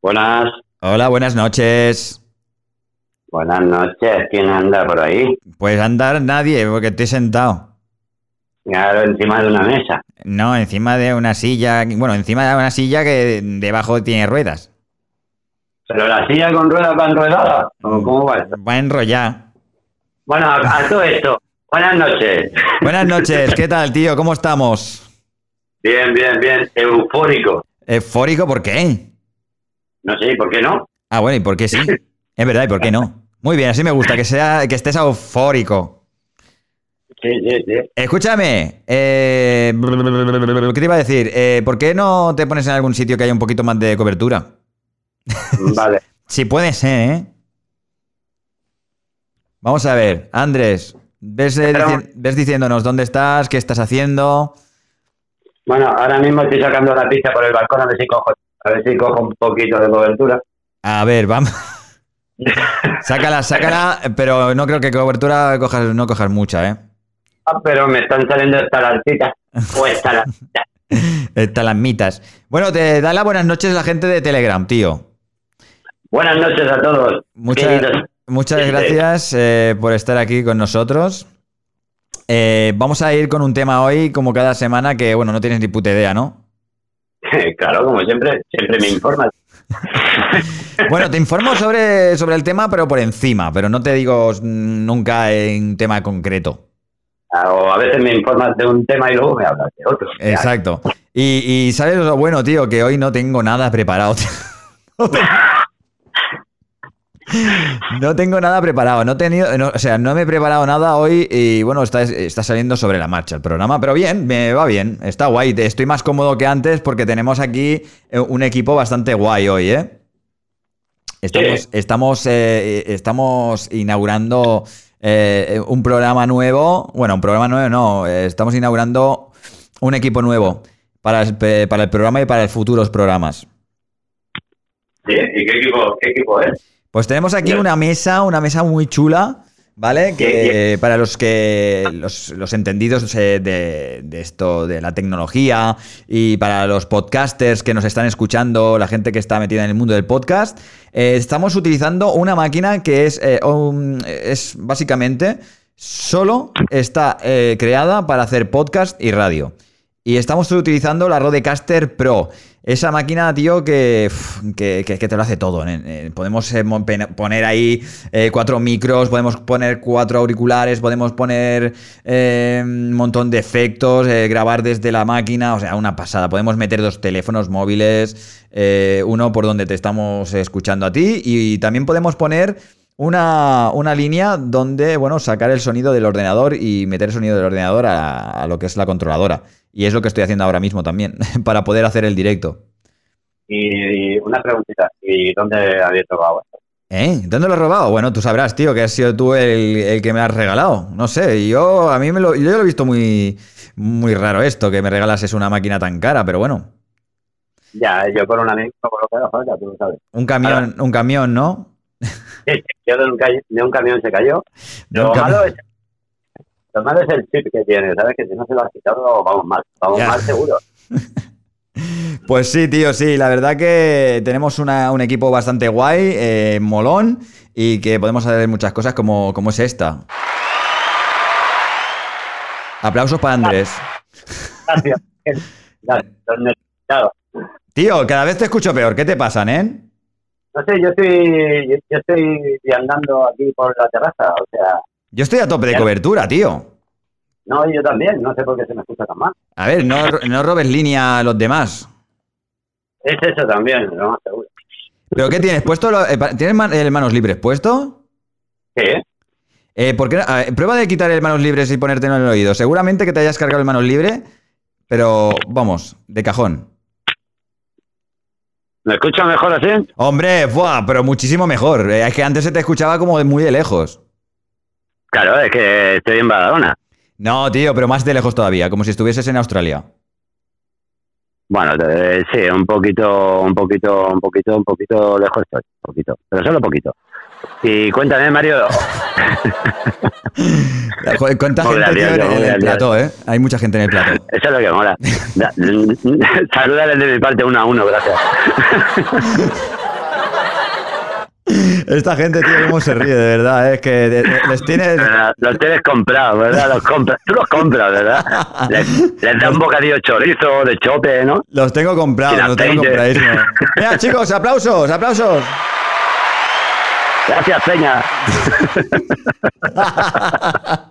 Buenas. Hola, buenas noches. Buenas noches. ¿Quién anda por ahí? Pues andar nadie, porque estoy sentado. Claro, encima de una mesa. No, encima de una silla. Bueno, encima de una silla que debajo tiene ruedas. ¿Pero la silla con ruedas va enredada? ¿O ¿Cómo va esto? Va enrollada. Bueno, a, a todo esto. Buenas noches. Buenas noches, ¿qué tal, tío? ¿Cómo estamos? Bien, bien, bien. Eufórico. ¿Eufórico por qué? No sé, ¿por qué no? Ah, bueno, ¿y por qué sí? Es verdad, ¿y por qué no? Muy bien, así me gusta, que sea, que estés eufórico. Sí, sí, sí. Escúchame, eh, ¿qué te iba a decir? Eh, ¿Por qué no te pones en algún sitio que haya un poquito más de cobertura? Vale. Si puede ser, ¿eh? Vamos a ver, Andrés, ves, eh, dici- ves diciéndonos dónde estás, qué estás haciendo. Bueno, ahora mismo estoy sacando la pista por el balcón a ver si cojo, a ver si cojo un poquito de cobertura. A ver, vamos. sácala, sácala, pero no creo que cobertura cojas, no cojas mucha, ¿eh? Ah, pero me están saliendo estalactitas. O estalactitas. Bueno, te da las buenas noches la gente de Telegram, tío. Buenas noches a todos. Muchas, muchas gracias eh, por estar aquí con nosotros. Eh, vamos a ir con un tema hoy, como cada semana, que bueno, no tienes ni puta idea, ¿no? Claro, como siempre, siempre me informas. Bueno, te informo sobre, sobre el tema, pero por encima, pero no te digo nunca en tema concreto. Ah, O a veces me informas de un tema y luego me hablas de otro. Exacto. Y, y sabes lo bueno, tío, que hoy no tengo nada preparado. No tengo nada preparado, no he tenido, no- o sea, no me he preparado nada hoy y bueno, está, está saliendo sobre la marcha el programa, pero bien, me va bien, está guay, estoy más cómodo que antes porque tenemos aquí eh, un equipo bastante guay hoy, ¿eh? Estamos, Sí. estamos, eh, estamos inaugurando eh, un programa nuevo, bueno, un programa nuevo no, eh, estamos inaugurando un equipo nuevo para el, pe- para el programa y para futuros programas. Sí, ¿Y qué equipo, qué equipo es? Pues tenemos aquí una mesa, una mesa muy chula, ¿vale? Que para los que los, los entendidos eh, de, de esto, de la tecnología y para los podcasters que nos están escuchando, la gente que está metida en el mundo del podcast, eh, estamos utilizando una máquina que es, eh, un- es básicamente solo está eh, creada para hacer podcast y radio. Y estamos utilizando la Rodecaster Pro. Esa máquina, tío, que, que, que- te lo hace todo. ¿eh? Podemos eh, poner ahí eh, cuatro micros, podemos poner cuatro auriculares, podemos poner un montón de efectos, grabar desde la máquina, o sea, una pasada. Podemos meter dos teléfonos móviles, uno por donde te estamos escuchando a ti, y también podemos poner una, una línea donde, bueno, sacar el sonido del ordenador y meter el sonido del ordenador a lo que es la controladora. Y es lo que estoy haciendo ahora mismo también, para poder hacer el directo. Y, una preguntita. ¿Y dónde habéis robado esto? ¿Eh? ¿Dónde lo has robado? Bueno, tú sabrás, tío, que has sido tú el, el que me has regalado. No sé, yo a mí me lo, yo lo he visto muy, muy raro esto, que me regalases una máquina tan cara, pero bueno. Ya, yo por un amigo por lo que haga falta, tú lo sabes. Un camión, un camión, ¿no? Sí, yo de un, de un camión se cayó. Lo cami- malo, es, lo malo es el chip que tiene, ¿sabes? Que si no se lo has quitado, vamos mal. Vamos Ya. mal seguro. Pues sí, tío, sí, la verdad que tenemos una- un equipo bastante guay, eh, molón, y que podemos hacer muchas cosas como, como es esta. Aplausos para Andrés. Gracias. Gracias. Tío, cada vez te escucho peor, ¿qué te pasa, nen? No sé, yo estoy, yo estoy andando aquí por la terraza, o sea, Yo estoy a tope de cobertura, tío. no, yo también, no sé por qué se me escucha tan mal. A ver, no, no robes línea a los demás. Es eso también, lo más seguro. ¿Pero qué tienes puesto? lo- eh, ¿Tienes man- el manos libres puesto? ¿Qué? Eh, ¿por qué no- a ver, prueba de quitar el manos libres y ponértelo en el oído. Seguramente que te hayas cargado el manos libre, pero vamos, de cajón. ¿Me escucha mejor así? Hombre, ¡buah! pero muchísimo mejor. Eh, Es que antes se te escuchaba como de muy de lejos. Claro, es que estoy en Badalona. No, tío, pero más de lejos todavía, como si estuvieses en Australia. Bueno, eh, sí, un poquito, un poquito, un poquito, un poquito lejos estoy, un poquito, pero solo poquito. Y cuéntame, Mario, Joder, ¿Cuánta gente tío, en, el plató, eh? Hay mucha gente en el plató. eso es lo que mola. Da- Salúdales de mi parte uno a uno, gracias. Esta gente, tío, cómo se ríe, de verdad. ¿eh? Es que les tienes. Los tienes comprados, ¿verdad? Los compras. Tú los compras, ¿verdad? Les, les da un bocadillo de chorizo, de chope, ¿no? Los tengo comprados, los tengo compradísimos. Mira, chicos, aplausos, aplausos. Gracias, Peña.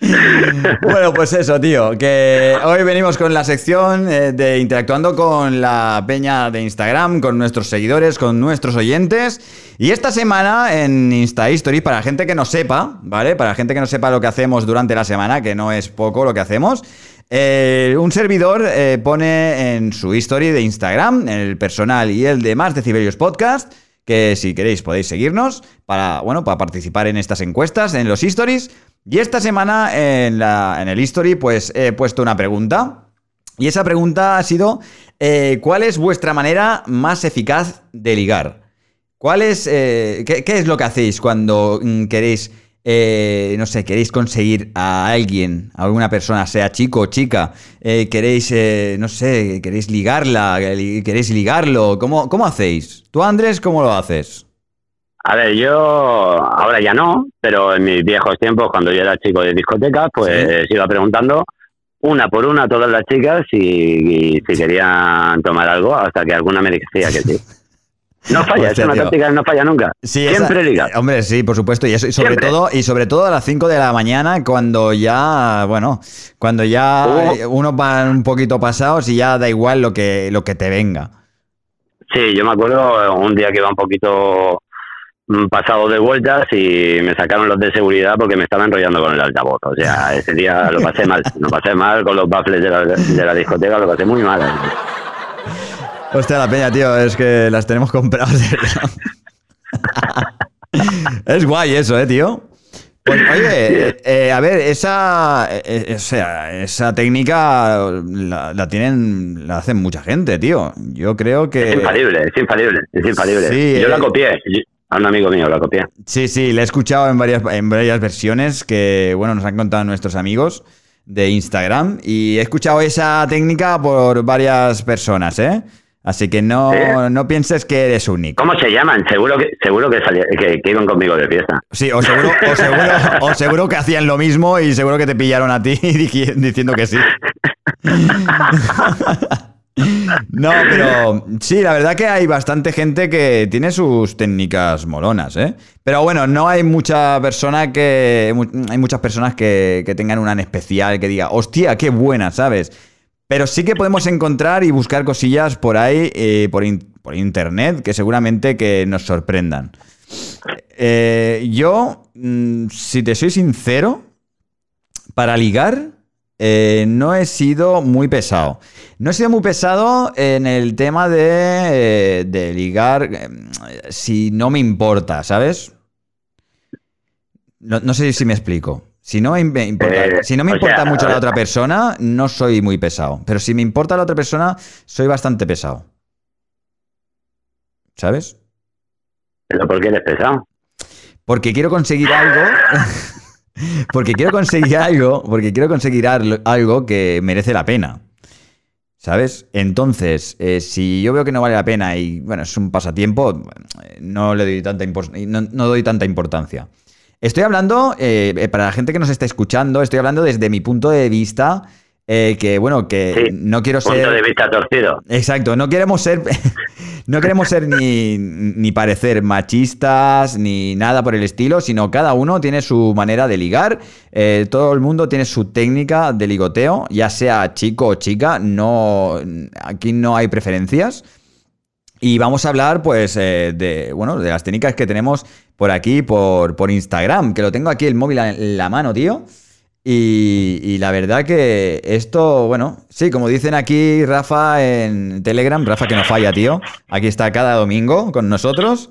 bueno, pues eso, tío, que hoy venimos con la sección eh, de interactuando con la peña de Instagram, con nuestros seguidores, con nuestros oyentes. Y esta semana en Insta History, para gente que no sepa, ¿vale? Para gente que no sepa lo que hacemos durante la semana, que no es poco lo que hacemos, eh, un servidor eh, pone en su history de Instagram, el personal y el de Más Decibelios Podcast, que si queréis podéis seguirnos para, bueno, para participar en estas encuestas, en los stories. Y esta semana en, la, en el History pues he puesto una pregunta. Y esa pregunta ha sido, eh, ¿cuál es vuestra manera más eficaz de ligar? ¿Cuál es, eh, qué, es lo que hacéis cuando mm, queréis, eh, no sé, queréis conseguir a alguien, a alguna persona, sea chico o chica, queréis, no sé, queréis ligarla, queréis ligarlo, ¿cómo, ¿cómo hacéis? ¿Tú, Andrés, cómo lo haces? A ver, yo ahora ya no, pero en mis viejos tiempos, cuando yo era chico de discotecas, pues iba preguntando una por una a todas las chicas si, si querían tomar algo, hasta que alguna me decía que sí. No falla, es una táctica no falla nunca. Siempre liga. Hombre, sí, por supuesto. Y, eso, sobre todo, y sobre todo a las 5 de la mañana, cuando ya, bueno, cuando ya uno va un poquito pasados y ya da igual lo que, lo que te venga. Sí, yo me acuerdo un día que iba un poquito pasado de vueltas y me sacaron los de seguridad porque me estaba enrollando con el altavoz. O sea, ese día lo pasé mal. Lo pasé mal con los baffles de la, de la discoteca, lo pasé muy mal. Hostia, la peña, tío, es que las tenemos compradas. es guay eso, ¿eh, tío? Pues, oye, eh, a ver, esa, eh, o sea, esa técnica la, tienen, la hacen mucha gente, tío. Yo creo que... Es infalible, es infalible, es infalible. Yo la copié. A un amigo mío la copia. Sí, sí, la he escuchado en varias, en varias versiones que, bueno, nos han contado nuestros amigos de Instagram y he escuchado esa técnica por varias personas, ¿eh? Así que no, no pienses que eres único. ¿Cómo se llaman? Seguro que seguro que, que, iban conmigo de fiesta. Sí, o seguro, o seguro, o seguro que hacían lo mismo y seguro que te pillaron a ti diciendo que sí. No, pero sí, la verdad que hay bastante gente que tiene sus técnicas molonas, ¿eh? Pero bueno, no hay mucha persona que. Hay muchas personas que, tengan una en especial que diga, hostia, qué buena, ¿sabes? Pero sí que podemos encontrar y buscar cosillas por ahí, eh, por, internet, que seguramente que nos sorprendan. Eh, yo, mm, si te soy sincero, para ligar eh, no he sido muy pesado. No he sido muy pesado en el tema de, de ligar eh, si no me importa, ¿sabes? No, sé si me explico. Si no me importa, eh, si no me importa mucho la otra persona, no soy muy pesado. Pero si me importa la otra persona, soy bastante pesado. ¿Sabes? ¿Pero por qué eres pesado? Porque quiero conseguir algo. porque quiero conseguir algo, porque quiero conseguir algo que merece la pena. ¿Sabes? Entonces, eh, si yo veo que no vale la pena y, bueno, es un pasatiempo, no le doy tanta, no, doy tanta importancia. Estoy hablando, eh, eh, para la gente que nos está escuchando, estoy hablando desde mi punto de vista eh, que bueno, que no quiero ser. Punto de vista torcido. Exacto, no queremos ser. no queremos ser ni, ni, parecer machistas ni nada por el estilo, sino cada uno tiene su manera de ligar. Eh, todo el mundo tiene su técnica de ligoteo, ya sea chico o chica. No, aquí no hay preferencias. Y vamos a hablar, pues, eh, de, bueno, de las técnicas que tenemos por aquí, por, por Instagram, que lo tengo aquí el móvil en la mano, tío. Y, la verdad que esto, bueno, sí, como dicen aquí Rafa en Telegram, Rafa que no falla, tío. Aquí está cada domingo con nosotros.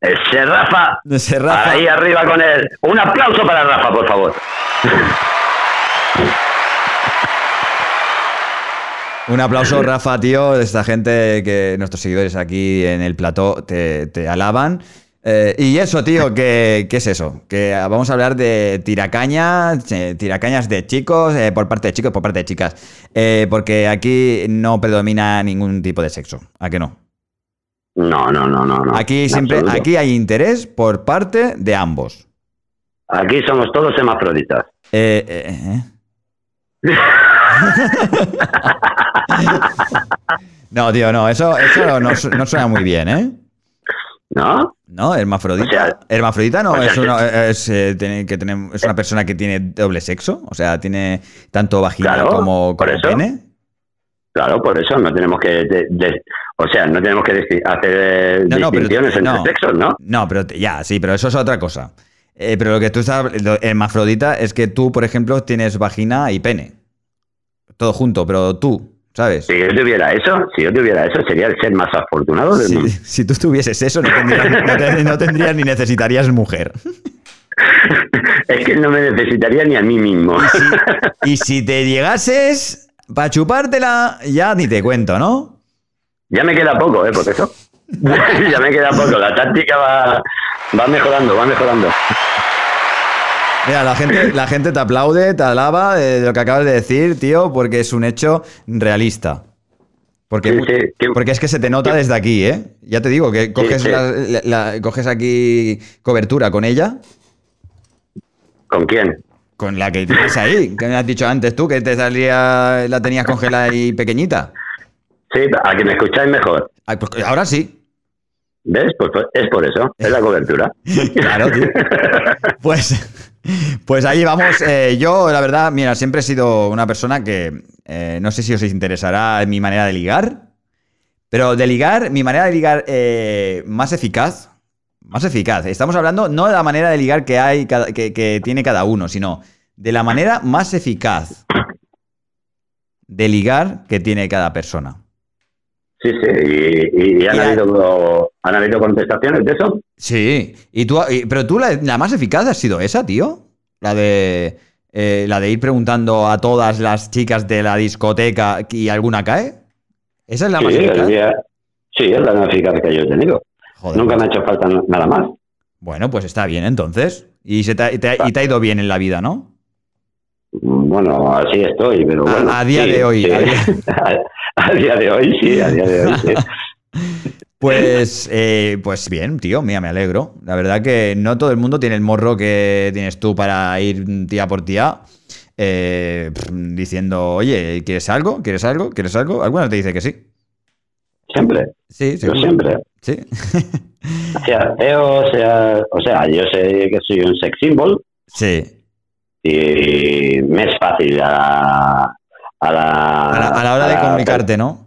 Ese Rafa. Ese Rafa. Ahí arriba con él. Un aplauso para Rafa, por favor. Un aplauso, Rafa, tío, de esta gente que nuestros seguidores aquí en el plató te, te alaban. Eh, y eso, tío, ¿qué, es eso? Que vamos a hablar de tiracañas, eh, tiracañas de chicos, eh, por parte de chicos, por parte de chicas. porque aquí no predomina ningún tipo de sexo. ¿A qué no? No, no, no, no. no Aquí siempre, absoluto. aquí hay interés por parte de ambos. Aquí somos todos hermafroditas. Eh, eh, eh. No, tío, no, eso, eso no, no suena muy bien, ¿eh? ¿No? ¿No? Hermafrodita. O sea- hermafrodita no o sea, es, una, es, eh, tiene que tener- es una persona que tiene doble sexo, o sea, tiene tanto vagina Claro, como, como eso. pene. Claro, por eso no tenemos que. de- de- o sea, no tenemos que hacer eh, No, no, pero- distinciones entre no. sexos, ¿no? No, pero ya, sí, pero eso es otra cosa. Eh, pero lo que tú estás. Hermafrodita es que tú, por ejemplo, tienes vagina y pene. Todo junto, pero tú, ¿sabes? Si yo tuviera eso, si yo tuviera eso, sería el ser más afortunado del Si, mundo. si tú tuvieses eso, no tendrías, no te- no tendrías ni necesitarías mujer. es que no me necesitaría ni a mí mismo. Y si te llegases para chupártela, ya ni te cuento, ¿no? ya me queda poco, ¿eh? Por eso. ya me queda poco. La táctica va, va mejorando, va mejorando. Mira, la gente, la gente te aplaude, te alaba de lo que acabas de decir, tío, porque es un hecho realista. Porque, Sí, sí, porque es que se te nota desde aquí, ¿eh? Ya te digo, que coges, sí. la- la- la- coges aquí cobertura con ella, ¿Con quién? con la que tienes ahí, que me has dicho antes tú, que te salía, la tenías congelada y pequeñita. Sí, a que me escucháis mejor. Ay, pues ahora sí. ¿Ves? Pues, pues es por eso. Es la cobertura. Claro, tío. Pues, pues ahí vamos. Eh, yo, la verdad, mira, siempre he sido una persona que eh, no sé si os interesará mi manera de ligar, pero de ligar, mi manera de ligar eh, más eficaz, más eficaz. Estamos hablando no de la manera de ligar que hay, que tiene cada uno, sino de la manera más eficaz de ligar que tiene cada persona. Sí, sí. ¿Y, y han, Y habido, han habido contestaciones de eso? Sí, y tú, pero tú la, la más eficaz ha sido esa, tío. La de eh, la de ir preguntando a todas las chicas de la discoteca y alguna cae. Esa es la más eficaz. día- sí, es la más eficaz que yo he tenido. Joder, Nunca me ha hecho falta nada más. Bueno, pues está bien entonces. Y, se te, ha- te y te ha ido bien en la vida, ¿no? Bueno, así estoy, pero A- bueno. a día sí, de hoy, sí. a día- A, día de hoy, sí, a día de hoy, sí. Pues, eh, pues bien, tío, mira, me alegro. La verdad que no todo el mundo tiene el morro que tienes tú para ir tía por tía. eh, diciendo, oye, ¿quieres algo? ¿Quieres algo? ¿Quieres algo? Alguna te dice que sí. Siempre, Sí, yo siempre. Sí. Sea feo, sea. O sea, yo sé que soy un sex symbol sí. y me es fácil a, a la. A la, a la hora de a comunicarte, ¿no?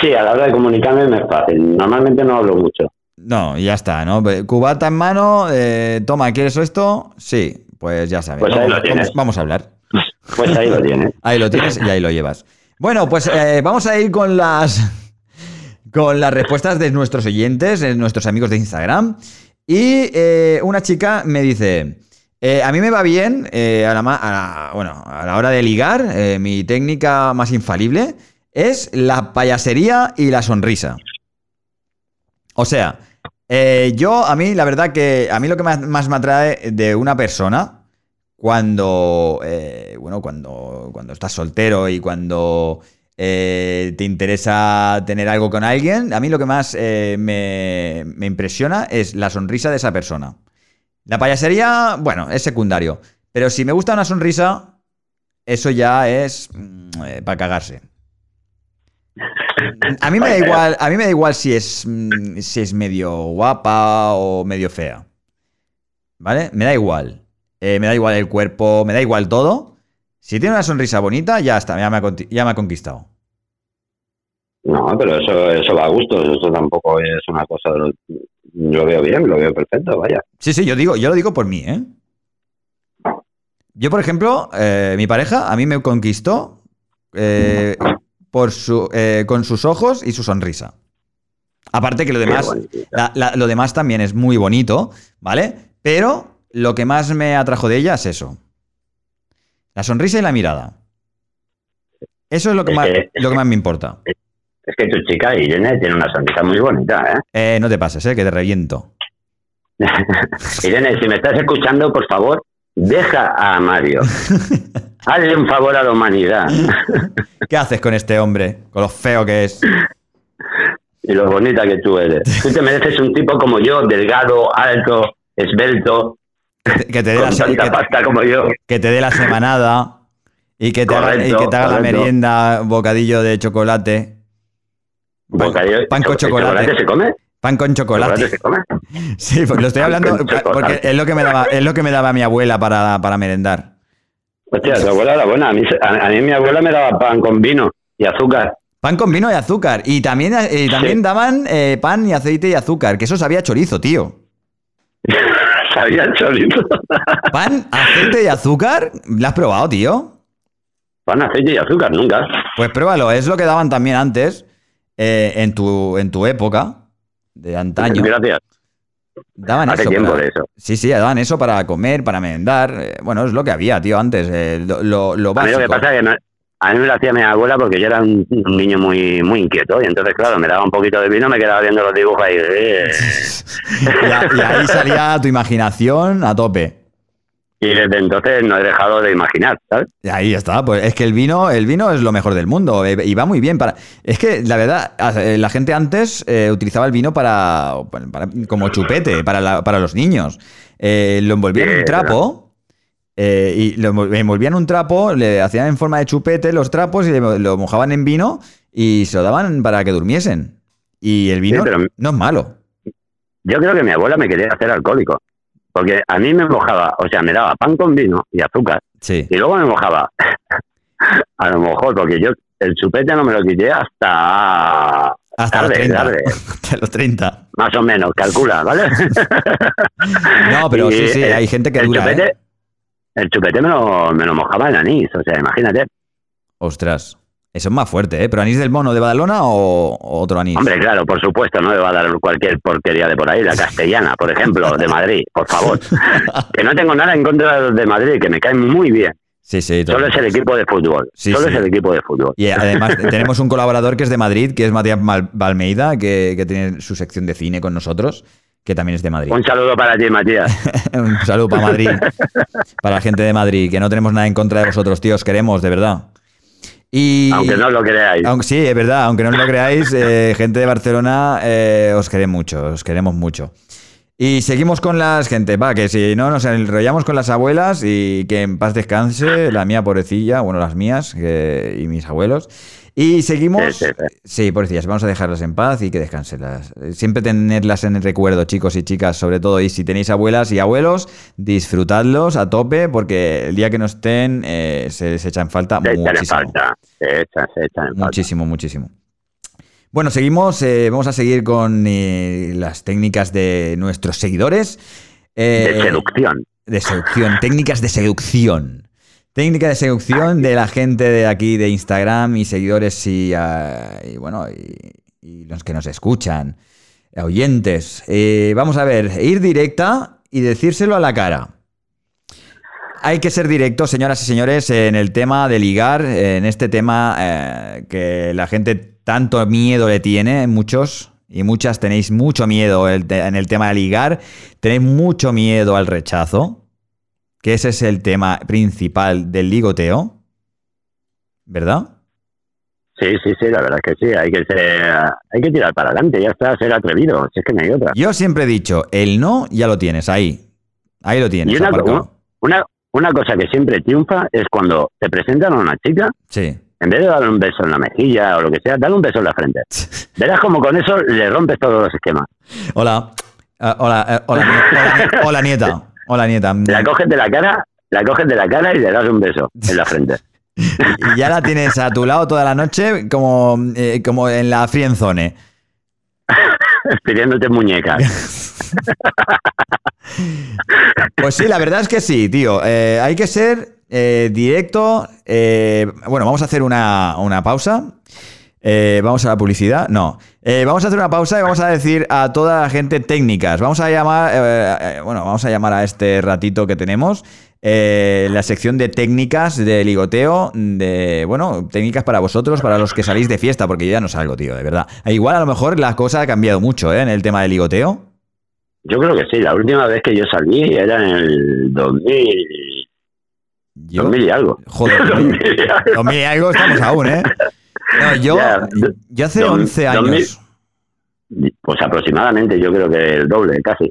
Sí, a la hora de comunicarme me es fácil. Normalmente no hablo mucho. No, ya está, ¿no? Cubata en mano, eh, toma, ¿quieres esto? Sí, pues ya sabes. Pues ahí vamos, lo tienes. vamos- vamos a hablar. Pues ahí lo tienes. Ahí lo tienes y ahí lo llevas. Bueno, pues eh, vamos a ir con las con las respuestas de nuestros oyentes, de nuestros amigos de Instagram. Y eh, una chica me dice: eh, A mí me va bien, eh, a, la, hora de ligar, eh, mi técnica más infalible es la payasería y la sonrisa. O sea, yo, a mí, la verdad que a mí lo que más, me atrae de una persona cuando, bueno, cuando, cuando estás soltero y cuando te interesa tener algo con alguien, a mí lo que más me impresiona es la sonrisa de esa persona. La payasería, bueno, es secundario, pero si me gusta una sonrisa, eso ya es para cagarse. A mí me da igual, a mí me da igual si es mm, si es medio guapa o medio fea. ¿Vale? Me da igual. Eh, me da igual el cuerpo, me da igual todo. Si tiene una sonrisa bonita, ya está, ya me ha, conti- ya me ha conquistado. No, pero eso, eso va a gusto. Eso tampoco es una cosa. de lo- Lo veo bien, lo veo perfecto, vaya. Sí, sí, yo digo, yo lo digo por mí, ¿eh? Yo, por ejemplo, eh, mi pareja a mí me conquistó eh, por su, eh, con sus ojos y su sonrisa. Aparte que lo demás, la- la- lo demás también es muy bonito, ¿vale? Pero lo que más me atrajo de ella es eso. La sonrisa y la mirada. Eso es lo que, más, lo que más me importa. Es que tu chica Irene tiene una sonrisa muy bonita, ¿eh? Eh, no te pases, ¿eh? Que te reviento. Irene, si me estás escuchando, por favor, deja a Mario. Hazle un favor a la humanidad. ¿Qué haces con este hombre? Con lo feo que es. y lo bonita que tú eres. Tú te mereces un tipo como yo, delgado, alto, esbelto, Que te dé la, que- pasta como yo. que te dé la semanada y que te haga, y que te haga la merienda bocadillo de chocolate. Pan- Bocadillo- pan con ¿el chocolate. se come? Pan con ¿Chocolate chocolate. se come? Sí, pues lo estoy hablando porque chocolate. es lo que me daba, es lo que me daba mi abuela para, para merendar. Hostia, tu abuela era buena. A mí, a, a mí mi abuela me daba pan con vino y azúcar. Pan con vino y azúcar. Y también, eh, también Sí. daban eh, pan y aceite y azúcar, que eso sabía chorizo, tío. Sabía chorizo. Pan, aceite y azúcar, ¿lo has probado, tío? pan, aceite y azúcar, nunca. Pues pruébalo, es lo que daban también antes, eh, en, tu, en tu época, de antaño. Gracias. Daban Hace eso. tiempo para- de eso. Sí, sí, daban eso para comer, para merendar. eh, bueno, es lo que había, tío, antes. eh, lo, lo, lo A mí lo básico. que pasa es que me- a mí me lo hacía mi abuela porque yo era un, un niño muy muy inquieto y entonces, claro, me daba un poquito de vino, me quedaba viendo los dibujos ahí. eh. y, a- y ahí salía tu imaginación a tope. Y desde entonces no he dejado de imaginar, ¿sabes? Ahí está, pues es que el vino, el vino es lo mejor del mundo eh, y va muy bien para. Es que la verdad, eh, la gente antes eh, utilizaba el vino para, para- como chupete para, la- para los niños. Eh, lo envolvían en un trapo eh, y lo envol- envolvían en un trapo, le hacían en forma de chupete los trapos y le- lo mojaban en vino y se lo daban para que durmiesen. Y el vino Sí, no es malo. Yo creo que mi abuela me quería hacer alcohólico. Porque a mí me mojaba, o sea, me daba pan con vino y azúcar. Sí. Y luego me mojaba, a lo mejor, porque yo el chupete no me lo quité hasta, Hasta los tarde, 30. tarde, Hasta los 30. más o menos, calcula, ¿vale? No, pero Y, sí, sí, hay gente que el dura. chupete, ¿eh? el chupete me lo, me lo mojaba en anís, o sea, imagínate. Ostras. Eso es más fuerte, ¿eh? ¿Pero anís del mono de Badalona o, o otro anís? Hombre, claro, por supuesto, no me va a dar cualquier porquería de por ahí, la castellana, por ejemplo, de Madrid, por favor. Que no tengo nada en contra de los de Madrid, que me caen muy bien. Sí, sí. todo. Solo es el equipo de fútbol. Sí, Solo sí. es el equipo de fútbol. Y además tenemos un colaborador que es de Madrid, que es Matías Balmeida, que, que tiene su sección de cine con nosotros, que también es de Madrid. Un saludo para ti, Matías. Un saludo para Madrid, para la gente de Madrid, que no tenemos nada en contra de vosotros, tíos, queremos, de verdad. Y, Aunque no lo creáis. aunque sí, es verdad, aunque no lo creáis, eh, gente de Barcelona, eh, os queremos mucho, os queremos mucho. Y seguimos con las gente, va, que si no nos enrollamos con las abuelas y que en paz descanse, la mía pobrecilla, bueno, las mías que- y mis abuelos. Y seguimos, Sí, sí, sí. pobrecillas, vamos a dejarlas en paz y que descansen. Siempre tenerlas en el recuerdo, chicos y chicas, sobre todo. Y si tenéis abuelas y abuelos, disfrutadlos a tope porque el día que no estén eh, se, se echan falta Se echan muchísimo. falta. Se echan, se echan en falta. Muchísimo, muchísimo. Bueno, seguimos, eh, vamos a seguir con eh, las técnicas de nuestros seguidores. Eh, De seducción. De seducción, técnicas de seducción. Técnica de seducción de la gente de aquí de Instagram y seguidores y, ah, y bueno, y, y los que nos escuchan, oyentes. Eh, vamos a ver, ir directa y decírselo a la cara. Hay que ser directo, señoras y señores, en el tema de ligar, en este tema eh, que la gente tanto miedo le tiene, muchos y muchas tenéis mucho miedo en el tema de ligar, tenéis mucho miedo al rechazo, que ese es el tema principal del ligoteo, ¿verdad? Sí, sí, sí, la verdad es que sí. Hay que ser, hay que tirar para adelante, ya está, ser atrevido. Si es que no hay otra. Yo siempre he dicho, el no ya lo tienes ahí, ahí lo tienes. Y una, una, una cosa que siempre triunfa es cuando te presentan a una chica, Sí. en vez de darle un beso en la mejilla o lo que sea, dale un beso en la frente. Verás como con eso le rompes todos los esquemas. Hola. Hola, eh, hola, hola, hola, nieta. Hola, nieta. La coges de la cara, la coges de la cara y le das un beso en la frente. Y ya la tienes a tu lado toda la noche como, eh, como en la frienzone. pidiéndote muñecas. Pues sí, la verdad es que sí, tío. Eh, hay que ser eh, directo. eh, bueno, vamos a hacer una, una pausa. Eh, vamos a la publicidad. No. Eh, vamos a hacer una pausa y vamos a decir a toda la gente técnicas. Vamos a llamar. eh, bueno, vamos a llamar a este ratito que tenemos. la sección de técnicas de ligoteo, de, bueno, técnicas para vosotros, para los que salís de fiesta, porque yo ya no salgo, tío, de verdad. E igual a lo mejor la cosa ha cambiado mucho, ¿eh? En el tema de ligoteo. Yo creo que sí, la última vez que yo salí era en el 2000, Yo, 2000 y algo. Joder, 2000 y algo. 2000 y algo estamos aún, ¿eh? No, yo, Ya, yo hace dos- 11 dos mil- años. Pues aproximadamente, yo creo que el doble, casi.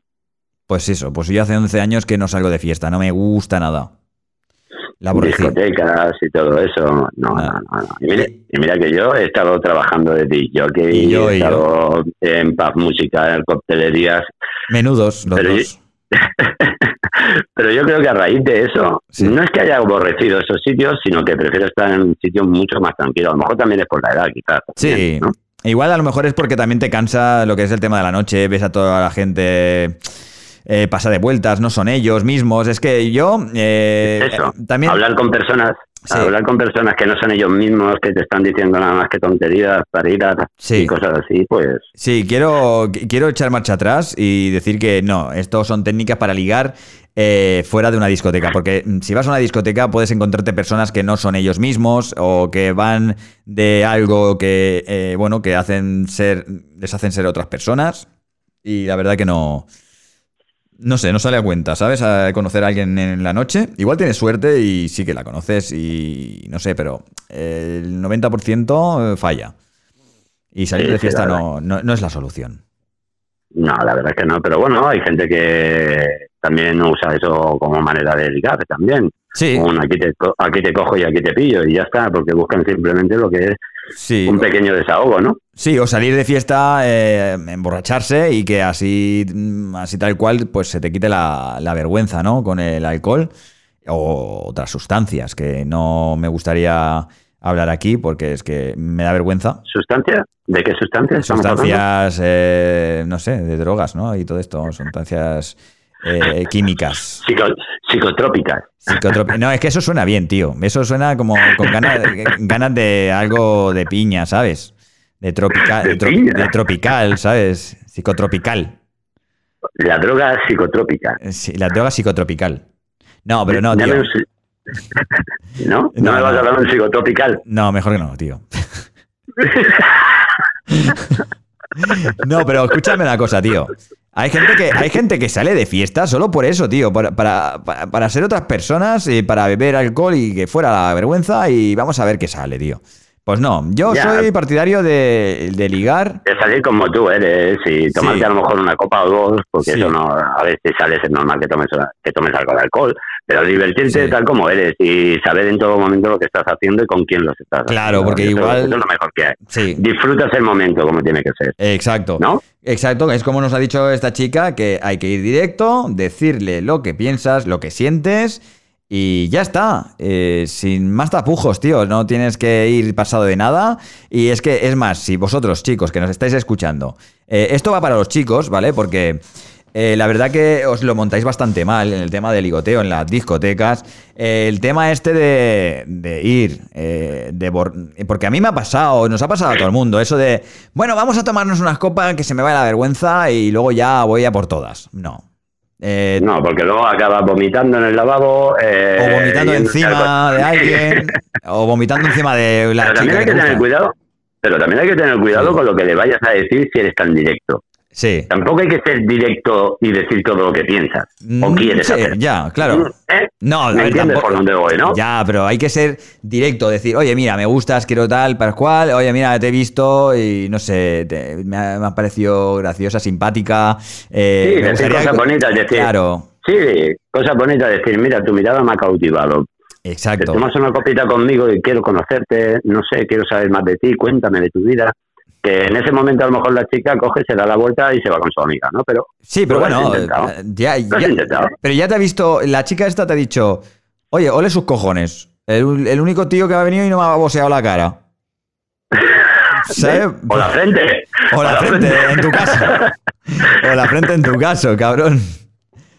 Pues eso, pues yo hace 11 años que no salgo de fiesta, no me gusta nada. La discotecas y todo eso. No, no, no. Y, mira, que yo he estado trabajando de DJ, y yo, he estado en pub música, en coctelerías. Menudos los dos. Pero yo creo que a raíz de eso, no es que haya aborrecido esos sitios, sino que prefiero estar en sitios mucho más tranquilos. A lo mejor también es por la edad, quizás. Sí. Igual a lo mejor es porque también te cansa lo que es el tema de la noche, ves a toda la gente eh, pasa de vueltas, no son ellos mismos. Es que yo eh, también... Hablar con personas Hablar con personas que no son ellos mismos, que te están diciendo nada más que tonterías, paridas y cosas así, pues... Sí, quiero, quiero echar marcha atrás y decir que no, esto son técnicas para ligar eh, fuera de una discoteca, porque si vas a una discoteca puedes encontrarte personas que no son ellos mismos o que van de algo que, bueno, que hacen ser, les hacen ser otras personas y la verdad que no no sé, no sale a cuenta, ¿sabes? A conocer a alguien en la noche. Igual tienes suerte y sí que la conoces y no sé, pero el 90% falla. Y salir de fiesta no, no, es la solución. No, la verdad es que no, pero bueno, hay gente que también usa eso como manera de ligar también. Sí. aquí, te, aquí te cojo y aquí te pillo y ya está, porque buscan simplemente lo que es un pequeño desahogo, ¿no? Sí, o salir de fiesta, eh, emborracharse y que así, mm, así tal cual, pues se te quite la, vergüenza, ¿no? Con el alcohol o otras sustancias que no me gustaría hablar aquí porque es que me da vergüenza. ¿Sustancia? ¿De qué sustancias? Sustancias, eh, no sé, de drogas, ¿no? Y todo esto, sustancias eh, químicas. psicotrópicas. no, es que eso suena bien, tío. Eso suena como con ganas, ganas de algo de piña, ¿sabes? De tropical, de, tropical, ¿sabes? Psicotropical. La droga psicotrópica. Sí, la droga psicotropical. No, pero no, tío. ¿No? ¿No, me vas a hablar de un psicotropical? No, mejor que no, tío. no, pero escúchame una cosa, tío. Hay gente que, hay gente que sale de fiesta solo por eso, tío. Para, para, para ser otras personas, y para beber alcohol y que fuera la vergüenza y vamos a ver qué sale, tío. Pues no, yo soy partidario de, ligar. De salir como tú eres y tomarte a lo mejor una copa o dos, porque eso no, a veces sales, es normal que tomes, que tomes algo de alcohol, pero divertirte tal como eres y saber en todo momento lo que estás haciendo y con quién lo estás haciendo. Claro, porque igual. es lo mejor que hay. Disfrutas el momento como tiene que ser. Exacto. ¿No? Exacto, es como nos ha dicho esta chica, que hay que ir directo, decirle lo que piensas, lo que sientes y ya está, eh, sin más tapujos, tío, no tienes que ir pasado de nada. Y es que, es más, si vosotros, chicos, que nos estáis escuchando, eh, esto va para los chicos, ¿vale? Porque eh, la verdad que os lo montáis bastante mal en el tema del ligoteo en las discotecas. el tema este de, ir, de porque a mí me ha pasado, nos ha pasado a todo el mundo, eso de, bueno, vamos a tomarnos unas copas que se me vaya la vergüenza y luego ya voy a por todas. No, eh, no, porque luego acabas vomitando en el lavabo. Eh, o vomitando encima de alguien. o vomitando encima de la pero chica. También hay que, tener cuidado. Pero también hay que tener cuidado con lo que le vayas a decir si eres tan directo. Sí. Tampoco hay que ser directo y decir todo lo que piensas o mm, quieres hacer. Ya, claro. ¿Eh? No, ¿Me entiendes por dónde voy, no? Ya, pero hay que ser directo, decir, oye, mira, me gustas, quiero tal, para cual, oye, mira, te he visto y no sé, me, ha, parecido graciosa, simpática. Eh, sí, decir cosas bonitas, decir. Claro. Sí, cosas bonitas, decir, mira, tu mirada me ha cautivado. Exacto. Te tomas una copita conmigo y quiero conocerte, no sé, quiero saber más de ti, cuéntame de tu vida que en ese momento a lo mejor la chica coge, se da la vuelta y se va con su amiga, ¿no? Pero sí, pero bueno, ya, ya, pero ya te ha visto, la chica esta te ha dicho, oye, ole sus cojones, el, el único tío que ha venido y no me ha boseado la cara. ¿Sabes? O la frente. O la, frente, en tu caso. O la frente en tu caso, cabrón.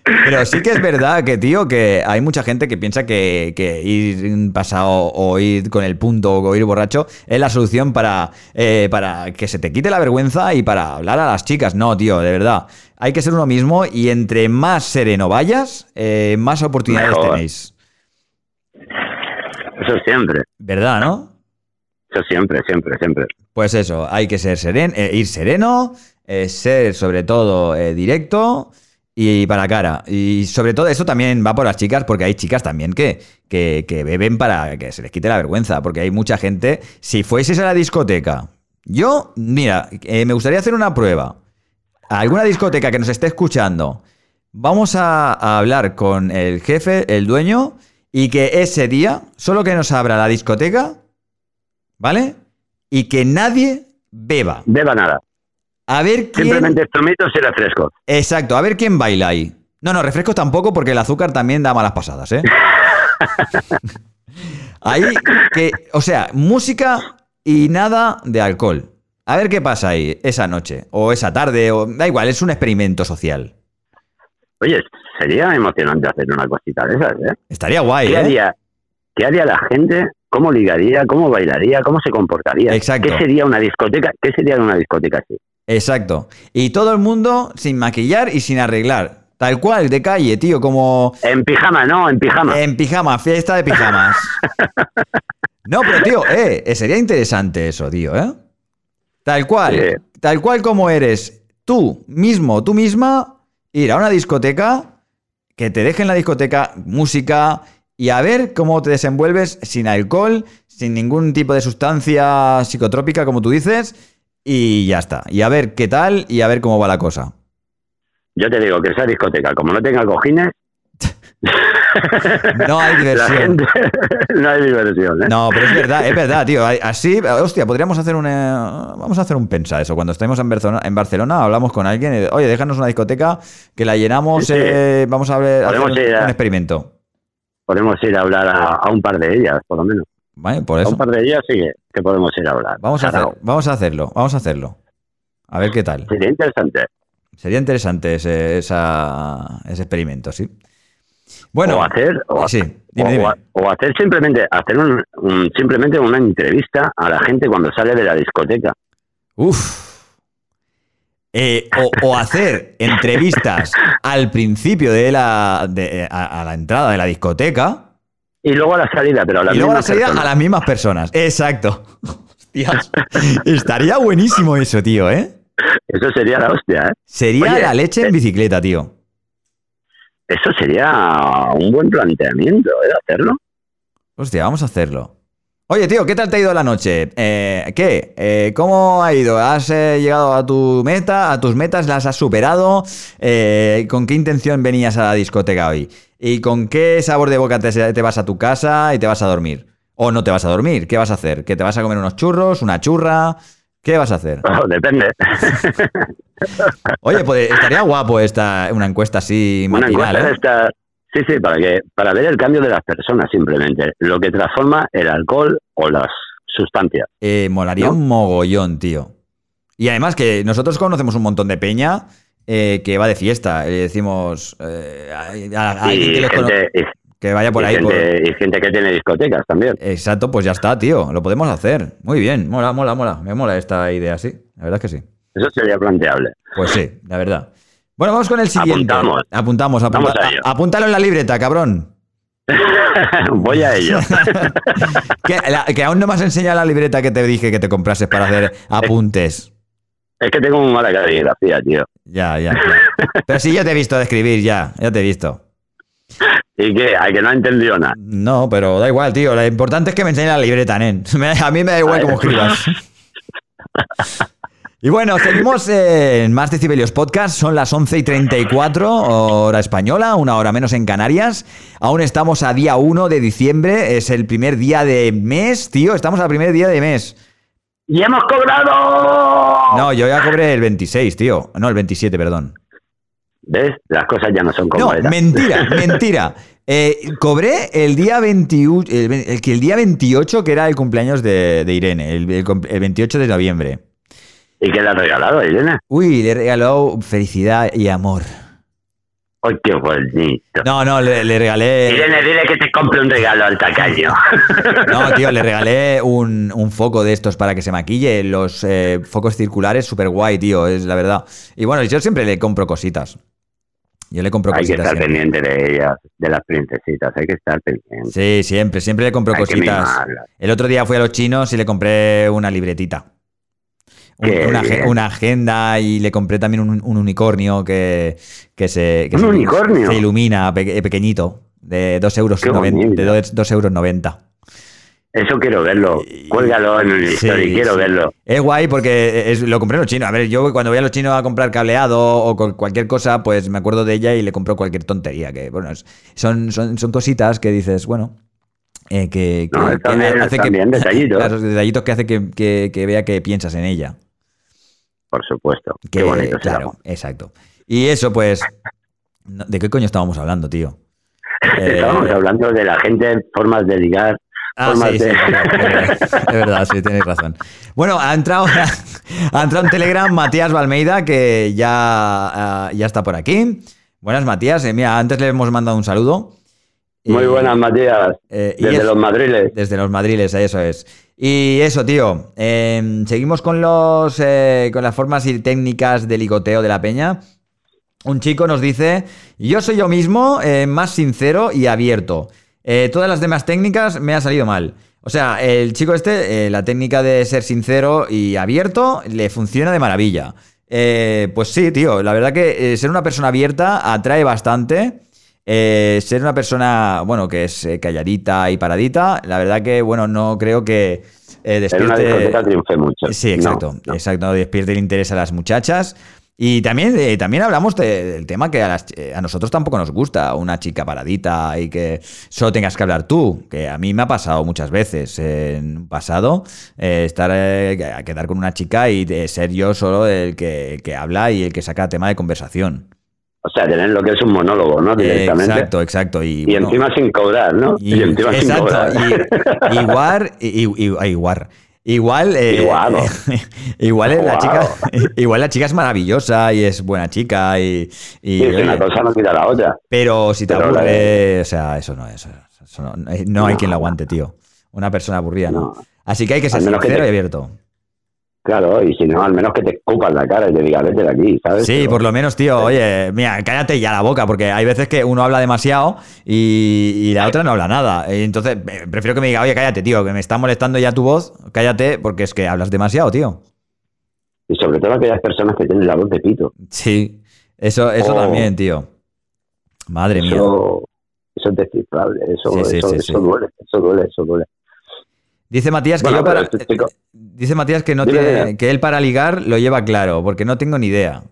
Pero sí que es verdad que, tío, que hay mucha gente que piensa que, ir pasado o ir con el punto o ir borracho es la solución para, eh, para que se te quite la vergüenza y para hablar a las chicas. No, tío, de verdad. Hay que ser uno mismo y entre más sereno vayas, eh, más oportunidades tenéis. Eso siempre. ¿Verdad, no? Eso siempre, siempre, siempre. Pues eso, hay que ser sereno, eh, ir sereno, ser sobre todo directo y para cara. Y sobre todo eso también va por las chicas, porque hay chicas también que, que, beben para que se les quite la vergüenza, porque hay mucha gente. Si fueses a la discoteca, yo, mira, eh, me gustaría hacer una prueba. alguna discoteca que nos esté escuchando, vamos a, a hablar con el jefe, el dueño, y que ese día, solo que nos abra la discoteca, ¿vale? Y que nadie beba. Beba nada. A ver quién. Simplemente zumitos y refrescos. Exacto, a ver quién baila ahí. No, no, refrescos tampoco porque el azúcar también da malas pasadas, ¿eh? ahí que, o sea, música y nada de alcohol. A ver qué pasa ahí esa noche o esa tarde o da igual, es un experimento social. Oye, sería emocionante hacer una cosita de esas, ¿eh? Estaría guay, ¿Qué ¿eh? haría, qué haría la gente? ¿Cómo ligaría? ¿Cómo bailaría? ¿Cómo se comportaría? Exacto. ¿Qué sería una discoteca? ¿Qué sería una discoteca así? Exacto. Y todo el mundo sin maquillar y sin arreglar. Tal cual, de calle, tío, como En pijama, no, en pijama. en pijama, fiesta de pijamas. No, pero tío, eh, eh, sería interesante eso, tío, ¿eh? Tal cual, Sí. tal cual como eres tú mismo, tú misma, ir a una discoteca, que te dejen la discoteca música y a ver cómo te desenvuelves sin alcohol, sin ningún tipo de sustancia psicotrópica, como tú dices, y ya está. Y a ver qué tal y a ver cómo va la cosa. Yo te digo que esa discoteca, como no tenga cojines, No hay diversión. gente no hay diversión, ¿eh? No, pero es verdad, es verdad, tío. Así, hostia, podríamos hacer un. eh, Vamos a hacer un pensa eso. Cuando estemos en Barcelona, en Barcelona hablamos con alguien y, oye, déjanos una discoteca que la llenamos, Sí, eh, vamos a ver, hacer un, ir a- un experimento. Podemos ir a hablar a, a un par de ellas, por lo menos. Vale, por eso. un par de ellas sí que, que podemos ir a hablar. Vamos a, hacer, vamos a hacerlo, vamos a hacerlo. A ver qué tal. Sería interesante. Sería interesante ese, esa- ese experimento, sí. Bueno, o hacer, o, sí, o- dime, dime. o- o hacer simplemente, hacer un, un- simplemente una entrevista a la gente cuando sale de la discoteca. Uf. Eh, o, o hacer entrevistas al principio de la de- eh, a, a la entrada de la discoteca Y luego a la salida, pero a la y luego a la misma salida a las mismas personas. Exacto. Hostias. Estaría buenísimo eso, tío, ¿eh? Eso sería la hostia, ¿eh? Sería Oye, la leche en eh, bicicleta, tío. Eso sería un buen planteamiento, ¿eh? Hacerlo. Hostia, vamos a hacerlo. Oye, tío, ¿qué tal te ha ido la noche? Eh, ¿Qué? Eh, ¿Cómo ha ido? ¿Has eh, llegado a tu meta? ¿A tus metas las has superado? Eh, ¿Con qué intención venías a la discoteca hoy? ¿Y con qué sabor de boca te, te vas a tu casa y te vas a dormir? ¿O no te vas a dormir? ¿Qué vas a hacer? ¿Que te vas a comer unos churros? ¿Una churra? ¿Qué vas a hacer? Oh, depende. Oye, pues estaría guapo esta, una encuesta así Una matinal, encuesta ¿eh? estas- Sí, sí, para, que, para ver el cambio de las personas simplemente. Lo que transforma el alcohol o las sustancias. Eh, molaría ¿No? un mogollón, tío. Y además que nosotros conocemos un montón de peña eh, que va de fiesta. Y decimos eh, a, a- a alguien y, que, les cono- gente, y- que vaya por y ahí. por- y gente que tiene discotecas también. Exacto, pues ya está, tío. Lo podemos hacer. Muy bien. Mola, mola, mola. Me mola esta idea, sí. La verdad es que sí. Eso sería planteable. Pues sí, la verdad. Bueno, vamos con el siguiente. Apuntamos. Apuntamos, apunta- a apúntalo en la libreta, cabrón. Voy a ello. que, la- que aún no me has enseñado la libreta que te dije que te comprases para hacer apuntes. es que tengo muy mala caligrafía, tío. Ya, ya, ya. Pero sí, ya te he visto de escribir, ya. Ya te he visto. ¿Y qué? ¿A que no ha entendido nada? No, pero da igual, tío. Lo importante es que me enseñes la libreta, nen. A mí me da igual cómo escribas. Y bueno, seguimos en Más Decibelios Podcast. Son las 11 y 34, hora española, una hora menos en Canarias. Aún estamos a día 1 de diciembre. Es el primer día de mes, tío. Estamos al primer día de mes. ¡Y hemos cobrado! No, yo ya cobré el 26, tío. No, el 27, perdón. ¿Ves? Las cosas ya no son como No, eran. mentira, mentira. Eh, cobré el día 21, el, el que el día 28, que era el cumpleaños de, de Irene, el, el 28 de noviembre. ¿Y qué le has regalado, Irene? Uy, le regaló felicidad y amor. ¡Ay, qué bonito! No, no, le, le regalé. Irene, dile que te compre un regalo al tacaño. No, tío, le regalé un, un foco de estos para que se maquille. Los eh, focos circulares, súper guay, tío, es la verdad. Y bueno, yo siempre le compro cositas. Yo le compro hay que cositas. estar siempre. pendiente de ellas, de las princesitas. Hay que estar pendiente. Sí, siempre, siempre le compro Hay cositas. El otro día fui a los chinos y le compré una libretita. Un- una, agenda y le compré también un, un unicornio que, que se. que ¿Un se- unicornio? Se ilumina, pe- pequeñito, de 2 euros, noven- de dos- dos euros 90. Eso quiero verlo. Cuélgalo en el Sí, story, quiero sí. verlo. Es guay porque es- lo compré en los chinos. A ver, yo cuando voy a los chinos a comprar cableado o cualquier cosa, pues me acuerdo de ella y le compro cualquier tontería. Que bueno, son, son, son cositas que dices, bueno, eh, que, que- No, que están bien, bien, detallitos. Claro, detallitos que hace que, que- que vea que piensas en ella. Por supuesto. Que, Qué bonito será. claro, exacto. Y eso, pues, ¿de qué coño estábamos hablando, tío? Eh, Estábamos hablando de la gente, formas de ligar. Ah, formas sí, de- es verdad, es sí, tienes razón. Bueno, ha entrado, ha entrado en Telegram Matías Valmeida, que ya, ah, ya está por aquí. Buenas, Matías. Eh, mira, antes le hemos mandado un saludo. Muy Y- buenas, Matías. eh, Desde es- los madriles. Desde los madriles, eso es. Y eso, tío. eh, seguimos con los eh, con las formas y técnicas de ligoteo de la peña. Un chico nos dice: Yo soy yo mismo, eh, más sincero y abierto. Eh, todas las demás técnicas me ha salido mal. O sea, el chico este, la técnica de ser sincero y abierto le funciona de maravilla. Pues sí, tío, la verdad que ser una persona abierta atrae bastante. Eh, ser una persona, bueno, que es eh, calladita y paradita, la verdad que, bueno, no creo que eh, En una despierte... triunfe mucho. Sí, exacto, No, no. exacto, despierte el interés a las muchachas. Y también, eh, también hablamos de- del tema que a, las- eh, a nosotros tampoco nos gusta una chica paradita y que solo tengas que hablar tú, que a mí me ha pasado muchas veces en pasado, estar a quedar con una chica y de ser yo solo el que, el que habla y el que saca tema de conversación. O sea, tener lo que es un monólogo, ¿no? Directamente. Exacto, exacto. Y, Y bueno, encima sin cobrar, ¿no? y- encima sin cobrar. y- igual, y- igual, igual, eh, Igual. igual la chica, igual la chica es maravillosa y es buena chica y, y, Sí, es que una oye, cosa no quita la otra. pero si te pero la aburre, o sea, eso no es, eso no, no hay quien lo aguante, tío. Una persona aburrida, ¿no? No. Así que hay que ser que sincero te- y abierto. Claro, y si no, al menos que te escupas la cara y te diga, vete de aquí, ¿sabes? Sí, Pero- por lo menos, tío, oye, mira, cállate ya la boca, porque hay veces que uno habla demasiado y, y la otra no habla nada. Entonces, eh, prefiero que me diga, oye, cállate, tío, que me está molestando ya tu voz, cállate, porque es que hablas demasiado, tío. Y sobre todo aquellas personas que tienen la voz de pito. Sí, eso, eso Oh. también, tío. Madre mía. Eso, es descifrable, eso, Sí, sí, eso, sí, eso duele, eso duele, eso duele. Dice Matías que Bueno, yo para. este chico- Dice Matías que no tiene. que él para ligar lo lleva claro, porque no tengo ni idea.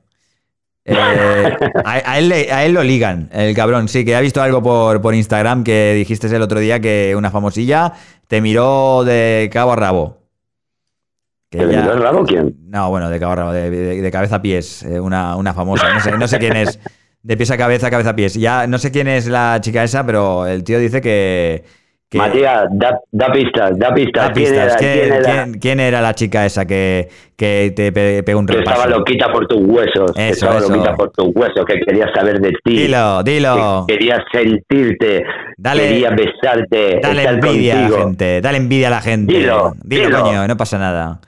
Eh, a, a él, a él lo ligan, el cabrón. Sí, que ha visto algo por, por Instagram que dijiste el otro día que una famosilla te miró de cabo a rabo. Que ¿Que le ya- miró el rabo quién? No, bueno, de cabo a rabo, de, de- de cabeza a pies, eh, una, una famosa. No sé, no sé quién es. De pies a cabeza, cabeza a pies. Ya no sé quién es la chica esa, pero el tío dice que. Que Matías, da, da pistas, da pistas. Da ¿Quién pistas. era? ¿Quién, ¿Quién era? quién- quién era la chica esa que, que te pe- pegó un Que repaso? estaba loquita por tus huesos, que Eso, estaba eso. loquita por tus huesos, que quería saber de ti, Dilo, dilo. que quería sentirte, Dale- quería besarte, Dale estar envidia a la contigo. gente. Dale envidia a la gente. Dilo, dilo, dilo. coño, no pasa nada.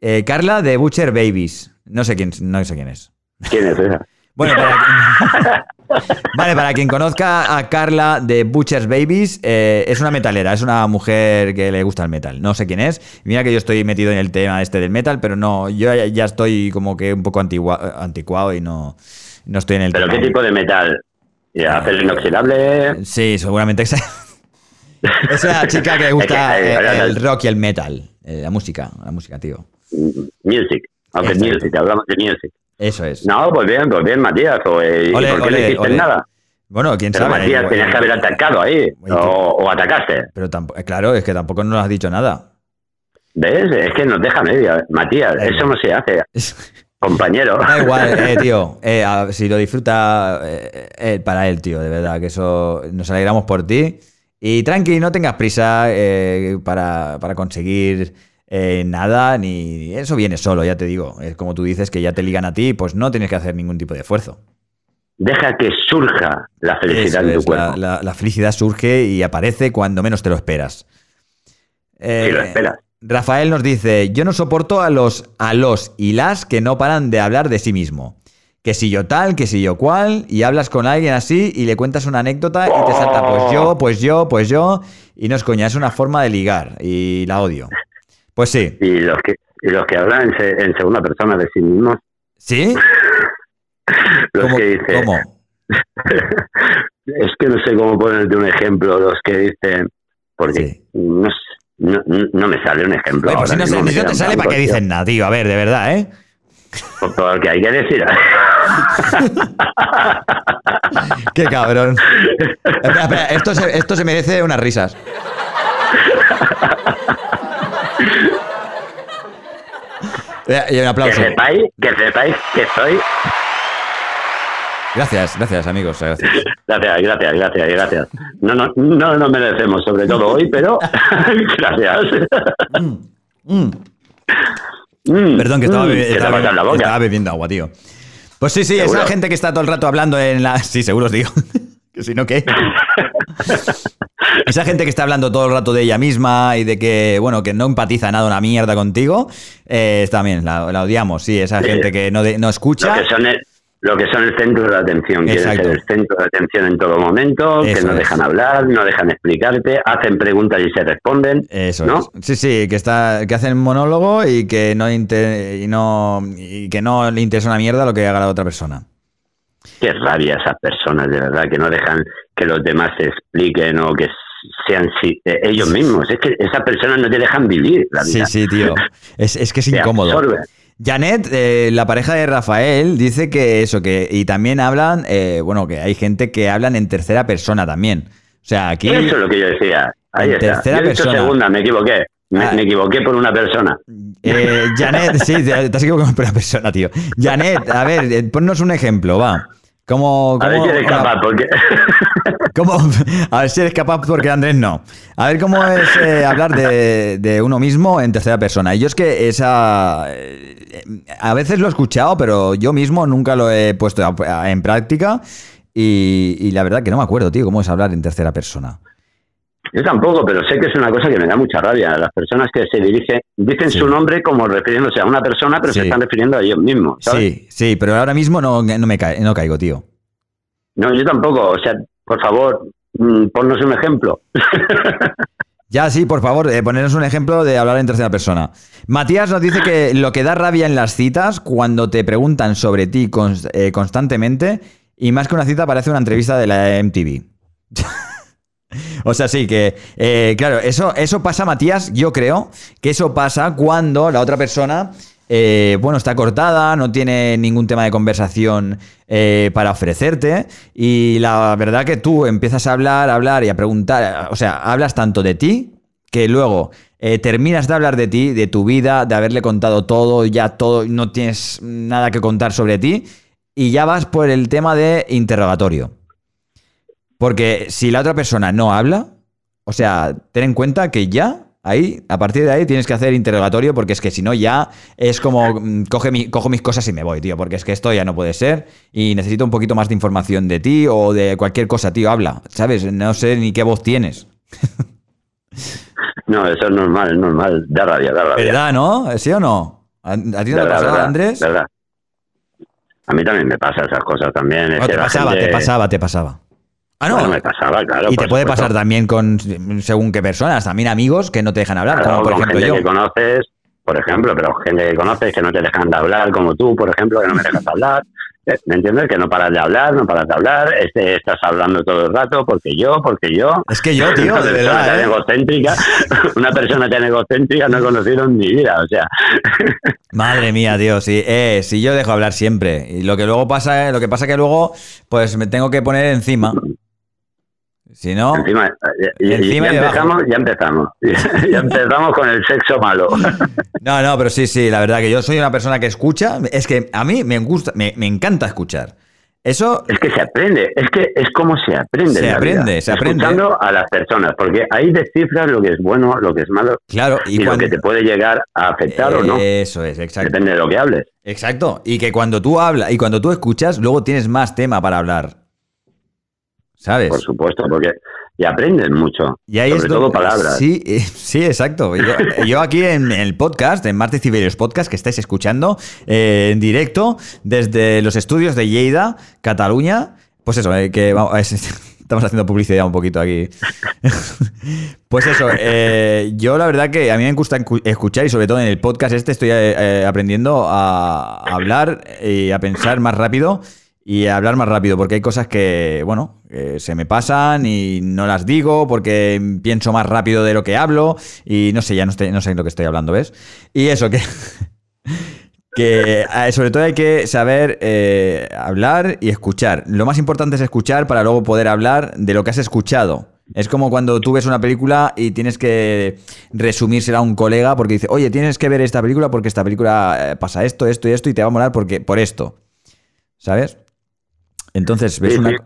Eh, Carla de Butcher Babies. No sé quién, no sé quién es. ¿Quién es esa? Bueno, para, vale, para quien conozca a Carla de Butcher's Babies, eh, es una metalera, es una mujer que le gusta el metal. No sé quién es. Mira que yo estoy metido en el tema este del metal, pero no, yo ya, estoy como que un poco antigua- anticuado y no, no estoy en el ¿Pero tema. qué tipo de metal? ¿Ya, ¿Acero inoxidable? Sí, seguramente. esa- Es chica que le gusta eh, eh, el rock y el metal. la música, la música, tío. Music. Aunque music, hablamos de music. Eso es. No, pues bien, pues bien, Matías. o, eh, ¿Y por qué no hiciste nada? Bueno, quién Pero sabe. Matías, igual- tenías que haber atacado ahí. O, o atacaste. Pero tampoco, claro, es que tampoco nos has dicho nada. ¿Ves? Es que nos deja media. Matías, Da eso no se hace, compañero. Da igual, eh, tío. Eh, a- si lo disfruta eh, eh, para él, tío, de verdad, que eso nos alegramos por ti. Y tranqui, no tengas prisa eh, para, para conseguir eh, nada, ni eso viene solo, ya te digo. Es como tú dices que ya te ligan a ti, pues no tienes que hacer ningún tipo de esfuerzo. Deja que surja la Eso felicidad en tu es, cuerpo. la, la- la felicidad surge y aparece cuando menos te lo esperas. Eh, Si lo esperas. Rafael nos dice, yo no soporto a los, a los y las que no paran de hablar de sí mismo. Que si yo tal, que si yo cual, y hablas con alguien así y le cuentas una anécdota y te salta pues yo, pues yo, pues yo, y no es coña, es una forma de ligar y la odio. Pues sí, Y los que, y los que hablan en, se- en segunda persona de sí mismos, ¿sí? los ¿Cómo? que dicen, ¿Cómo? es que no sé cómo ponerte un ejemplo, los que dicen, porque Sí. no, No, no me sale un ejemplo. Oye, pues si no, si te sale, ¿para qué dices nada, tío? A ver, de verdad, ¿eh? Porque hay que decir. Qué cabrón. Espera, espera, esto se, esto se merece unas risas. Y un que sepáis, que sepáis que soy. Gracias, gracias, amigos. Gracias. Gracias, gracias, gracias, gracias. No, no, no nos merecemos, sobre todo hoy, pero gracias. Mm. Mm, Perdón, que estaba, mm, bebi- que estaba- la boca. estaba bebiendo agua, tío. Pues sí, sí, ¿Seguro? esa gente que está todo el rato hablando en la. Sí, seguro os digo. Que si no, ¿qué? esa gente que está hablando todo el rato de ella misma y de que, bueno, que no empatiza nada una mierda contigo, eh, también la, la odiamos, sí. Esa Sí. gente que no, de- no Lo escucha. que son el, lo que son el centro de la atención. Quieren Exacto. ser el centro de atención en todo momento, que no es. dejan hablar, no dejan explicarte, hacen preguntas y se responden. Eso ¿no? es. Sí, sí, que está, que hacen monólogo y que no y no y que no le interesa una mierda lo que haga la otra persona. Qué rabia esas personas, de verdad, que no dejan que los demás se expliquen o que sean si- eh, ellos mismos. Es que esas personas no te dejan vivir la Sí, vida. sí, tío. Es, es que es incómodo. Janet, eh, la pareja de Rafael, dice que eso, que. Y también hablan, eh, bueno, que hay gente que hablan en tercera persona también. O sea, aquí. Eso es lo que yo decía. Ahí En está. tercera Yo he dicho persona. segunda, me equivoqué. Me, Ah. me equivoqué por una persona. eh, Janet, sí, te, te has equivocado por una persona, tío. Janet, a ver, eh, ponnos un ejemplo, va. ¿Cómo, A ver si eres capaz, porque cómo- a ver si eres capaz, porque Andrés no. A ver cómo es eh, hablar de, de uno mismo en tercera persona. Y yo es que esa. eh, a veces lo he escuchado, pero yo mismo nunca lo he puesto en práctica. Y, y la verdad que no me acuerdo, tío, cómo es hablar en tercera persona. Yo tampoco, pero sé que es una cosa que me da mucha rabia. Las personas que se dirigen, dicen Sí. su nombre como refiriéndose a una persona, pero Sí. se están refiriendo a ellos mismos. ¿sabes? Sí, sí, pero ahora mismo no, no me no caigo, tío. No, yo tampoco. O sea, por favor, mm, ponnos un ejemplo. Ya, sí, por favor, eh, ponernos un ejemplo de hablar en tercera persona. Matías nos dice que lo que da rabia en las citas cuando te preguntan sobre ti eh, constantemente y más que una cita parece una entrevista de la MTV. o sea, sí, que, eh, claro, eso, eso pasa, Matías, yo creo que eso pasa cuando la otra persona, eh, bueno, está cortada, no tiene ningún tema de conversación eh, para ofrecerte y la verdad que tú empiezas a hablar, a hablar y a preguntar, o sea, hablas tanto de ti que luego terminas de hablar de ti, de tu vida, de haberle contado todo, ya todo, no tienes nada que contar sobre ti y ya vas por el tema de interrogatorio. Porque si la otra persona no habla, o sea, ten en cuenta que ya ahí, a partir de ahí tienes que hacer interrogatorio porque es que si no ya es como mm, coge mi- cojo mis cosas y me voy, tío, porque es que esto ya no puede ser y necesito un poquito más de información de ti o de cualquier cosa, tío, habla, ¿sabes? No sé ni qué voz tienes. No, eso es normal, es normal. Da rabia, da rabia. ¿Verdad, no? ¿Sí o no? ¿A, a ti no te pasaba, verdad, Andrés? verdad. A mí también me pasa esas cosas también. No, te pasaba, gente- te pasaba, te pasaba. Ah, no. Bueno, me pasaba, claro. y te puede supuesto. pasar también con según qué personas, también amigos que no te dejan hablar, Claro, como por con ejemplo gente yo. que conoces, por ejemplo, pero gente que conoces que no te dejan de hablar, como tú, por ejemplo, que no me dejas de hablar. Eh, ¿Me entiendes? Que no paras de hablar, no paras de hablar, este, estás hablando todo el rato, porque yo, porque yo. Es que yo, tío, una de persona tan ¿eh? egocéntrica, una persona tan egocéntrica no he conocido en mi vida, o sea, Madre mía, tío, sí, eh, sí yo dejo hablar siempre. Y lo que luego pasa, eh, lo que pasa que luego, pues me tengo que poner encima. Si no, encima, y- Encima ya empezamos, ya empezamos, ya empezamos con el sexo malo. no, no, pero sí, sí, la verdad que yo soy una persona que escucha. Es que a mí me gusta, me, me encanta escuchar. Eso, Es que se aprende, es que es como se aprende. Se en la aprende, vida, se aprende. Escuchando a las personas, porque ahí descifras lo que es bueno, lo que es malo claro, y, y, lo que te puede llegar a afectar o no. Eso es, exacto. Depende de lo que hables. Exacto. Y que cuando tú hablas y cuando tú escuchas, luego tienes más tema para hablar. ¿Sabes? Por supuesto, porque y aprendes mucho. Y ahí sobre es todo palabras. Sí, eh, sí, exacto. Yo, yo aquí en el podcast, en Martes Ciberios Podcast, que estáis escuchando eh, en directo desde los estudios de Lleida, Cataluña. Pues eso, eh, que vamos, es- estamos haciendo publicidad un poquito aquí. Pues eso, eh, yo la verdad que a mí me gusta escuchar y sobre todo en el podcast este estoy aprendiendo a hablar y a pensar más rápido y hablar más rápido, porque hay cosas que, bueno, se me pasan y no las digo porque pienso más rápido de lo que hablo y no sé, ya no, no sé lo que estoy hablando, ¿ves? Y eso que... que eh, sobre todo hay que saber eh, hablar y escuchar. Lo más importante es escuchar para luego poder hablar de lo que has escuchado. Es como cuando tú ves una película y tienes que resumírsela a un colega porque dice, oye, tienes que ver esta película porque esta película eh, pasa esto, esto y esto y te va a molar porque, por esto. ¿Sabes? Entonces, ves una...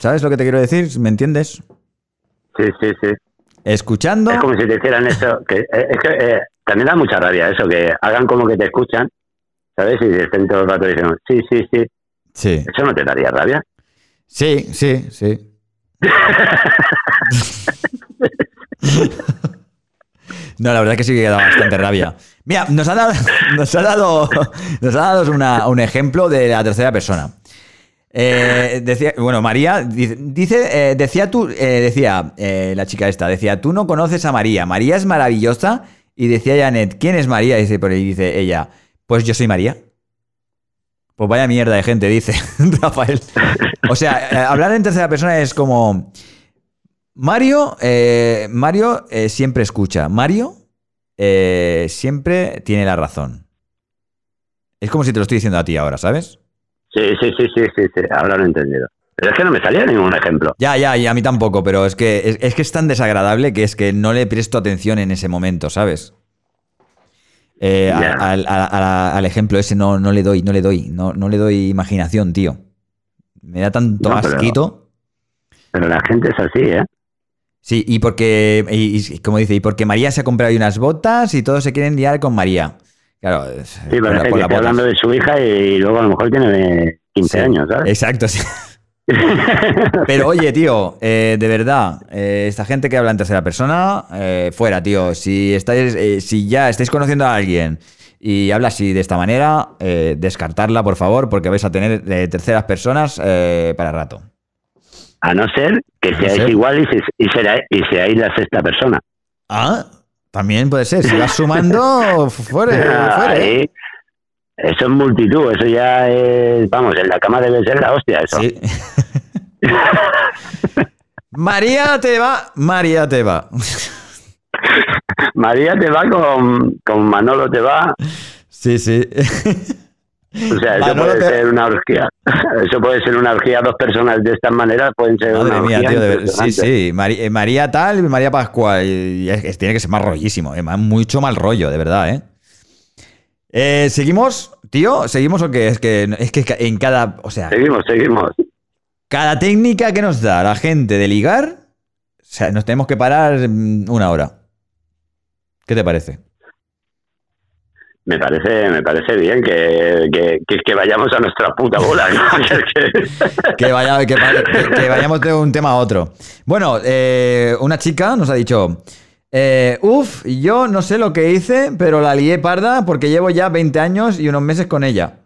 ¿Sabes lo que te quiero decir? ¿Me entiendes? Sí, sí, sí. Escuchando. Es como si te hicieran eso. Que, eh, es que eh, también da mucha rabia eso, que hagan como que te escuchan, ¿sabes? Y estén todo el rato diciendo, sí, sí, sí. Sí. ¿Eso no te daría rabia? Sí, sí, sí. No, la verdad es que sí que da bastante rabia. Mira, nos ha dado, nos ha dado, nos ha dado un ejemplo de la tercera persona. Eh, decía, bueno, María dice, eh, decía tú, eh, decía la chica esta, decía, tú no conoces a María, María es maravillosa. Y decía Janet, ¿quién es María? Y dice, por dice ella, pues yo soy María. Pues vaya mierda de gente, dice Rafael. O sea, hablar en tercera persona es como. Mario, Mario siempre escucha. Mario siempre tiene la razón. Es como si te lo estoy diciendo a ti ahora, ¿sabes? Sí, sí, sí, sí, sí, sí, ahora lo he entendido. Pero es que no me salía ningún ejemplo. Ya, ya, y a mí tampoco, pero es que es, que es tan desagradable que es que no le presto atención en ese momento, ¿sabes? Eh, al, ejemplo ese no, no le doy, no le doy, no, no le doy imaginación, tío. Me da tanto asquito. Pero la gente es así, ¿eh? Sí, y porque, y, como dice, y porque María se ha comprado unas botas y todos se quieren liar con María. Claro, sí, pero es que está hablando de su hija y luego a lo mejor tiene 15 años, ¿sabes? Exacto, sí. Pero oye, tío, eh, de verdad, eh, esta gente que habla en tercera persona, eh, fuera, tío. Si estáis, si ya estáis conociendo a alguien y habla así de esta manera, descartarla, por favor, porque vais a tener terceras personas para rato. A no ser que seáis igual y, y seáis la sexta persona. Ah, también puede ser, si vas sumando, fuera, fuera. ¿eh? Eso es multitud, eso ya es, vamos, en la cama debe ser la hostia, eso. Sí. María te va, María te va. María te va con, con Manolo te va. Sí, sí. O sea, eso puede ser una orgía. Eso puede ser una orgía. Dos personas de esta manera pueden ser una orgía. Tío, sí, sí. Eh, María, tal y María Pascual. Y tiene que ser más rollísimo. Eh, mucho mal rollo, de verdad, ¿eh? ¿eh? ¿Seguimos, tío? ¿Seguimos o qué? Es que, es que en cada. O sea. Seguimos, seguimos. Cada técnica que nos da la gente de ligar. O sea, nos tenemos que parar mm, una hora. ¿Qué te parece? Me parece me parece bien que, que, vayamos a nuestra puta bola. que, vaya, que, vayamos de un tema a otro. Bueno, eh, una chica nos ha dicho, eh, uf, yo no sé lo que hice, pero la lié parda porque llevo ya 20 años y unos meses con ella.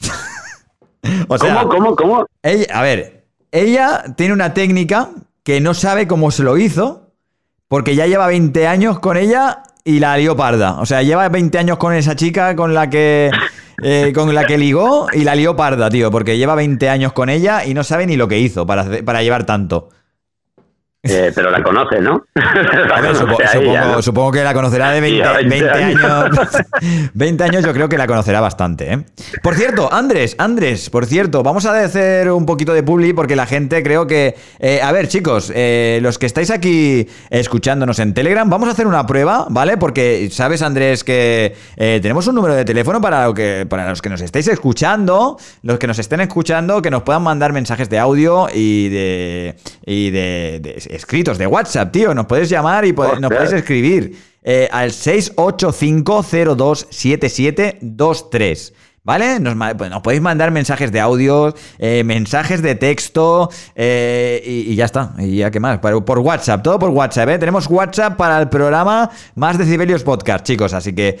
o sea, ¿Cómo, cómo, cómo? a ver, ella tiene una técnica que no sabe cómo se lo hizo, porque ya lleva 20 años con ella y la lió parda. O sea, lleva 20 años con esa chica con la que. Eh, con la que ligó y la lió parda, tío, porque lleva 20 años con ella y no sabe ni lo que hizo para, para llevar tanto. Eh, pero la conoce, ¿no? supongo, que la conocerá de 20, años. 20 años yo creo que la conocerá bastante. ¿eh? Por cierto, Andrés, Andrés, por cierto, vamos a hacer un poquito de publi porque la gente creo que... Eh, a ver, chicos, los que estáis aquí escuchándonos en Telegram, vamos a hacer una prueba, ¿vale? Porque sabes, Andrés, que tenemos un número de teléfono para, lo que, para los que nos estáis escuchando, los que nos estén escuchando, que nos puedan mandar mensajes de audio y de... Y de escritos de WhatsApp, tío. Nos puedes llamar y nos puedes escribir eh, al 685027723. ¿Vale? Pues, nos, podéis mandar mensajes de audio, eh, mensajes de texto eh, y, ya está. Y ya qué más. Por, por, WhatsApp, todo por WhatsApp. ¿eh? Tenemos WhatsApp para el programa Más Decibelios Podcast, chicos. Así que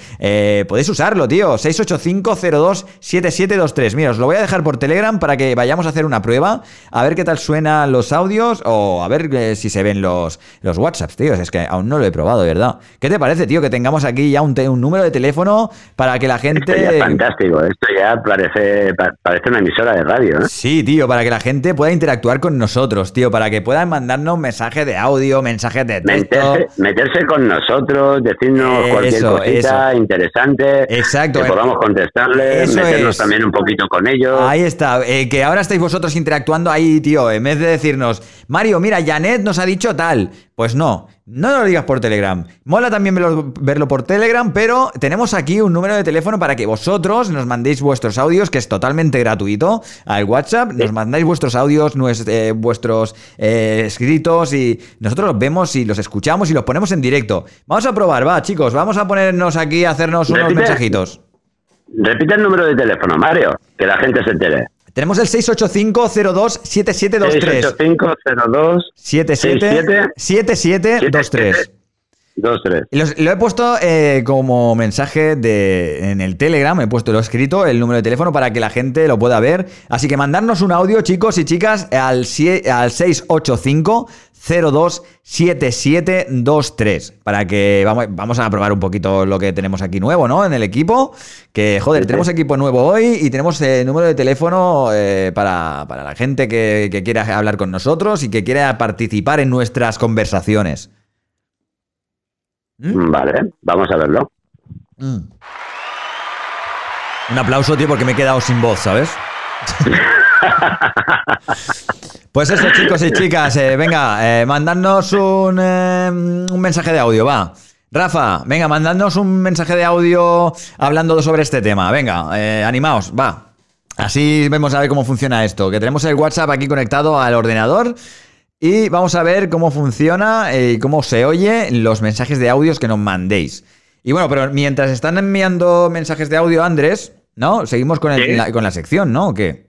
podéis usarlo, tío. 685027723. Mira, os lo voy a dejar por Telegram para que vayamos a hacer una prueba. A ver qué tal suenan los audios o a ver si se ven los, los WhatsApps, tío. Es que aún no lo he probado, de verdad. ¿Qué te parece, tío? Que tengamos aquí ya un, un número de teléfono para que la gente. fantástico, ¿eh? Esto ya parece, parece una emisora de radio, ¿eh? Sí, tío, para que la gente pueda interactuar con nosotros, tío, para que puedan mandarnos mensajes de audio, mensajes de texto. Meterse, con nosotros, decirnos cualquier cosita interesante. Exacto. Que podamos contestarles, meternos también un poquito con ellos. Ahí está, eh, que ahora estáis vosotros interactuando ahí, tío, en vez de decirnos, Mario, mira, Janet nos ha dicho tal. Pues no, no lo digas por Telegram. Mola también verlo, por Telegram, pero tenemos aquí un número de teléfono para que vosotros nos mandéis vuestros audios, que es totalmente gratuito, al WhatsApp. Nos mandáis vuestros audios, eh, vuestros eh, escritos y nosotros los vemos y los escuchamos y los ponemos en directo. Vamos a probar, va, chicos, vamos a ponernos aquí a hacernos unos mensajitos. Repite el número de teléfono, Mario, que la gente se entere. Tenemos el 685-02-7723. 685-02-7723. 7723. Lo, he puesto eh, como mensaje de, en el Telegram, he puesto lo escrito, el número de teléfono para que la gente lo pueda ver. Así que mandarnos un audio, chicos y chicas, al, al 685 027723 para que vamos, vamos a probar un poquito lo que tenemos aquí nuevo, ¿no? En el equipo. Que, joder, tenemos equipo nuevo hoy y tenemos el eh, número de teléfono eh, para, la gente que, quiera hablar con nosotros y que quiera participar en nuestras conversaciones. ¿Mm? Vale, vamos a verlo. Mm. Un aplauso, tío, porque me he quedado sin voz, ¿sabes? Pues eso, chicos y chicas, eh, venga, eh, mandadnos un, eh, un, mensaje de audio, va. Rafa, venga, mandadnos un mensaje de audio hablando sobre este tema. Venga, animaos, va. Así vemos a ver cómo funciona esto. Que tenemos el WhatsApp aquí conectado al ordenador y vamos a ver cómo funciona y cómo se oye los mensajes de audios que nos mandéis. Y bueno, pero mientras están enviando mensajes de audio, Andrés, ¿no? Seguimos con, el, con la sección, ¿no? ¿O qué?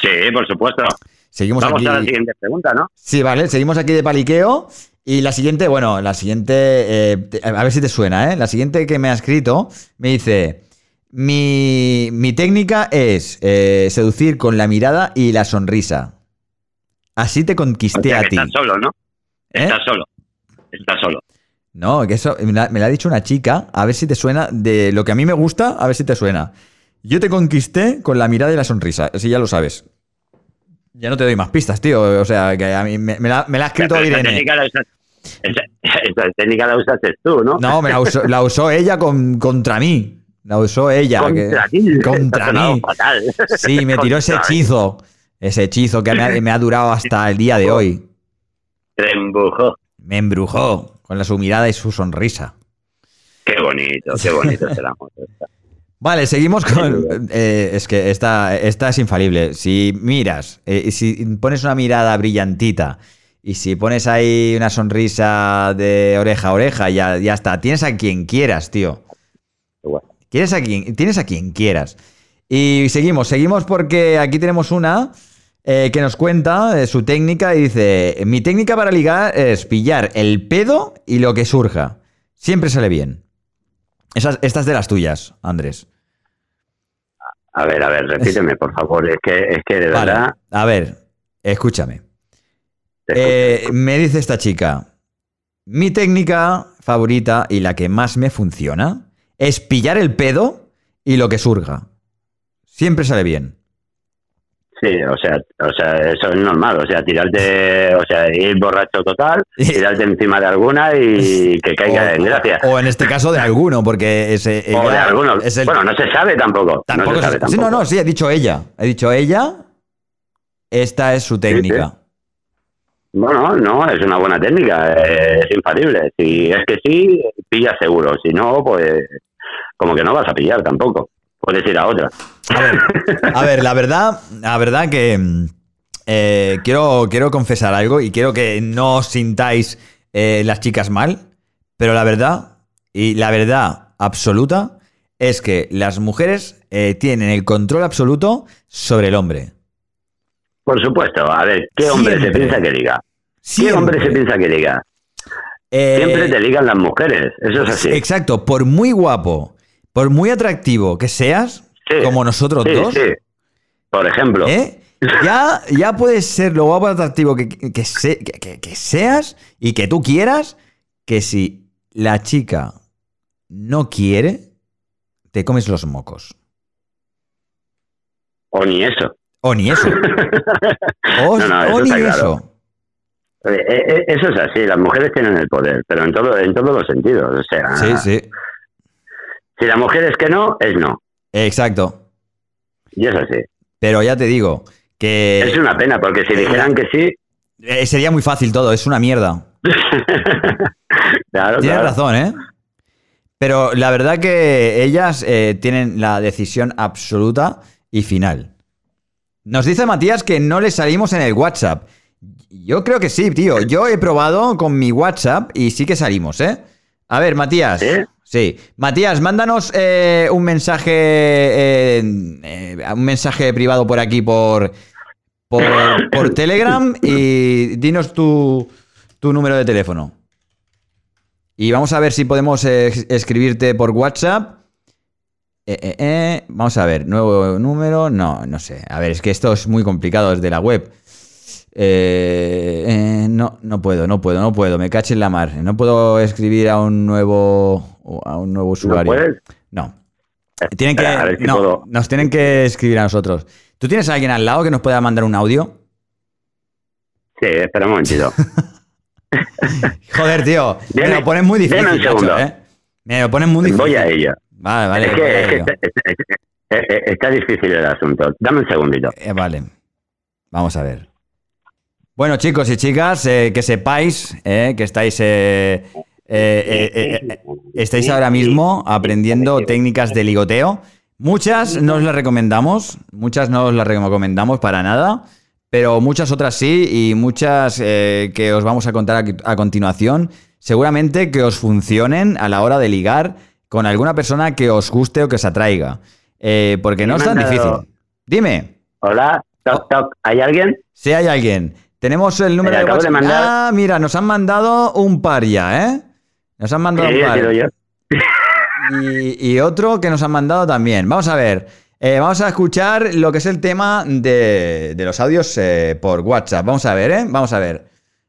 Sí, por supuesto. Seguimos Vamos aquí... a la siguiente pregunta, ¿no? Sí, vale, seguimos aquí de paliqueo. Y la siguiente, bueno, la siguiente, eh, a ver si te suena, ¿eh? La siguiente que me ha escrito me dice, mi, técnica es eh, seducir con la mirada y la sonrisa. Así te conquisté a ti. Estás solo, ¿no? ¿Eh? Estás solo. Estás solo. No, que eso me lo ha dicho una chica, a ver si te suena de lo que a mí me gusta, a ver si te suena. Yo te conquisté con la mirada y la sonrisa, así ya lo sabes. Ya no te doy más pistas, tío. O sea, que a mí me, la, me la ha escrito Irene. Esa técnica la usaste tú, ¿no? No, me la usó, la usó ella con, contra mí. La usó ella. Contra mí. Sí, me tiró ese hechizo. Ese hechizo que me ha, durado hasta el día de hoy. Te embrujó. Me embrujó con la, su mirada y su sonrisa. Qué bonito, qué bonito será. Vale, seguimos con. Eh, es que esta, esta, es infalible. Si miras, eh, si pones una mirada brillantita y si pones ahí una sonrisa de oreja a oreja, ya, ya está. Tienes a quien quieras, tío. Tienes a quien, tienes a quien quieras. Y seguimos, seguimos porque aquí tenemos una eh, que nos cuenta su técnica y dice: Mi técnica para ligar es pillar el pedo y lo que surja. Siempre sale bien. Esas, estas de las tuyas, Andrés. A ver, a ver, repíteme, por favor. Es que, es que de verdad. A ver, escúchame. Eh, me dice esta chica: Mi técnica favorita y la que más me funciona es pillar el pedo y lo que surja. Siempre sale bien. Sí, o sea, o sea, eso es normal, o sea, tirarte, o sea, ir borracho total, tirarte encima de alguna y que caiga en gracia. O en este caso de alguno, porque ese o de alguno. Bueno, no se sabe tampoco. no se sabe tampoco. Sí, no, no, sí, he dicho ella. He dicho ella, esta es su técnica. Bueno, no, es una buena técnica, es infalible. Si es que sí, pilla seguro. Si no, pues como que no vas a pillar tampoco puedes ir a otra. A ver, la verdad, la verdad que eh, quiero, quiero confesar algo y quiero que no os sintáis eh, las chicas mal, pero la verdad, y la verdad absoluta, es que las mujeres eh, tienen el control absoluto sobre el hombre. Por supuesto, a ver, ¿qué hombre se piensa que diga? ¿Qué hombre se piensa que diga? Siempre te digan las mujeres, eso es así. Exacto, por muy guapo, por muy atractivo que seas, como nosotros dos. Sí. Por ejemplo. ¿eh? Ya, ya puedes ser lo guapo atractivo que, que, seas y que tú quieras, que si la chica no quiere, te comes los mocos. O ni eso. O ni eso. O, No, no, eso o ni claro. eso. Eh, eh, Eso es así, las mujeres tienen el poder, pero en todo en todos los sentidos. O sea, Sí, sí. Si la mujer es que no, es no. Exacto. Y es así. Pero ya te digo que Es una pena, porque si dijeran que sí, eh, sería muy fácil todo, es una mierda. claro, Tienes claro. razón, ¿eh? Pero la verdad que ellas eh, tienen la decisión absoluta y final. Nos dice Matías que no le salimos en el WhatsApp. Yo creo que sí, tío. Yo he probado con mi WhatsApp y sí que salimos, ¿eh? A ver, Matías. ¿Sí? Sí. Matías, mándanos eh, un mensaje eh, eh, un mensaje privado por aquí por, por, por Telegram y dinos tu, tu número de teléfono. Y vamos a ver si podemos eh, escribirte por WhatsApp. Vamos a ver, nuevo número. No, no sé. A ver, es que esto es muy complicado desde la web. Eh, eh, no, no puedo, no puedo, no puedo. Me caché en la mar. No puedo escribir a un nuevo, a un nuevo ¿No usuario. puedes? No. Tienen que, Espera, a ver si no, puedo. nos tienen que escribir a nosotros. ¿Tú tienes a alguien al lado que nos pueda mandar un audio? Sí, espera un momentito. Joder, tío. me Deme- lo pones muy difícil, un segundo. ¿eh? Me lo pones muy difícil. Voy a ello. Vale, vale. es que, es que está difícil el asunto. Dame un segundito. Eh, vale. Vamos a ver. Bueno, chicos y chicas, eh, que sepáis eh, que estáis, eh, eh, estáis ahora mismo aprendiendo técnicas de ligoteo. Muchas no os las recomendamos, muchas no os las recomendamos para nada, pero muchas otras sí y muchas que os vamos a contar a, a continuación, seguramente que os funcionen a la hora de ligar con alguna persona que os guste o que os atraiga. Eh, porque no es tan difícil. Dime. Hola, toc, toc. ¿Hay alguien? Si hay alguien. Tenemos el número Mira, de acabo de WhatsApp. mandar- Ah, mira, nos han mandado un par ya, ¿eh? Nos han mandado Sí, un par. yo. Y, y otro que nos han mandado también. Vamos a ver. Eh, vamos a escuchar lo que es el tema de, de los audios eh, por WhatsApp. Vamos a ver, ¿eh? Vamos a ver.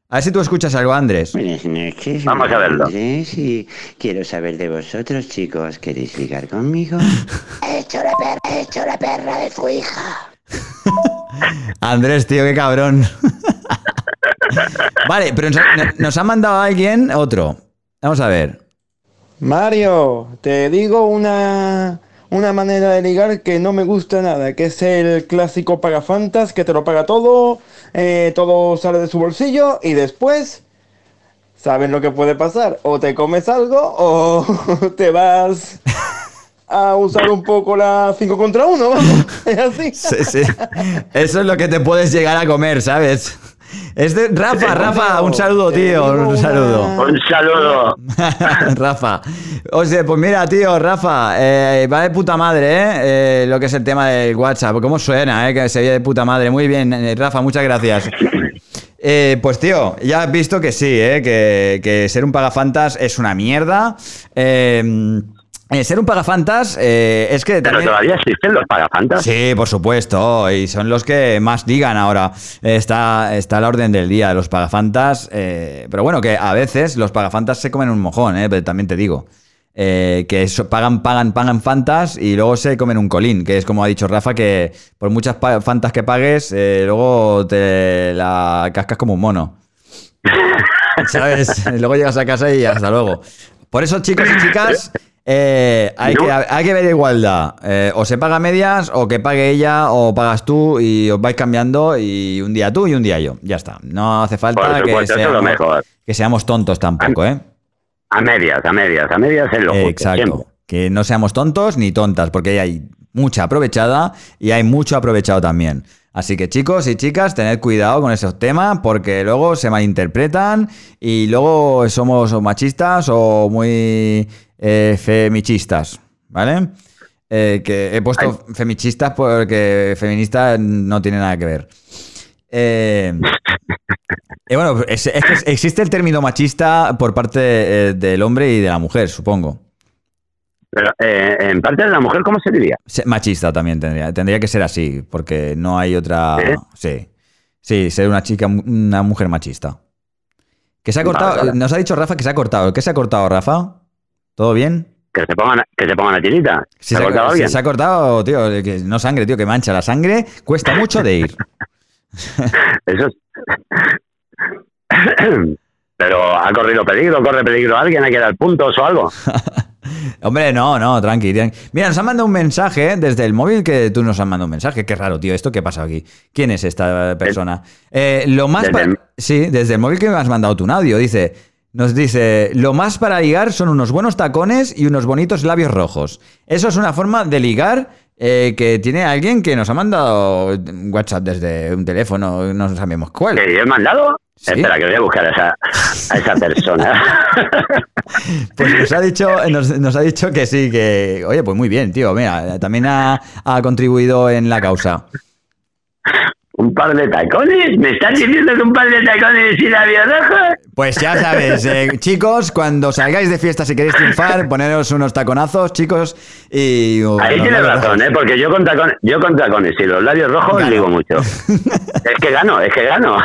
A ver si tú escuchas algo, Andrés. Buenas noches. Vamos a verlo. Andrés, y quiero saber de vosotros, chicos. ¿Queréis ligar conmigo? He hecho la perra, he hecho la perra de su hija. Andrés, tío, qué cabrón. vale, pero nos, ha mandado alguien otro. Vamos a ver. Mario, te digo una, una manera de ligar que no me gusta nada, que es el clásico pagafantas que te lo paga todo, eh, todo sale de su bolsillo y después, ¿saben lo que puede pasar? O te comes algo o te vas a usar un poco la 5 contra 1, vamos, es así. Sí, sí. Eso es lo que te puedes llegar a comer, ¿sabes? Es de Rafa, Rafa, un saludo, tío, un saludo. Un saludo. Rafa. O sea, pues mira, tío, Rafa, eh, va de puta madre, ¿eh? Eh, Lo que es el tema del WhatsApp. ¿Cómo suena, eh? Que se ve de puta madre. Muy bien, eh, Rafa, muchas gracias. Eh, pues tío, ya has visto que sí, ¿eh? que, que ser un pagafantas es una mierda. Eh, eh, ser un pagafantas eh, es que Pero todavía existen los pagafantas. Sí, por supuesto, y son los que más digan ahora. Está, está la orden del día, los pagafantas. eh, pero bueno, que a veces los pagafantas se comen un mojón, eh, pero también te digo. que pagan, pagan, pagan fantas y luego se comen un colín, que es como ha dicho Rafa, que por muchas fantas que pagues, luego te la cascas como un mono. ¿Sabes? Luego llegas a casa y hasta luego. Por eso, chicos y chicas, eh, hay, No. que, hay que ver igualdad. Eh, o se paga medias, o que pague ella, o pagas tú, y os vais cambiando, y un día tú y un día yo. Ya está. No hace falta Por que, supuesto, eso es lo seamos, mejor. que seamos tontos tampoco, ¿eh? A medias, a medias, a medias es lo justo. Exacto. siempre. Que no seamos tontos ni tontas, porque hay mucha aprovechada y hay mucho aprovechado también. Así que chicos y chicas, tened cuidado con esos temas porque luego se malinterpretan y luego somos o machistas o muy eh, femichistas, ¿vale? Eh, que he puesto femichistas porque feminista no tiene nada que ver. Eh, bueno, es- es que existe el término machista por parte eh, del hombre y de la mujer, supongo. Pero eh, en parte de la mujer, ¿cómo se diría? Machista también tendría, tendría que ser así, porque no hay otra. Sí. Sí, ser una chica, una mujer machista. Que se ha Vale, cortado. vale. Nos ha dicho Rafa que se ha cortado. ¿Qué se ha cortado, Rafa? ¿Todo bien? que se pongan, que se la tirita. Si ¿Se ha cortado si alguien? se ha cortado, tío, que no sangre, tío, que mancha. La sangre cuesta mucho de ir. Eso es... Pero ha corrido peligro, corre peligro alguien, hay que dar puntos o algo. Hombre, no, no, tranqui, tranqui. Mira, nos han mandado un mensaje ¿eh? desde el móvil que tú nos has mandado un mensaje. Qué raro, tío, ¿esto qué pasa aquí? ¿Quién es esta persona? Eh, lo más Desde para- el- Sí, desde el móvil que me has mandado tu audio, dice... Nos dice, lo más para ligar son unos buenos tacones y unos bonitos labios rojos. Eso es una forma de ligar eh, que tiene alguien que nos ha mandado WhatsApp desde un teléfono, no sabemos cuál. ¿Que yo he mandado? Sí. Espera, que voy a buscar a esa, a esa persona. Pues nos ha dicho, nos, nos ha dicho que sí, que. Oye, pues muy bien, tío. Mira, también ha, ha contribuido en la causa. ¿Un par de tacones? ¿Me estás diciendo que un par de tacones y labios rojos? Pues ya sabes, eh, chicos, cuando salgáis de fiesta, si queréis triunfar, poneros unos taconazos, chicos. Y. uh, Ahí tienes razón. ¿eh? Porque yo con tacones, yo con tacones y los labios rojos Gano. digo mucho. es que gano, es que gano.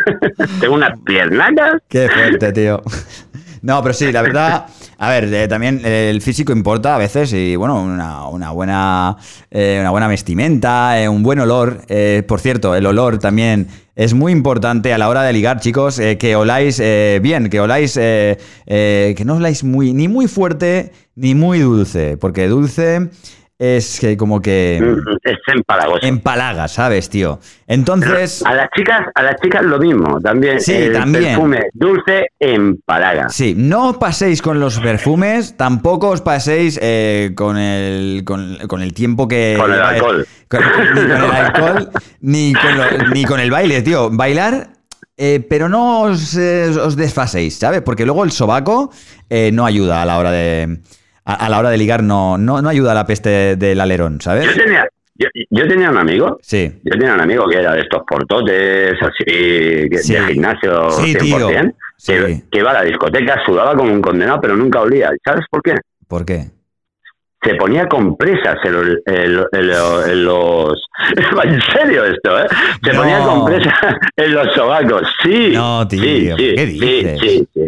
Tengo unas piernacas. Qué fuerte, tío. No, pero sí, la verdad, a ver, eh, también el físico importa a veces y bueno, una, buena eh, una buena vestimenta, eh, un buen olor. Eh, por cierto, el olor también es muy importante a la hora de ligar, chicos, eh, que oláis eh, bien, que oláis, eh, eh, que no oláis muy, ni muy fuerte ni muy dulce, porque dulce es que como que Mm, Es empalagoso. empalaga, ¿sabes, tío? Entonces... A las chicas, a las chicas lo mismo, también. Sí, el también. perfume dulce empalaga. Sí, no os paséis con los perfumes, tampoco os paséis eh, con, el, con, con el tiempo que... Con el alcohol. con- ni con el alcohol, ni con, lo- ni con el baile, tío. Bailar, eh, pero no os, eh, os desfaséis, ¿sabes? Porque luego el sobaco eh, no ayuda a la hora de... A, a la hora de ligar no, no, no ayuda a la peste del alerón, ¿sabes? Yo tenía, yo, yo tenía un amigo, Sí. yo tenía un amigo que era de estos portotes, así, Sí. de gimnasio Sí, 100%, tío. Sí. que, que iba a la discoteca, sudaba como un condenado, pero nunca olía. ¿Sabes por qué? ¿Por qué? se ponía compresas en, los- en en lo- en los... En serio esto, ¿eh? Se No. ponía compresas en los sobacos, sí. No, tío, sí, sí, ¿qué sí, dices? Sí, sí,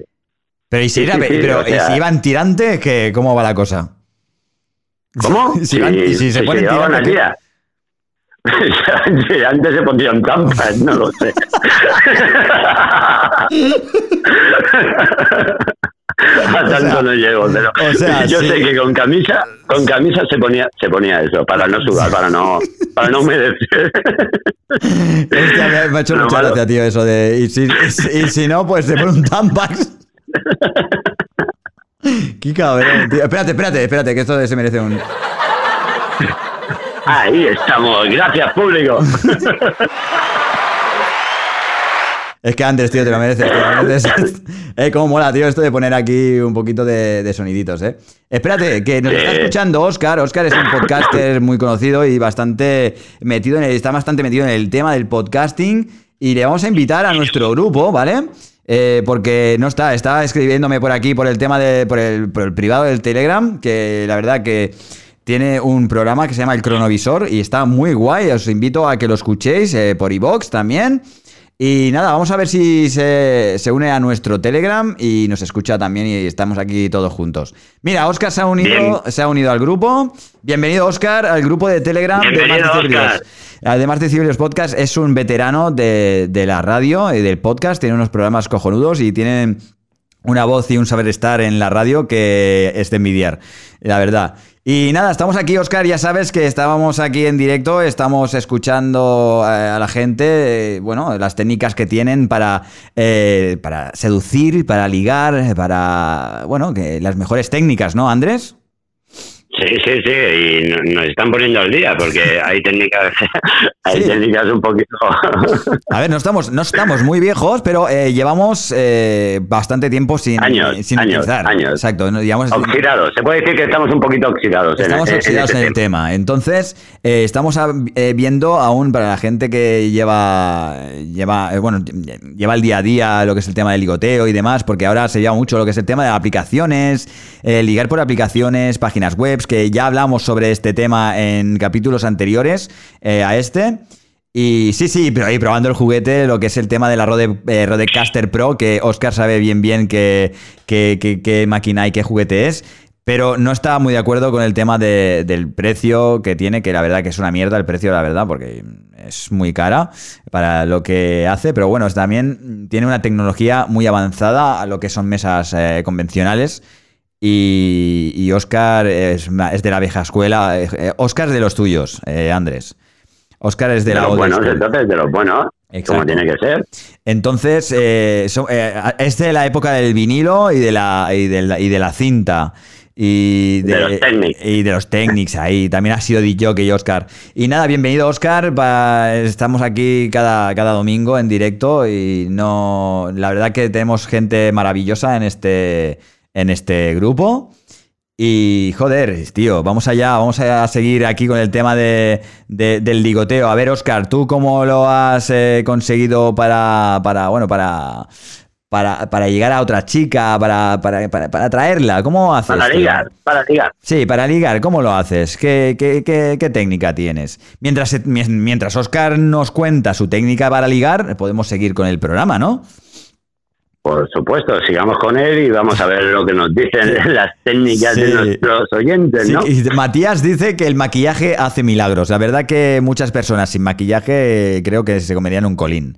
Pero, ¿y si, Sí, era- sí, sí, pero o sea- ¿y si iban tirantes, ¿qué, ¿cómo va la cosa? ¿Cómo? Si van- y si se ponen tirantes, día. Sí, Antes se ponían tampas, no lo sé. A tanto no llego, pero o sea, yo sí. sé que con camisa, con camisa se ponía, se ponía eso, para no sudar, para no, para no humedecer. Hostia, me, me ha hecho mucha malo- gracia, tío, eso de. Si- y si no, pues se pone un Tampax. Qué cabrón, tío. Espérate, espérate, espérate, que esto se merece un. Ahí estamos, gracias público. Es que Andrés, tío, te lo mereces. Te lo mereces. Eh, cómo mola, tío, esto de poner aquí un poquito de, de soniditos, ¿eh? Espérate, que nos está escuchando Oscar. Oscar es un podcaster muy conocido y bastante metido en el, está bastante metido en el tema del podcasting. Y le vamos a invitar a nuestro grupo, ¿vale? Eh, porque no está, está escribiéndome por aquí por el tema de. por el, por el privado del Telegram, que la verdad que. Tiene un programa que se llama El Cronovisor y está muy guay. Os invito a que lo escuchéis eh, por iVox también. Y nada, vamos a ver si se, se une a nuestro Telegram y nos escucha también y estamos aquí todos juntos. Mira, Oscar se ha unido, Bien. se ha unido al grupo. Bienvenido, Oscar, al grupo de Telegram de Bienvenido, Decibelios. Óscar. Además de Cibelios Podcast, es un veterano de, de la radio y del podcast. Tiene unos programas cojonudos y tiene una voz y un saber estar en la radio que es de envidiar, la verdad. Y nada, estamos aquí, Oscar, ya sabes que estábamos aquí en directo, estamos escuchando eh, a la gente, eh, bueno, las técnicas que tienen para, eh, para seducir, para ligar, para, bueno, que las mejores técnicas, ¿no, Andrés? Sí, sí, sí, y no- nos están poniendo al día porque hay técnicas, hay Sí. técnicas un poquito. A ver, no estamos, no estamos muy viejos, pero eh, llevamos eh, bastante tiempo sin, Años, sin años, utilizar. años. Exacto. Digamos, oxidados, se puede decir que estamos un poquito oxidados. en- Estamos en- oxidados en, el tema. Entonces, eh, estamos a- eh, viendo aún para la gente que lleva, lleva, eh, bueno, lleva el día a día lo que es el tema del ligoteo y demás, porque ahora se lleva mucho lo que es el tema de aplicaciones, eh, ligar por aplicaciones, páginas web, que ya hablamos sobre este tema en capítulos anteriores eh, a este. Y sí, sí, pero ahí probando el juguete, lo que es el tema de la Rode, eh, Rodecaster Pro, que Oscar sabe bien bien qué, qué, qué- qué máquina y qué juguete es. Pero no estaba muy de acuerdo con el tema de- del precio que tiene, que la verdad que es una mierda el precio, la verdad, porque es muy cara para lo que hace. Pero bueno, también tiene una tecnología muy avanzada a lo que son mesas eh, convencionales. Y, y Oscar es, de la vieja escuela. Eh, eh, Oscar es de los tuyos, eh, Andrés. Oscar es de, De la los buenos, school. entonces, de los buenos, Exacto. como tiene que ser. Entonces, eh, so- eh, es de la época del vinilo y de la, y de la, y de la cinta. Y De los Technics. Y de los Technics ahí. También ha sido DJ y Oscar. Y nada, bienvenido Oscar. Estamos aquí cada, cada domingo en directo y no. La verdad que tenemos gente maravillosa en este, en este grupo. Y joder, tío, vamos allá, vamos a seguir aquí con el tema de, de- del ligoteo. A ver, Oscar, ¿tú cómo lo has eh, conseguido para, para, bueno, para, para, para llegar a otra chica, para, para, para, para traerla? ¿Cómo haces? Para tío? ligar, para ligar. Sí, para ligar, ¿cómo lo haces? ¿Qué, qué, qué- qué técnica tienes? Mientras, mientras Oscar nos cuenta su técnica para ligar, podemos seguir con el programa, ¿no? Por supuesto, sigamos con él y vamos a ver lo que nos dicen las técnicas Sí. de nuestros oyentes, Sí, ¿no? y Matías dice que el maquillaje hace milagros. La verdad que muchas personas sin maquillaje eh, creo que se comerían un colín.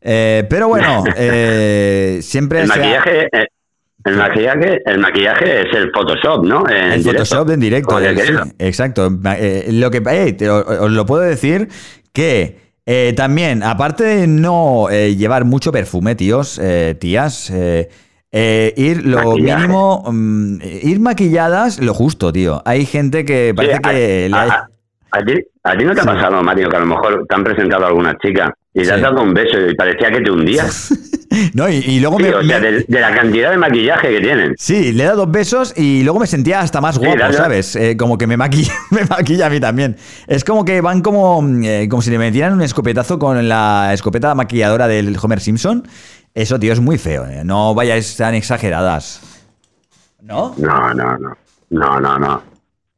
Eh, pero bueno, eh, siempre El ha- eh, el maquillaje, el maquillaje es el Photoshop, ¿no? En El directo. Photoshop en directo. Eh, exacto. Eh, lo que eh, te- os lo puedo decir que eh, también, aparte de no eh, llevar mucho perfume, tíos, eh, tías, eh, eh, ir lo Maquillaje. mínimo, mm, ir maquilladas lo justo, tío. Hay gente que parece Sí, que a, le a- a ti, a ti no te ha pasado, Mario, que a lo mejor te han presentado a alguna chica y Sí. te has dado un beso y parecía que te hundías. No, y, y luego Sí, me, o sea, me- de, de la cantidad de maquillaje que tienen. Sí, le he dado dos besos y luego me sentía hasta más Sí, guapo. ¿sabes? Eh, como que me maquilla, me maquilla a mí también. Es como que van como, mm, eh, como si le metieran un escopetazo con la escopeta maquilladora del Homer Simpson. Eso, tío, es muy feo. eh. No vayáis tan exageradas. ¿No? No, no, no. No, no, no.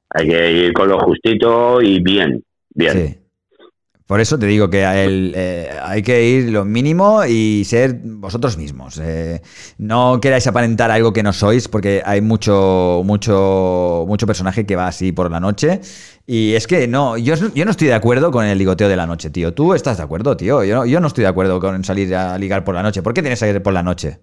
Hay que ir con lo justito y bien. Bien. Por eso te digo que eh, hay que ir lo mínimo y ser vosotros mismos. Eh, no queráis aparentar algo que no sois, porque hay mucho, mucho, mucho personaje que va así por la noche. Y es que no, yo, no estoy de acuerdo con el ligoteo de la noche, tío. ¿Tú estás de acuerdo, tío? Yo, no- yo no estoy de acuerdo con salir a ligar por la noche. ¿Por qué tienes que ir por la noche?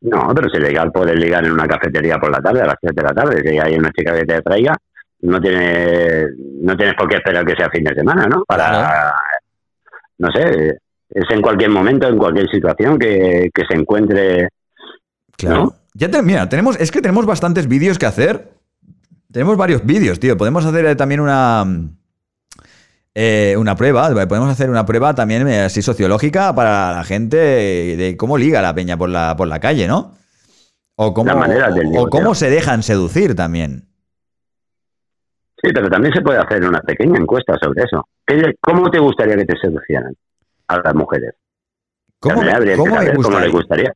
No, pero si legal puedes ligar en una cafetería por la tarde, a las 7 de la tarde, que hay una chica que te traiga, no tiene, no tienes por qué esperar que sea fin de semana, ¿no? Para, Claro. no sé, es en cualquier momento, en cualquier situación que, que se encuentre. Claro. ¿No? Ya te- mira, tenemos, es que tenemos bastantes vídeos que hacer. Tenemos varios vídeos, tío. Podemos hacer eh, también una. eh, una prueba. Podemos hacer una prueba también eh, así sociológica para la gente de cómo liga la peña por la, por la calle, ¿no? O cómo, o cómo se dejan seducir también. Sí, pero también se puede hacer una pequeña encuesta sobre eso. ¿Qué- ¿Cómo te gustaría que te seducieran a las mujeres? ¿Cómo, habría que cómo gustaría? les gustaría.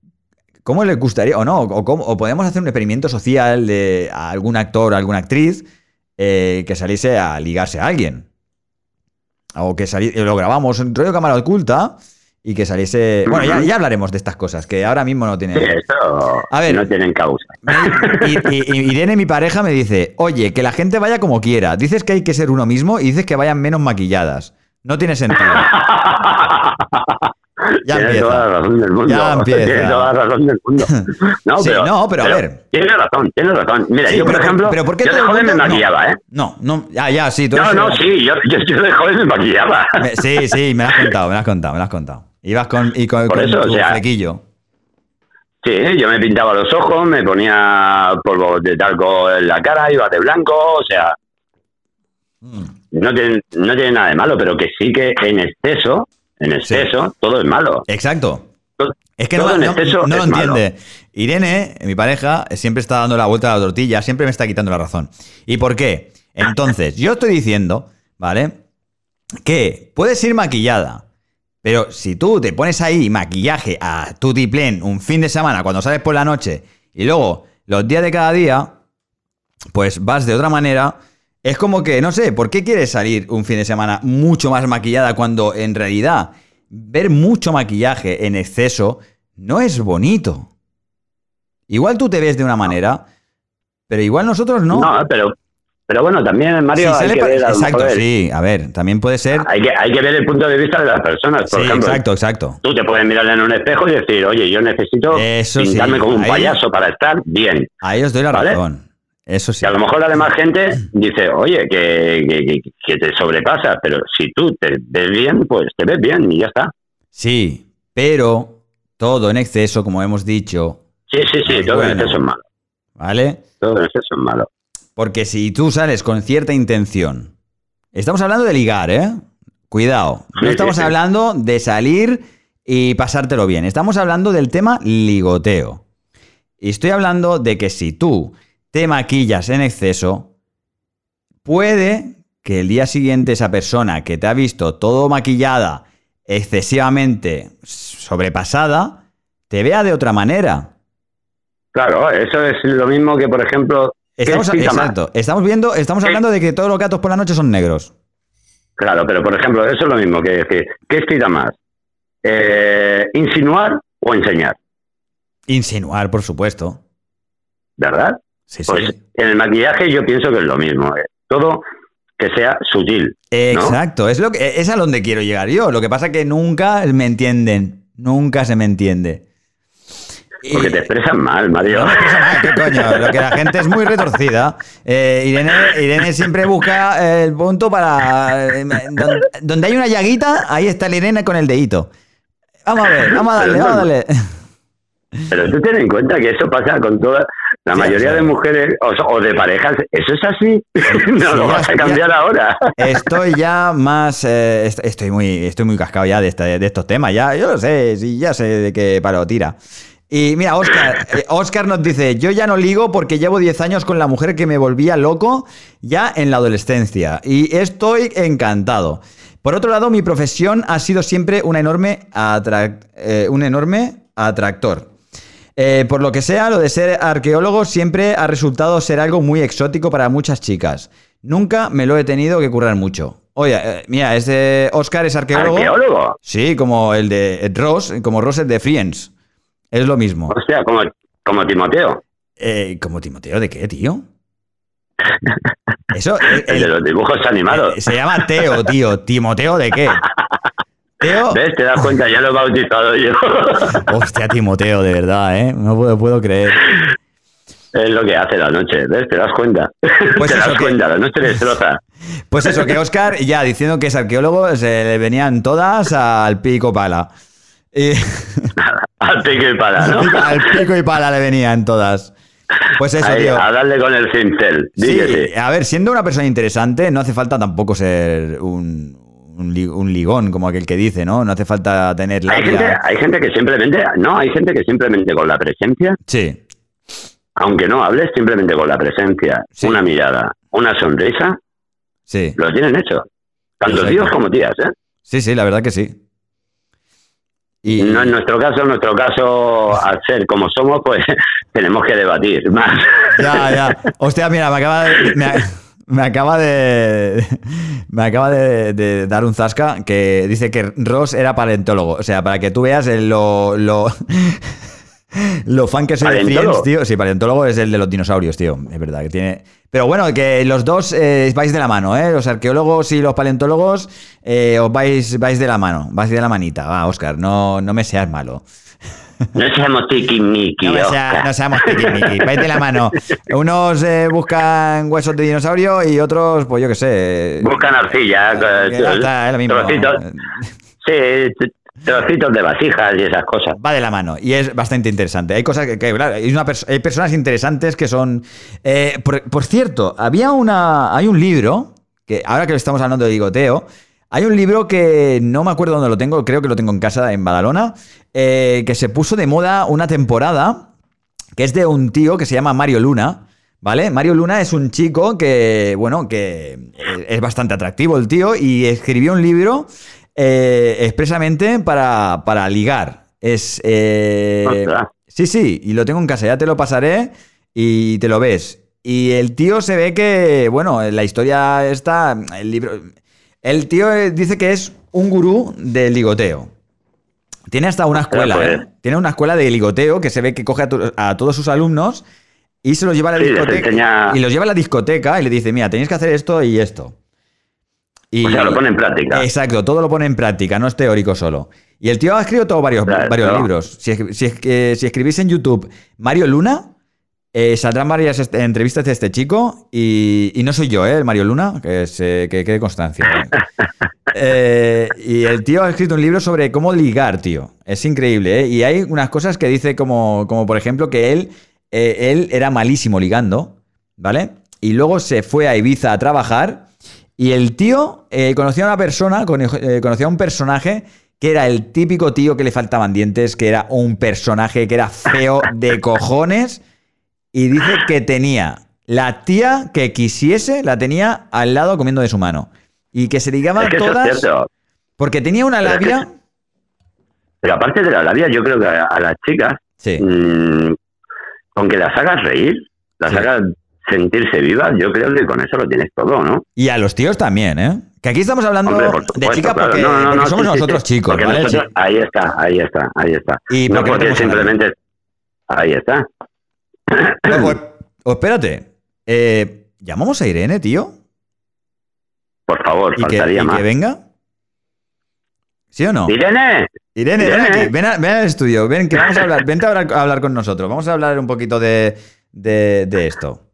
¿Cómo le gustaría? O no, o, cómo- o podemos hacer un experimento social de a algún actor o alguna actriz eh, que saliese a ligarse a alguien. O que saliese, lo grabamos en rollo cámara oculta y que saliese. Bueno, ya, ya hablaremos de estas cosas, que ahora mismo no tiene. Sí, eso A ver. no tienen causa. Y, y- y Irene, mi pareja, me dice: Oye, que la gente vaya como quiera. Dices que hay que ser uno mismo y dices que vayan menos maquilladas. No tiene sentido. Ya Tienes empieza. toda la razón del mundo. Ya empieza. Tienes toda la razón del mundo. No, Sí, pero, no, pero a ver. Tienes razón, tienes razón. Mira, Sí, yo, por ejemplo, pero ¿por qué yo de joven me maquillaba, ¿eh? No, no, ya, ya, sí. tú No, no, sí, yo, yo, yo de joven me maquillaba. Me- Sí, sí, me lo has contado, me lo has contado, me lo has contado. Ibas con, y con, Por con eso, o sea- flequillo. Sí, yo me pintaba los ojos, me ponía polvo de talco en la cara, iba de blanco, o sea, Mm. no tiene, no tiene nada de malo, pero que sí que en exceso, en exceso, todo es malo. Exacto. Todo- Es que no, todo en no- exceso no lo es entiende. Irene, mi pareja, siempre está dando la vuelta a la tortilla, siempre me está quitando la razón. ¿Y por qué? Entonces, yo estoy diciendo, ¿vale? Que puedes ir maquillada, pero si tú te pones ahí maquillaje a tutiplén un fin de semana cuando sales por la noche y luego los días de cada día, pues vas de otra manera. Es como que, no sé, ¿por qué quieres salir un fin de semana mucho más maquillada cuando en realidad ver mucho maquillaje en exceso no es bonito? Igual tú te ves de una manera, Pero igual nosotros no. No, pero, pero bueno, también, Mario, Sí, hay que ver, a exacto, mejor, sí. A ver, también puede ser. hay, que, hay que ver el punto de vista de las personas. Por Sí, ejemplo, exacto, exacto. tú te puedes mirar en un espejo y decir, oye, yo necesito Eso sí, pintarme como un ahí- payaso para estar bien. Ahí os doy la ¿Vale? razón. Eso sí. Y a lo mejor la demás gente dice, oye, que, que, que- que te sobrepasas, pero si tú te ves bien, pues te ves bien y ya está. Sí, pero todo en exceso, como hemos dicho, Sí, sí, sí, Ay, todo en exceso es malo. ¿vale? Todo en exceso es malo. Porque si tú sales con cierta intención, estamos hablando de ligar, ¿eh? Cuidado, no estamos hablando de salir y pasártelo bien, estamos hablando del tema ligoteo. Y estoy hablando de que si tú te maquillas en exceso, puede que el día siguiente esa persona que te ha visto todo maquillada, excesivamente sobrepasada, te vea de otra manera. Claro, eso es lo mismo que, por ejemplo, ¿qué Estamos, exacto, estamos viendo, estamos hablando de que todos los gatos por la noche son negros. Claro, pero por ejemplo, eso es lo mismo que decir, ¿qué excita más? Eh, ¿Insinuar o enseñar? Insinuar, por supuesto. ¿Verdad? Sí, sí. Pues en el maquillaje yo pienso que es lo mismo. eh. Todo que sea sutil. Exacto, es, lo que, es a donde quiero llegar yo. Lo que pasa es que nunca me entienden. Nunca se me entiende. Porque te expresan mal, Mario. No mal, ¿qué coño? Lo que la gente es muy retorcida. Eh, Irene, Irene siempre busca el punto para. eh, donde, donde hay una llaguita, ahí está la Irene con el dedito. Vamos a ver, vamos a darle, vamos a darle. Pero tú ten en cuenta que eso pasa con toda la Sí, mayoría sí. de mujeres o, o de parejas. Eso es así. no sí, lo vas a cambiar ahora. Estoy ya más. eh, est- estoy, muy, estoy muy cascado ya de, esta- de estos temas. Ya, yo lo sé, sí, ya sé de qué palo tira. Y mira, Oscar, eh, Oscar nos dice: Yo ya no ligo porque llevo 10 años con la mujer que me volvía loco ya en la adolescencia. Y estoy encantado. Por otro lado, mi profesión ha sido siempre una enorme eh, un enorme atractor. Eh, por lo que sea, lo de ser arqueólogo siempre ha resultado ser algo muy exótico para muchas chicas. Nunca me lo he tenido que currar mucho. Oye, eh, mira, este Oscar es arqueólogo. ¿Arqueólogo? Sí, como el de Ross, como Ross es de Friends. Es lo mismo. O sea, como, como Timoteo. Eh, ¿Como Timoteo de qué, tío? Eso, eh, El, de el- los dibujos animados. eh, se llama Teo, tío. ¿Timoteo de qué? Teo. ¿Ves? Te das cuenta, ya lo he bautizado yo. Hostia, Timoteo, de verdad, ¿eh? No puedo, puedo creer. es lo que hace la noche. ¿Ves? Te das cuenta. Pues te eso das que- cuenta, la noche destroza. Pues eso, que Oscar, ya diciendo que es arqueólogo, se le venían todas al pico pala. Y- Al pico y para, ¿no? al pico y pala le venían todas. Pues eso, Ahí, tío. a darle con el cincel. Sí, a ver, siendo una persona interesante, no hace falta tampoco ser un, un, li- un ligón, como aquel que dice, ¿no? No hace falta tener Hay gente, labia. hay gente que simplemente, no, hay gente que simplemente con la presencia, Sí, aunque no hables, simplemente con la presencia, Sí. una mirada, una sonrisa, sí. lo tienen hecho. Tanto tíos como tías, ¿eh? Sí, sí, la verdad que sí. Y, No en nuestro caso, en nuestro caso, al ser como somos, pues tenemos que debatir más. Ya, ya. Hostia, mira, me acaba de. Me, acaba de. Me acaba de, de dar un zasca que dice que Ross era paleontólogo. O sea, para que tú veas. Lo, lo fan que soy de. Friends, tío. Sí, paleontólogo es el de los dinosaurios, tío. Es verdad que tiene. Pero bueno, que los dos eh, vais de la mano, ¿eh? Los arqueólogos y los paleontólogos eh, os vais, vais de la mano. Vais de la manita. Va, Oscar, no, no me seas malo. No seamos tiquismiqui, No, sea- no seamos tiquismiquis, vais de la mano. Unos eh, buscan huesos de dinosaurio y otros, pues yo qué sé. Buscan arcilla, eh, eh, es lo mismo. trocitos, sí, trocitos de vasijas y esas cosas. Va de la mano y es bastante interesante. Hay cosas que, que, hay, una pers- hay personas interesantes que son. eh, por, cierto, había una. Hay un libro que ahora que estamos hablando de ligoteo. Hay un libro que no me acuerdo dónde lo tengo, creo que lo tengo en casa en Badalona, eh, que se puso de moda una temporada, que es de un tío que se llama Mario Luna, ¿vale? Mario Luna es un chico que, bueno, que eh, es bastante atractivo el tío y escribió un libro eh, expresamente para, para ligar. Es... eh, Ostras. sí, sí, y lo tengo en casa, ya te lo pasaré y te lo ves. Y el tío se ve que, bueno, la historia está, el libro... El tío eh, dice que es un gurú del ligoteo. Tiene hasta una Ostras, escuela, pues. ¿eh? Tiene una escuela de ligoteo que se ve que coge a, to- a todos sus alumnos y se los lleva a la Sí, discoteca. enseña- Y los lleva a la discoteca y le dice, mira, tenéis que hacer esto y esto. Y, O sea, lo pone en práctica. Exacto, todo lo pone en práctica, no es teórico solo. Y el tío ha escrito todo varios, Claro. varios libros. Si, si, escribís en YouTube Mario Luna, eh, saldrán varias entrevistas de este chico. Y, y no soy yo, ¿eh? El Mario Luna, que, es, eh, que quede constancia. Eh, y el tío ha escrito un libro sobre cómo ligar, tío. Es increíble, ¿eh? Y hay unas cosas que dice como, como por ejemplo, que él, eh, él era malísimo ligando, ¿vale? Y luego se fue a Ibiza a trabajar y el tío eh, conocía a una persona, eh, conocía a un personaje que era el típico tío que le faltaban dientes, que era un personaje que era feo de cojones y dice que tenía la tía que quisiese, la tenía al lado comiendo de su mano. Y que se ligaban Es que eso es todas porque tenía una Pero es que labia. Pero aparte de la labia, yo creo que a, a las chicas, Sí. mm, con que las hagas reír, las Sí. hagas sentirse vivas, yo creo que con eso lo tienes todo, ¿no? Y a los tíos también, ¿eh? Que aquí estamos hablando Hombre, de chicas claro. porque, No, no, no, porque no, somos sí, nosotros sí. chicos, ¿vale? nosotros- ahí está, ahí está, ahí está. Y no porque simplemente... Ahí está. O, o espérate, eh, ¿llamamos a Irene, tío? Por favor, ¿Y que, faltaría y más. que venga? ¿Sí o no? ¡Irene! Irene, ven aquí, ven, a- ven al estudio, ven, que vamos a hablar, vente a hablar, a hablar con nosotros, vamos a hablar un poquito de, de- de esto.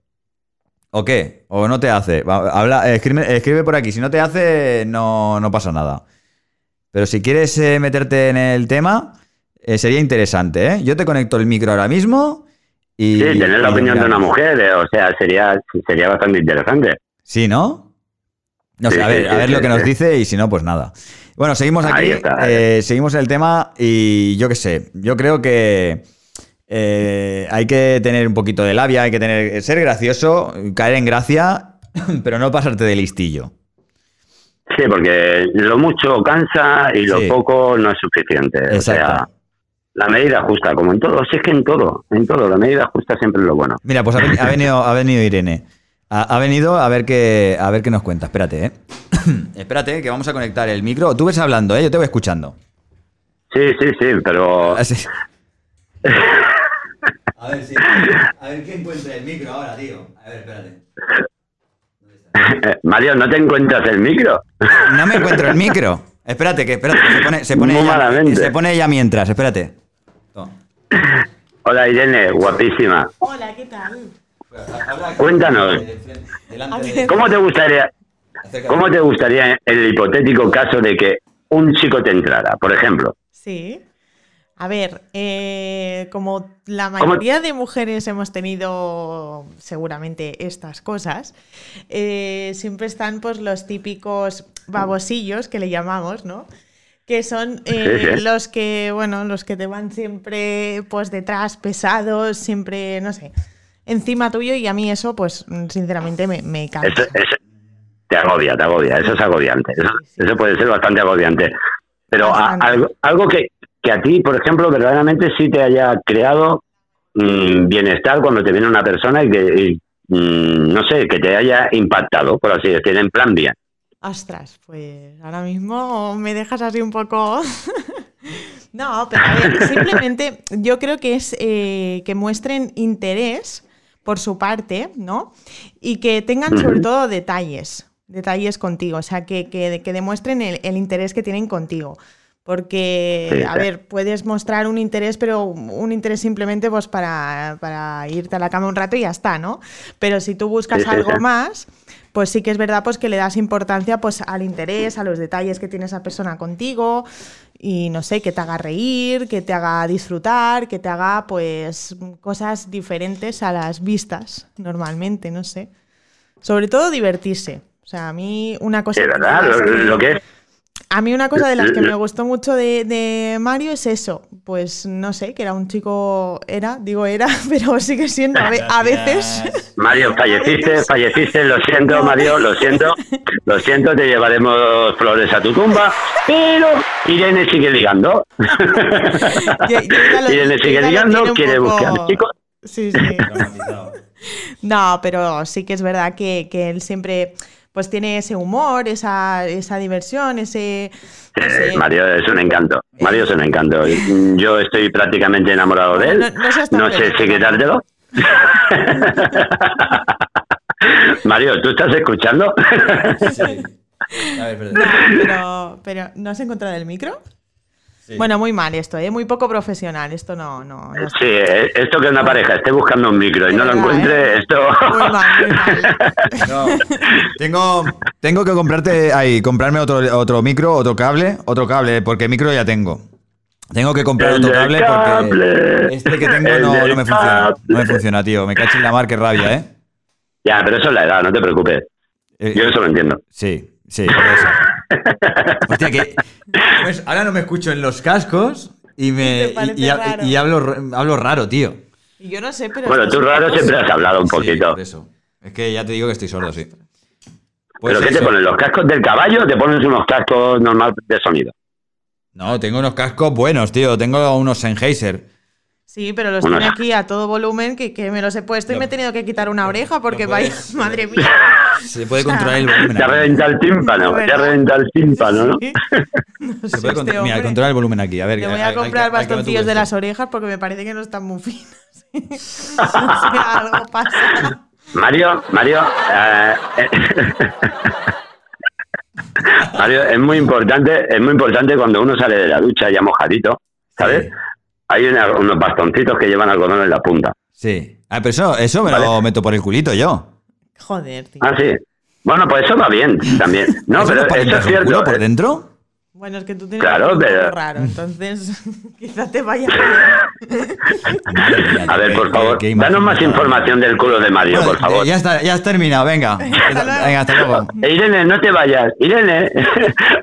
¿O qué? ¿O no te hace? Habla, escribe, escribe por aquí, si no te hace, no, no pasa nada. Pero si quieres eh, meterte en el tema, eh, sería interesante, ¿eh? Yo te conecto el micro ahora mismo y... Sí, tener la opinión de una mujer, eh, o sea, sería, sería bastante interesante. Sí, ¿no? No sé, a sí, ver, a sí, ver sí, lo que nos dice y si no, pues nada. Bueno, seguimos aquí, Ahí está. seguimos en el tema y yo qué sé, yo creo que eh, hay que tener un poquito de labia, hay que tener ser gracioso, caer en gracia, pero no pasarte de listillo. Sí, porque lo mucho cansa y lo Sí. poco no es suficiente. O sea, la medida justa, como en todo, si es que en todo, en todo, la medida justa siempre es lo bueno. Mira, pues ha, veni- ha venido, ha venido Irene. Ha, ha venido a ver qué a ver qué nos cuenta. Espérate, ¿eh? Espérate, que vamos a conectar el micro. Tú ves hablando, ¿eh? Yo te voy escuchando. Sí, sí, sí, pero Así. A ver, sí. A ver quién encuentra el micro ahora, tío. A ver, espérate. eh, Mario, ¿no te encuentras el micro? No me encuentro el micro. Espérate, que espérate, que se pone, se pone, Muy ella, malamente. se pone ella mientras, espérate. Toma. Hola Irene, guapísima. Hola, ¿qué tal? Cuéntanos. ¿Cómo te gustaría, cómo te gustaría el hipotético caso de que un chico te entrara, por ejemplo? Sí. A ver, eh, como la mayoría de mujeres hemos tenido seguramente estas cosas, eh, siempre están pues los típicos babosillos que le llamamos, ¿no? Que son eh, los que, bueno, los que te van siempre pues detrás, pesados, siempre, no sé, encima tuyo y a mí eso pues sinceramente me, me cansa. Eso, eso te agobia, te agobia, eso es agobiante, eso, puede ser bastante agobiante. Pero a- algo, algo que, que a ti, por ejemplo, verdaderamente sí te haya creado mm, bienestar cuando te viene una persona y que, y, mm, no sé, que te haya impactado, por así decir, en plan bien. Ostras, pues ahora mismo me dejas así un poco. no, pero a ver, simplemente yo creo que es eh, que muestren interés por su parte, ¿no? Y que tengan sobre todo detalles, detalles contigo, o sea, que, que- que demuestren el, el interés que tienen contigo. Porque, Sí, a sí. ver, puedes mostrar un interés, pero un interés simplemente pues para, para irte a la cama un rato y ya está, ¿no? Pero si tú buscas Sí, algo más, pues sí que es verdad pues que le das importancia pues al interés, a los detalles que tiene esa persona contigo y no sé, que te haga reír, que te haga disfrutar, que te haga pues cosas diferentes a las vistas normalmente, no sé. Sobre todo divertirse. O sea, a mí una cosa de ¿verdad? Lo, lo que es. A mí una cosa de las que me gustó mucho de, de Mario es eso, pues no sé, que era un chico, era, digo era, pero sigue siendo a, ve- a veces. Mario, falleciste, falleciste, lo siento, Mario, lo siento, lo siento, te llevaremos flores a tu tumba, pero Irene sigue ligando. Yo- yo ya lo- Irene sigue ligando, quiere poco- buscar chicos. Sí, sí. No, pero sí que es verdad que, que él siempre pues tiene ese humor, esa, esa diversión, ese... no Eh, sé. Mario es un encanto, Mario es un encanto. Yo estoy prácticamente enamorado de él, No- sé si Mario. quitártelo. Mario, ¿tú estás escuchando? A ver, perdón. Pero, pero ¿no has encontrado el micro? Bueno, muy mal esto, ¿eh? muy poco profesional. Esto no, no, no Sí, eh, esto que una pareja esté buscando un micro y no lo encuentre, ¿eh? esto... Muy mal, muy mal. No. Tengo, tengo que comprarte ahí, comprarme otro, otro micro, otro cable, otro cable, porque micro ya tengo. Tengo que comprar El otro cable cable. porque este que tengo no, me funciona. cable. No me funciona, tío. Me cacho en la mar, qué rabia, ¿eh? Ya, pero eso es la edad, no te preocupes. Eh, Yo eso lo entiendo. Sí, sí, por eso. Hostia, que pues, ahora no me escucho en los cascos y me y, y- raro. y hablo, hablo raro, tío. Y Yo no sé, pero. Bueno, tú raro siempre has hablado un Sí, poquito. por eso. Es que ya te digo que estoy sordo, sí. Pues ¿Pero qué te ponen? ¿Los cascos del caballo o te pones unos cascos normal de sonido? No, tengo unos cascos buenos, tío. Tengo unos Sennheiser. Sí, pero los Unos- tiene aquí a todo volumen que, que me los he puesto y Lo- me he tenido que quitar una oreja porque lo vaya, madre mía. Se puede controlar el volumen. Te ha aquí. reventado el tímpano, te ha ¿Verdad? reventado el tímpano, ¿no? Sí. No Se sé, puede este Mira, hombre. controla el volumen aquí. A ver, Le voy a comprar bastoncillos de las orejas porque me parece que no están muy finos. no sé, algo pasa. Mario, Mario, eh, eh, Mario, es muy importante, es muy importante cuando uno sale de la ducha ya mojadito, ¿sabes? Sí. Hay una- unos bastoncitos que llevan algodón en la punta. Sí. Ah, pero eso, eso me lo meto por el culito yo. Joder, tío. Ah, sí. Bueno, pues eso va bien también. No, ¿Eso pero no eso es culo cierto. por eh, dentro? Bueno, es que tú tienes Claro, un pero- raro, entonces quizá te vaya bien. A ver, por qué- favor, qué danos más información del culo de Mario, Bueno, por favor. eh, Ya está, ya has terminado, venga. venga, hasta luego. Eh, Irene, no te vayas. Irene,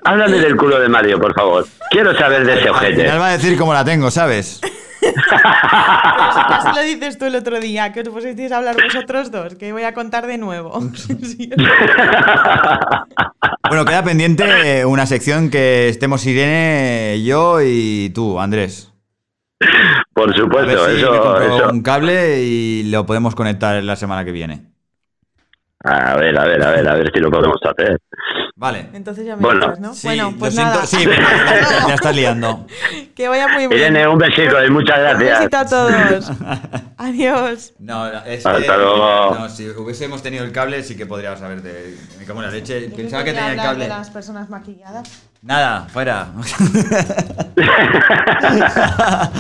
háblame del culo de Mario, por favor. Quiero saber de ese Al ojete. final va a decir cómo la tengo, ¿sabes? Pero si casi lo dices tú el otro día, que os pusisteis a hablar vosotros dos, que voy a contar de nuevo. Sí. Bueno, queda pendiente una sección que estemos Irene, yo y tú, Andrés. Por A ver supuesto, si eso, eso. un cable y lo podemos conectar la semana que viene. A ver, a ver, a ver, a ver si lo podemos hacer. Vale. Entonces ya me Bueno. echas, ¿no? Sí, bueno, lo pues siento- nada. Sí, pero ya, estás liando. Que vaya muy bien. Irene, un besito y muchas Un gracias. besito a todos. Adiós. No, es Hasta que- luego. No, si hubiésemos tenido el cable, sí que podríamos haberte. Me cago en la leche. Yo Pensaba que tenía el cable. de las personas maquilladas. Nada, fuera.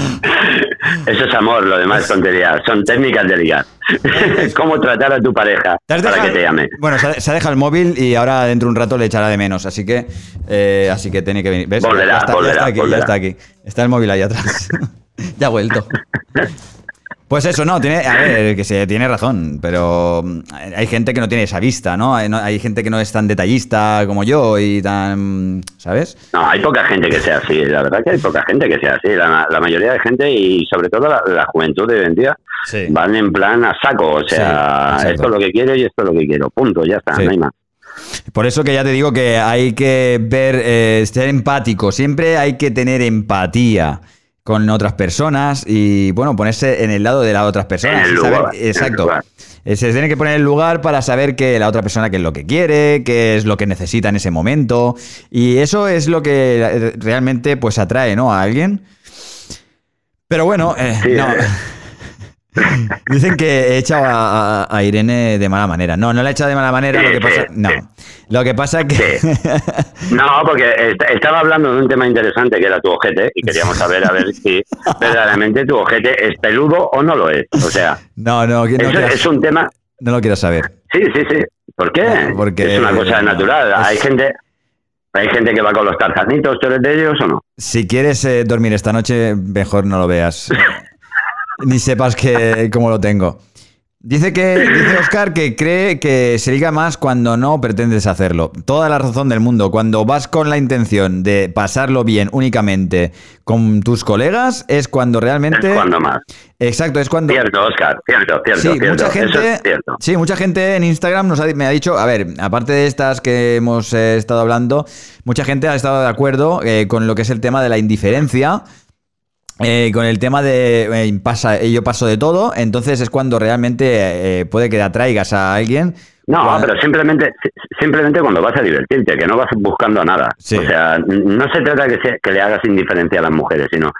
Eso es amor, lo demás es tontería. Son técnicas de ligar. Cómo tratar a tu pareja ¿Te has para que te llame. Bueno, se ha, dejado el móvil y ahora dentro de un rato le echará de menos, así que eh, así que tiene que venir. ¿Ves? Volverá, ya, está, ya volverá, está aquí, volverá. ya está aquí. Está el móvil ahí atrás. ya ha vuelto. Pues eso, no, tiene, a ver, que se tiene razón, pero mm, hay gente que no tiene esa vista, ¿no? Hay, no- hay gente que no es tan detallista como yo y tan, ¿sabes? No, hay poca gente que sea así. La verdad que hay poca gente que sea así. La, la mayoría de gente y sobre todo la, la juventud de hoy en día Sí. van en plan a saco. O sea, esto es lo que quiero y esto es lo que quiero. Punto, ya está, Sí. no hay más. Por eso que ya te digo que hay que ver, eh, ser empático, siempre hay que tener empatía con otras personas y, bueno, ponerse en el lado de las otras personas. El saber- el exacto. Eh, Se tiene que poner en el lugar para saber que la otra persona qué es lo que quiere, qué es lo que necesita en ese momento. Y eso es lo que eh, realmente pues atrae, ¿no? A alguien. Pero bueno, eh, Sí, no. eh. Dicen que he echado a, a- a Irene de mala manera. No, no la he echado de mala manera. Sí, Lo que pasa, sí, no. sí. Lo que pasa es que. No, porque est- estaba hablando de un tema interesante que era tu ojete y queríamos saber a ver si verdaderamente tu ojete es peludo o no lo es. O sea, no, no, no, eso es un tema. no lo quiero saber. Sí, sí, sí. ¿Por qué? No, porque- es una cosa natural. es- Hay gente, hay gente que va con los tarzanitos. ¿Tú eres de ellos o no? Si quieres eh, dormir esta noche, mejor no lo veas. Ni sepas que cómo lo tengo. Dice que dice Oscar que cree que se liga más cuando no pretendes hacerlo. Toda la razón del mundo. Cuando vas con la intención de pasarlo bien únicamente con tus colegas, es cuando realmente. Es cuando más. Exacto, es cuando. Cierto, Oscar. Cierto, cierto, Sí, cierto. mucha gente, es cierto. sí, mucha gente en Instagram nos ha- me ha dicho, a ver, aparte de estas que hemos eh, estado hablando, mucha gente ha estado de acuerdo eh, con lo que es el tema de la indiferencia. Eh, con el tema de eh, pasa, yo paso de todo, entonces es cuando realmente eh, puede que atraigas a alguien. No, Cuando- pero simplemente, simplemente cuando vas a divertirte, que no vas buscando nada. Sí. O sea, no se trata que, se- que le hagas indiferencia a las mujeres, sino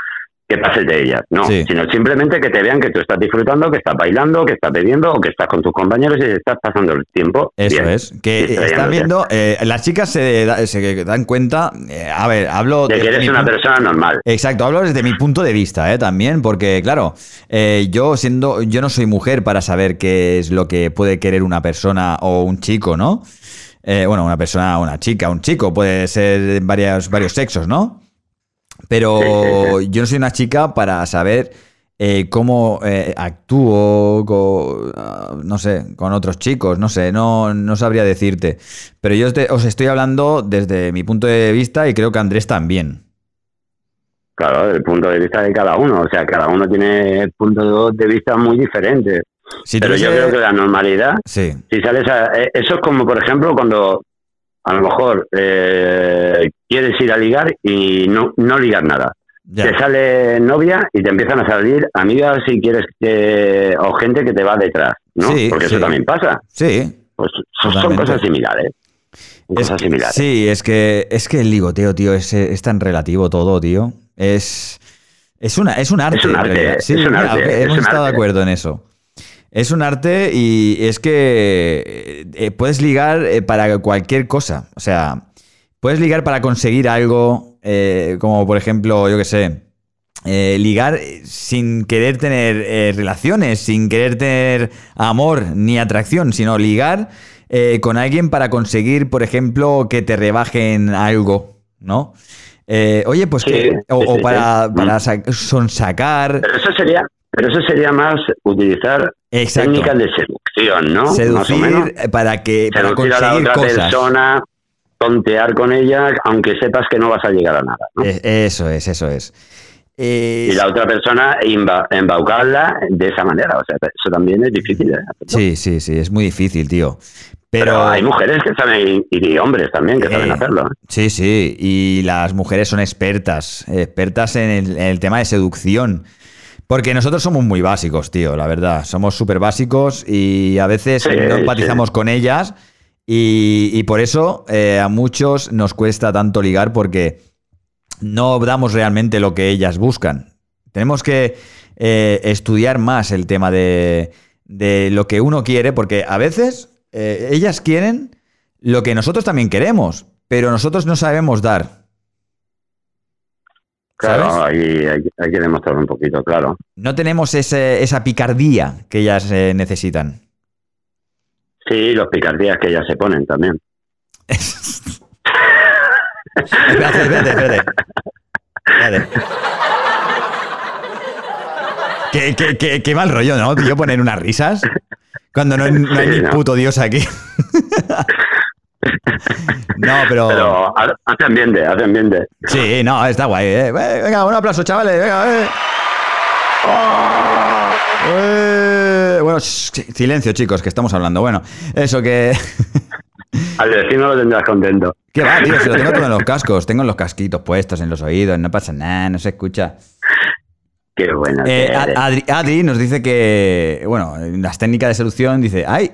que pases de ellas, no, Sí. sino simplemente que te vean que tú estás disfrutando, que estás bailando, que estás bebiendo o que estás con tus compañeros y estás pasando el tiempo. Eso bien. es. Que distrayéndote. viendo, eh, las chicas se, da- se dan cuenta, eh, a ver, hablo De que eres mi una persona normal. Exacto, hablo desde mi punto de vista, ¿eh? También, porque, claro, eh, yo siendo, yo no soy mujer para saber qué es lo que puede querer una persona o un chico, ¿no? Eh, bueno, una persona, una chica, un chico, puede ser varios, varios sexos, ¿no? Pero yo no soy una chica para saber eh, cómo eh, actúo, co- ah, no sé, con otros chicos, no sé, no, no sabría decirte. Pero yo te- os estoy hablando desde mi punto de vista y creo que Andrés también. Claro, el punto de vista de cada uno. O sea, cada uno tiene puntos de vista muy diferentes. Si Pero yo creo que la normalidad, Sí, si sales a... eh, Eso es como, por ejemplo, cuando a lo mejor eh, quieres ir a ligar y no, no ligar nada. ya. Te sale novia y te empiezan a salir amigas si quieres que, o gente que te va detrás, ¿no? Sí, Porque sí. eso también pasa. Sí. Pues son cosas similares. Es cosas similares. sí, es que, es que el ligoteo, tío, es, es tan relativo todo, tío. Es, es, una, es un arte. Es un arte, es Sí, mira, hemos un estado de acuerdo en eso. Es un arte y es que eh, puedes ligar eh, para cualquier cosa. O sea, puedes ligar para conseguir algo, eh, como por ejemplo, yo qué sé, eh, ligar eh, sin querer tener eh, relaciones, sin querer tener amor ni atracción, sino ligar eh, con alguien para conseguir, por ejemplo, que te rebajen algo, ¿no? Eh, oye, pues Sí, que. O, sí, o sí, para, sí. para sa- sonsacar. Pero eso sería, pero eso sería más utilizar Exacto. técnicas de seducción, ¿no? más o menos. Seducir para que. Para Seducir a la conseguir otra cosas. persona, tontear con ella, aunque sepas que no vas a llegar a nada. ¿no? Eh, Eso es, eso es. Eh, y la otra persona imba- embaucarla de esa manera. O sea, eso también es difícil. ¿eh? Sí, sí, sí, es muy difícil, tío. Pero, Pero, hay mujeres que saben, y, hombres también que saben Eh, hacerlo. ¿eh? Sí, sí, y las mujeres son expertas, expertas en el, en el tema de seducción. Porque nosotros somos muy básicos, tío, la verdad. Somos súper básicos y a veces Sí, no empatizamos sí. con ellas y, y por eso eh, a muchos nos cuesta tanto ligar porque no damos realmente lo que ellas buscan. Tenemos que eh, estudiar más el tema de, de lo que uno quiere porque a veces eh, ellas quieren lo que nosotros también queremos, pero nosotros no sabemos dar. Claro, hay, hay que demostrar un poquito, claro. No tenemos ese- esa picardía que ellas eh, necesitan. Sí, los picardías que ellas se ponen también. espérate, espérate, espérate. Espérate. Qué, qué- qué- qué mal rollo, ¿no? Tío, poner unas risas. Cuando no, no hay Sí, ni no. puto Dios aquí. No, pero. Pero ha- hacen ambiente, hacen ambiente. Sí, no, está guay. eh. Venga, un aplauso, chavales. Venga, eh. Eh, Bueno, shh, silencio, chicos, que estamos hablando. Bueno, eso que. Al vecino lo tendrás contento. ¿Qué va, tío? Si lo tengo todo en los cascos. Tengo los casquitos puestos en los oídos. No pasa nada, no se escucha. Qué buena. Eh, Adri, Adri nos dice que, bueno, en las técnicas de seducción dice, ay,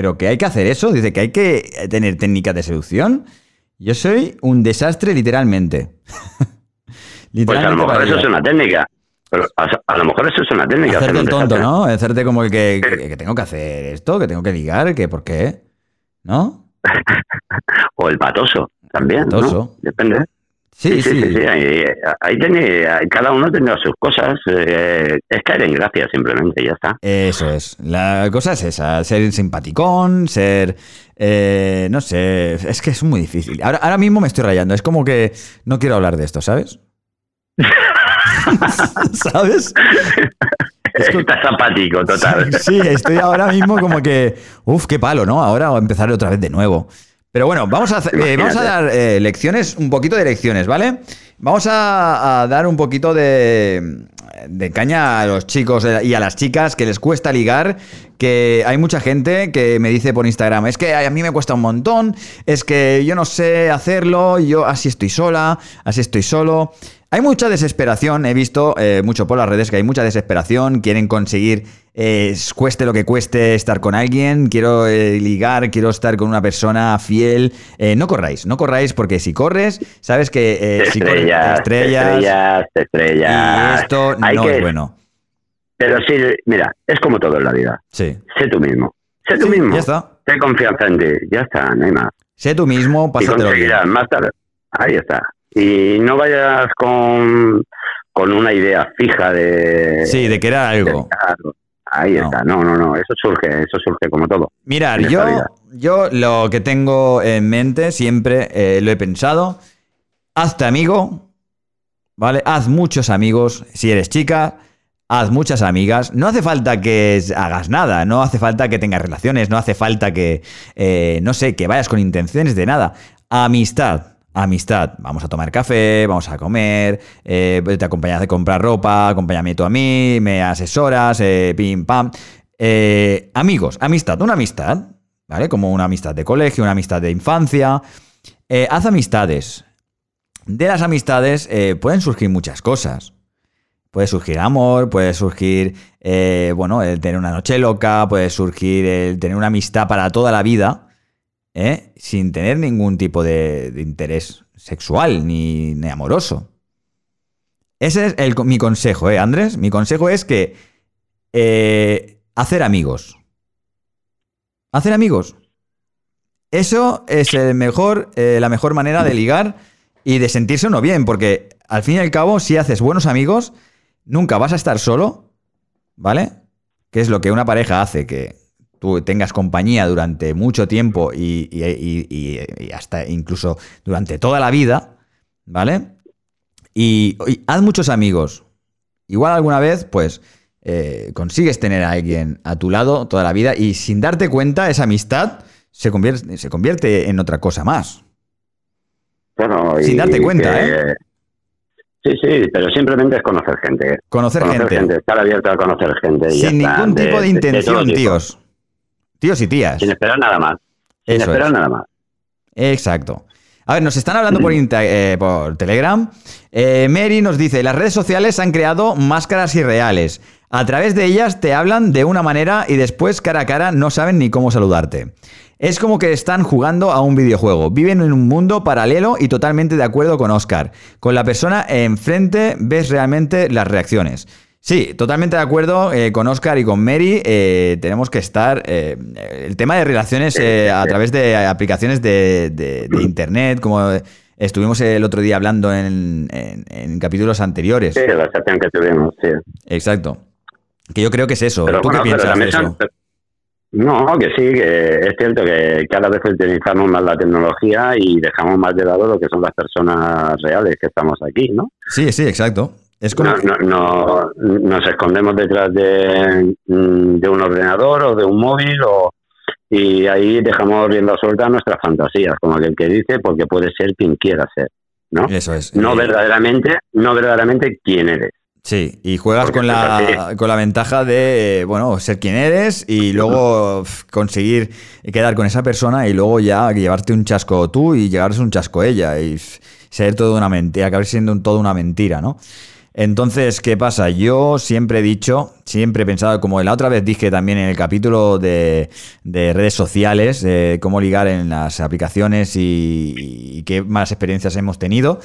pero que hay que hacer eso. Dice que hay que tener técnicas de seducción. Yo soy un desastre, literalmente. Pues a lo mejor eso es una técnica. Pero a, a lo mejor eso es una técnica. Hacerte un tonto, desastre. ¿no? Hacerte como que, que- que tengo que hacer esto, que tengo que ligar, que por qué. ¿No? O el patoso también. ¿no? Patoso. Depende. Sí, sí. sí. Ahí, ahí tiene, cada uno tendrá sus cosas. eh, es caer en gracia simplemente, ya está. Eso es. La cosa es esa, ser simpaticón, ser... eh, no sé, es que es muy difícil. Ahora, ahora mismo me estoy rayando, es como que no quiero hablar de esto, ¿sabes? ¿Sabes? Estás apático, total. Sí, estoy ahora mismo como que... Uf, qué palo, ¿no? Ahora empezar otra vez de nuevo. Pero bueno, vamos a, eh, vamos a dar eh, lecciones, un poquito de lecciones, ¿vale? Vamos a, a dar un poquito de, de caña a los chicos y a las chicas que les cuesta ligar, que hay mucha gente que me dice por Instagram, es que a mí me cuesta un montón, es que yo no sé hacerlo, yo así estoy sola, así estoy solo. Hay mucha desesperación, he visto eh, mucho por las redes que hay mucha desesperación, quieren conseguir eh, cueste lo que cueste estar con alguien, quiero eh, ligar, quiero estar con una persona fiel. Eh, no corráis, no corráis porque si corres, sabes que Te si corres, estrellas, te estrellas, estrellas, y esto Hay no que- es bueno. Pero sí, mira, es como todo en la vida. Sí. Sé tú mismo. Sé tú Sí, mismo. ya está. Ten confianza en ti. Ya está, no hay más. Sé tú mismo, pásatelo bien. más tarde. Ahí está. Y no vayas con, con una idea fija de... Sí, de querer algo. Claro. Ahí No. está. No, no, no. Eso surge, eso surge como todo. Mirar, yo, yo lo que tengo en mente siempre eh, lo he pensado. Hazte amigo, ¿vale? Haz muchos amigos si eres chica. Haz muchas amigas. No hace falta que hagas nada. No hace falta que tengas relaciones. No hace falta que, eh, no sé, que vayas con intenciones de nada. Amistad. Amistad. Vamos a tomar café, vamos a comer, eh, te acompañas de comprar ropa, acompáñame tú a mí, me asesoras, eh, pim pam. Eh, amigos, amistad, una amistad, ¿vale? Como una amistad de colegio, una amistad de infancia. Haz amistades. De las amistades pueden surgir muchas cosas. Puede surgir amor, puede surgir, bueno, el tener una noche loca, puede surgir el tener una amistad para toda la vida, ¿eh? sin tener ningún tipo de, interés sexual ni, ni amoroso. Ese es el- mi consejo, ¿eh, Andrés? Mi consejo es que eh, hacer amigos. Hacer amigos. Eso es el mejor, eh, la mejor manera de ligar y de sentirse uno bien, porque al fin y al cabo, si haces buenos amigos, nunca vas a estar solo, ¿vale? Que es lo que una pareja hace, que tú tengas compañía durante mucho tiempo y, y- y- y- y hasta incluso durante toda la vida, ¿vale? Y, haz muchos amigos. Igual alguna vez, pues, eh, consigues tener a alguien a tu lado toda la vida y sin darte cuenta, esa amistad se convierte, se convierte en otra cosa más. Bueno, Sin darte cuenta, que- ¿eh? Sí, sí, pero simplemente es conocer gente. Conocer, Conocer gente. gente. estar abierto a conocer gente. y Sin está, ningún tipo de, intención, tíos. Tíos y tías. Sin esperar nada más. Sin Eso esperar es. nada más. Exacto. A ver, nos están hablando por, inter- eh, por Telegram. Eh, Mary nos dice, las redes sociales han creado máscaras irreales. A través de ellas te hablan de una manera y después cara a cara no saben ni cómo saludarte. Es como que están jugando a un videojuego. Viven en un mundo paralelo y totalmente de acuerdo con Oscar. Con la persona enfrente ves realmente las reacciones. Sí, totalmente de acuerdo eh, con Oscar y con Mary. eh, tenemos que estar. eh, el tema de relaciones eh, a través de aplicaciones de, de- de internet, como estuvimos el otro día hablando en, en- en capítulos anteriores. Sí, la sección que tuvimos, sí. Exacto. Que yo creo que es eso. Pero ¿Tú bueno, qué piensas de eso? No, que sí, que es cierto que cada vez utilizamos más la tecnología y dejamos más de lado lo que son las personas reales que estamos aquí, ¿no? Sí, sí, exacto. Es como. No, no, no- nos escondemos detrás de, mm, de un ordenador o de un móvil o, y ahí dejamos rienda suelta a nuestras fantasías, como aquel que dice, porque puede ser quien quiera ser, ¿no? Eso es. No verdaderamente, no verdaderamente quién eres. Sí, y juegas Porque con la, con la ventaja de, eh, bueno, ser quien eres y luego conseguir quedar con esa persona y luego ya llevarte un chasco tú y llevarse un chasco ella y ser todo una mentira, acabar siendo todo una mentira, ¿no? Entonces, ¿qué pasa? Yo siempre he dicho, siempre he pensado, como la otra vez dije también en el capítulo de, de redes sociales, cómo ligar en las aplicaciones y, qué malas experiencias hemos tenido,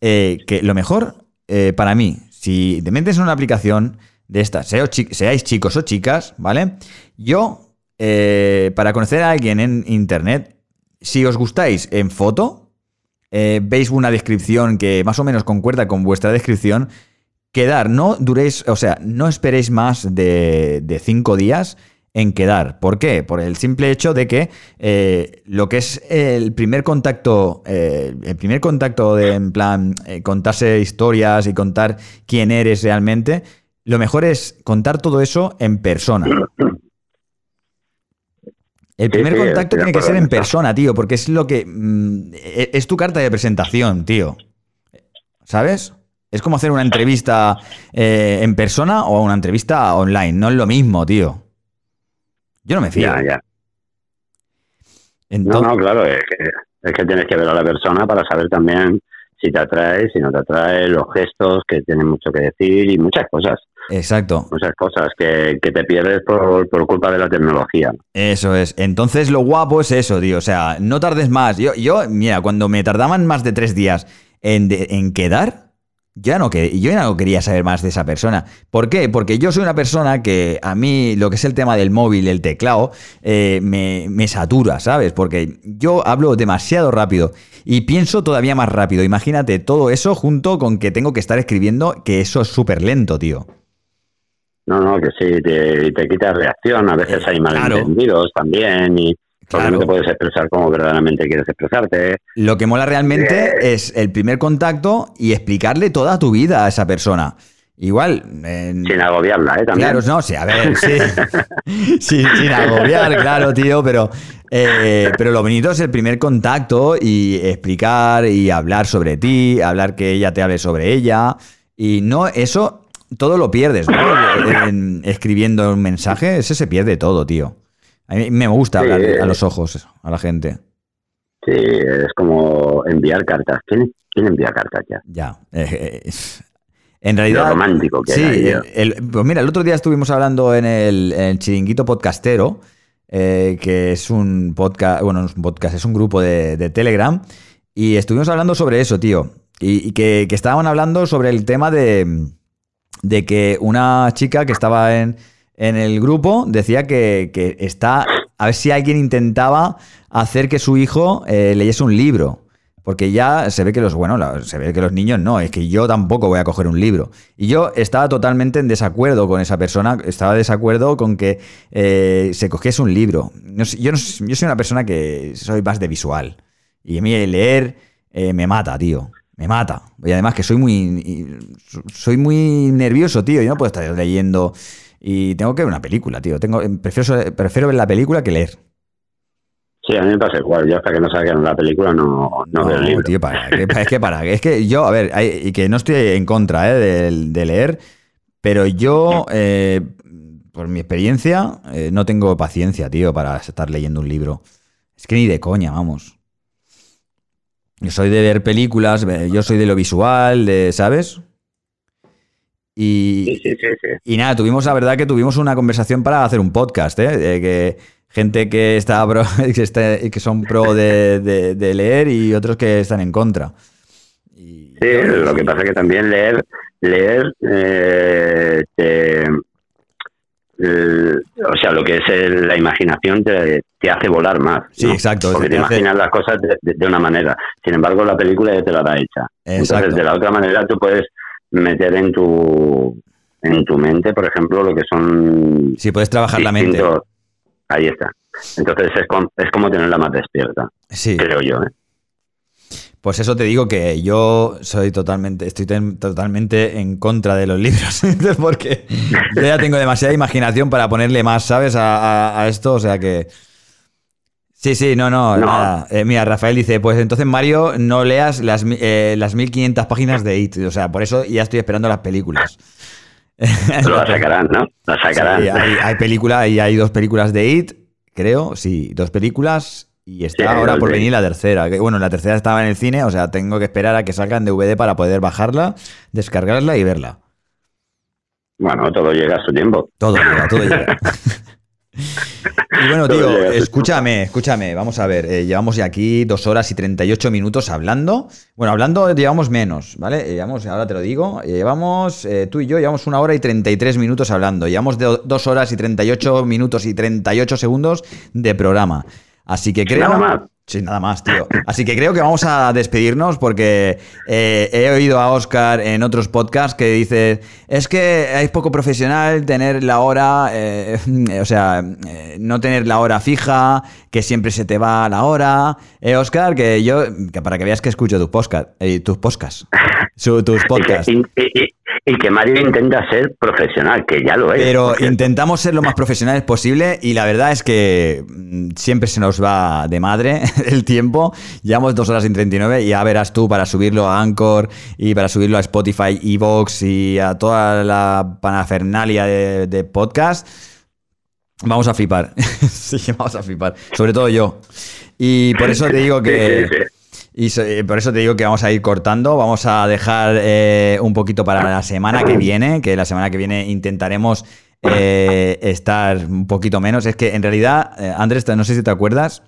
eh, que lo mejor eh, para mí, si te metes en una aplicación de estas, seáis chicos o chicas, ¿vale? Yo, eh, para conocer a alguien en internet, si os gustáis en foto, eh, veis una descripción que más o menos concuerda con vuestra descripción, quedar, no duréis, o sea, no esperéis más de, cinco días en quedar. ¿Por qué? Por el simple hecho de que eh, lo que es el primer contacto, eh, el primer contacto de, en plan, contarse historias y contar quién eres realmente, lo mejor es contar todo eso en persona. El primer sí, contacto tiene que ser en persona, tío, porque es lo que... mm, e- es tu carta de presentación, tío. ¿Sabes? Es como hacer una entrevista eh, en persona o una entrevista online. No es lo mismo, tío. Yo no me fío. Ya, ya. No, no, claro, es que, es que tienes que ver a la persona para saber también si te atrae, si no te atrae, los gestos que tienen mucho que decir y muchas cosas. Exacto. Muchas cosas que, que te pierdes por, por culpa de la tecnología. Eso es. Entonces lo guapo es eso, tío. O sea, no tardes más. Yo, yo mira, cuando me tardaban más de tres días en, de- en quedar, yo ya, no yo ya no quería saber más de esa persona. ¿Por qué? Porque yo soy una persona que a mí lo que es el tema del móvil, el teclado, eh, me, me satura, ¿sabes? Porque yo hablo demasiado rápido y pienso todavía más rápido. Imagínate todo eso junto con que tengo que estar escribiendo, que eso es súper lento, tío. No, no, que sí, te, te quita reacción. A veces Eh, hay claro. malentendidos también y Claro. no te puedes expresar como verdaderamente quieres expresarte. Lo que mola realmente es el primer contacto y explicarle toda tu vida a esa persona. Igual. en- Sin agobiarla, ¿eh? También. Claro, no, sí, a ver, sí. sin, sin agobiar, claro, tío, pero, eh, pero lo bonito es el primer contacto y explicar y hablar sobre ti, hablar que ella te hable sobre ella. Y no, eso todo lo pierdes, ¿no? En- escribiendo un mensaje, ese se pierde todo, tío. A mí me gusta Sí. hablar a los ojos a la gente. Sí, es como enviar cartas. ¿Quién, quién envía cartas ya? Ya. eh, eh, en realidad. Lo romántico que sí, era el- pues mira, el otro día estuvimos hablando en el, en el Chiringuito Podcastero, eh, que es un podcast, bueno, no es un podcast, es un grupo de, de Telegram, y estuvimos hablando sobre eso, tío. Y, y que, que estaban hablando sobre el tema de, de que una chica que estaba en, en el grupo decía que, que está. A ver si alguien intentaba hacer que su hijo eh, leyese un libro. Porque ya se ve que los, bueno, se ve que los niños no, es que yo tampoco voy a coger un libro. Y yo estaba totalmente en desacuerdo con esa persona, estaba de desacuerdo con que eh, se cogiese un libro. Yo, yo soy una persona que soy más de visual. Y a mí leer eh, me mata, tío. Me mata. Y además que soy muy. Soy muy nervioso, tío. Yo no puedo estar leyendo. Y tengo que ver una película, tío. Tengo, prefiero, prefiero ver la película que leer. Sí, a mí me pasa igual. Yo hasta que no salgan la película no, no, veo el libro. tío, para. Es que para. Es que yo, a ver, hay- y que no estoy en contra eh, de, de leer, pero yo, eh, por mi experiencia, eh, no tengo paciencia, tío, para estar leyendo un libro. Es que ni de coña, vamos. Yo soy de ver películas, yo soy de lo visual, de, ¿sabes? Y, Sí, sí, sí, sí. y nada, tuvimos, la verdad que tuvimos una conversación para hacer un podcast, ¿eh? De que gente que está pro- que, está- que son pro de, de- de leer y otros que están en contra. Y- Sí, lo que pasa es que también leer, leer, eh, te- el- o sea, lo que es el- la imaginación te, te hace volar más. Sí, ¿no? exacto, Porque te te, hace- imaginas las cosas de, de- de una manera. Sin embargo, la película ya te la da hecha. Exacto. Entonces, de la otra manera, tú puedes meter en tu en tu mente, por ejemplo, lo que son Sí, puedes trabajar la mente. Ahí está. Entonces es, com- es como tenerla más despierta, Sí, creo yo. ¿eh? Pues eso te digo que yo soy totalmente, estoy ten- totalmente en contra de los libros, porque yo ya tengo demasiada imaginación para ponerle más, ¿sabes? A, a- a esto, o sea que... Sí, sí, no, no, No. nada. Eh, mira, Rafael dice, pues entonces Mario, no leas las, eh, las 1500 páginas de IT, o sea, por eso ya estoy esperando las películas. Pero la sacarán, ¿no? La sacarán. Sí, hay, hay película y hay dos películas de IT, creo, sí, dos películas y está Sí, ahora por venir la tercera. bueno, la tercera estaba en el cine, o sea, tengo que esperar a que salgan DVD para poder bajarla, descargarla y verla. Bueno, todo llega a su tiempo. Todo llega, todo llega. Y bueno, Todo tío, escúchame, escúchame, vamos a ver, eh, llevamos ya aquí dos horas y 38 minutos hablando. Bueno, hablando llevamos menos, ¿vale? Eh, Llevamos, ahora te lo digo, eh, llevamos, eh, tú y yo llevamos una hora y 33 minutos hablando. Llevamos de- dos horas y 38 minutos y 38 segundos de programa. Así que creo... Nada más. Sí, nada más, tío. Así que creo que vamos a despedirnos porque eh, he oído a Oscar en otros podcasts que dice, es que es poco profesional tener la hora, eh, o sea, eh, no tener la hora fija, que siempre se te va la hora. Eh, Oscar, que yo, que para que veas que escucho tus podcasts, eh, tus podcasts, su- tus podcasts. Y- que Mario intenta ser profesional, que ya lo es. Pero intentamos ser lo más profesionales posible y la verdad es que mm, siempre se nos va de madre el tiempo. Llevamos dos horas y 39 y ya verás tú para subirlo a Anchor y para subirlo a Spotify, Evox y a toda la panafernalia de, de podcast. Vamos a flipar. sí, vamos a flipar. Sobre todo yo. Y por eso te digo que... Y eh, por eso te digo que vamos a ir cortando. Vamos a dejar eh, un poquito para la semana que viene, que la semana que viene intentaremos eh, estar un poquito menos. Es que en realidad, eh, Andrés, no sé si te acuerdas,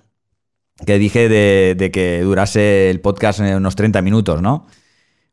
que dije de, de que durase el podcast unos 30 minutos, ¿no?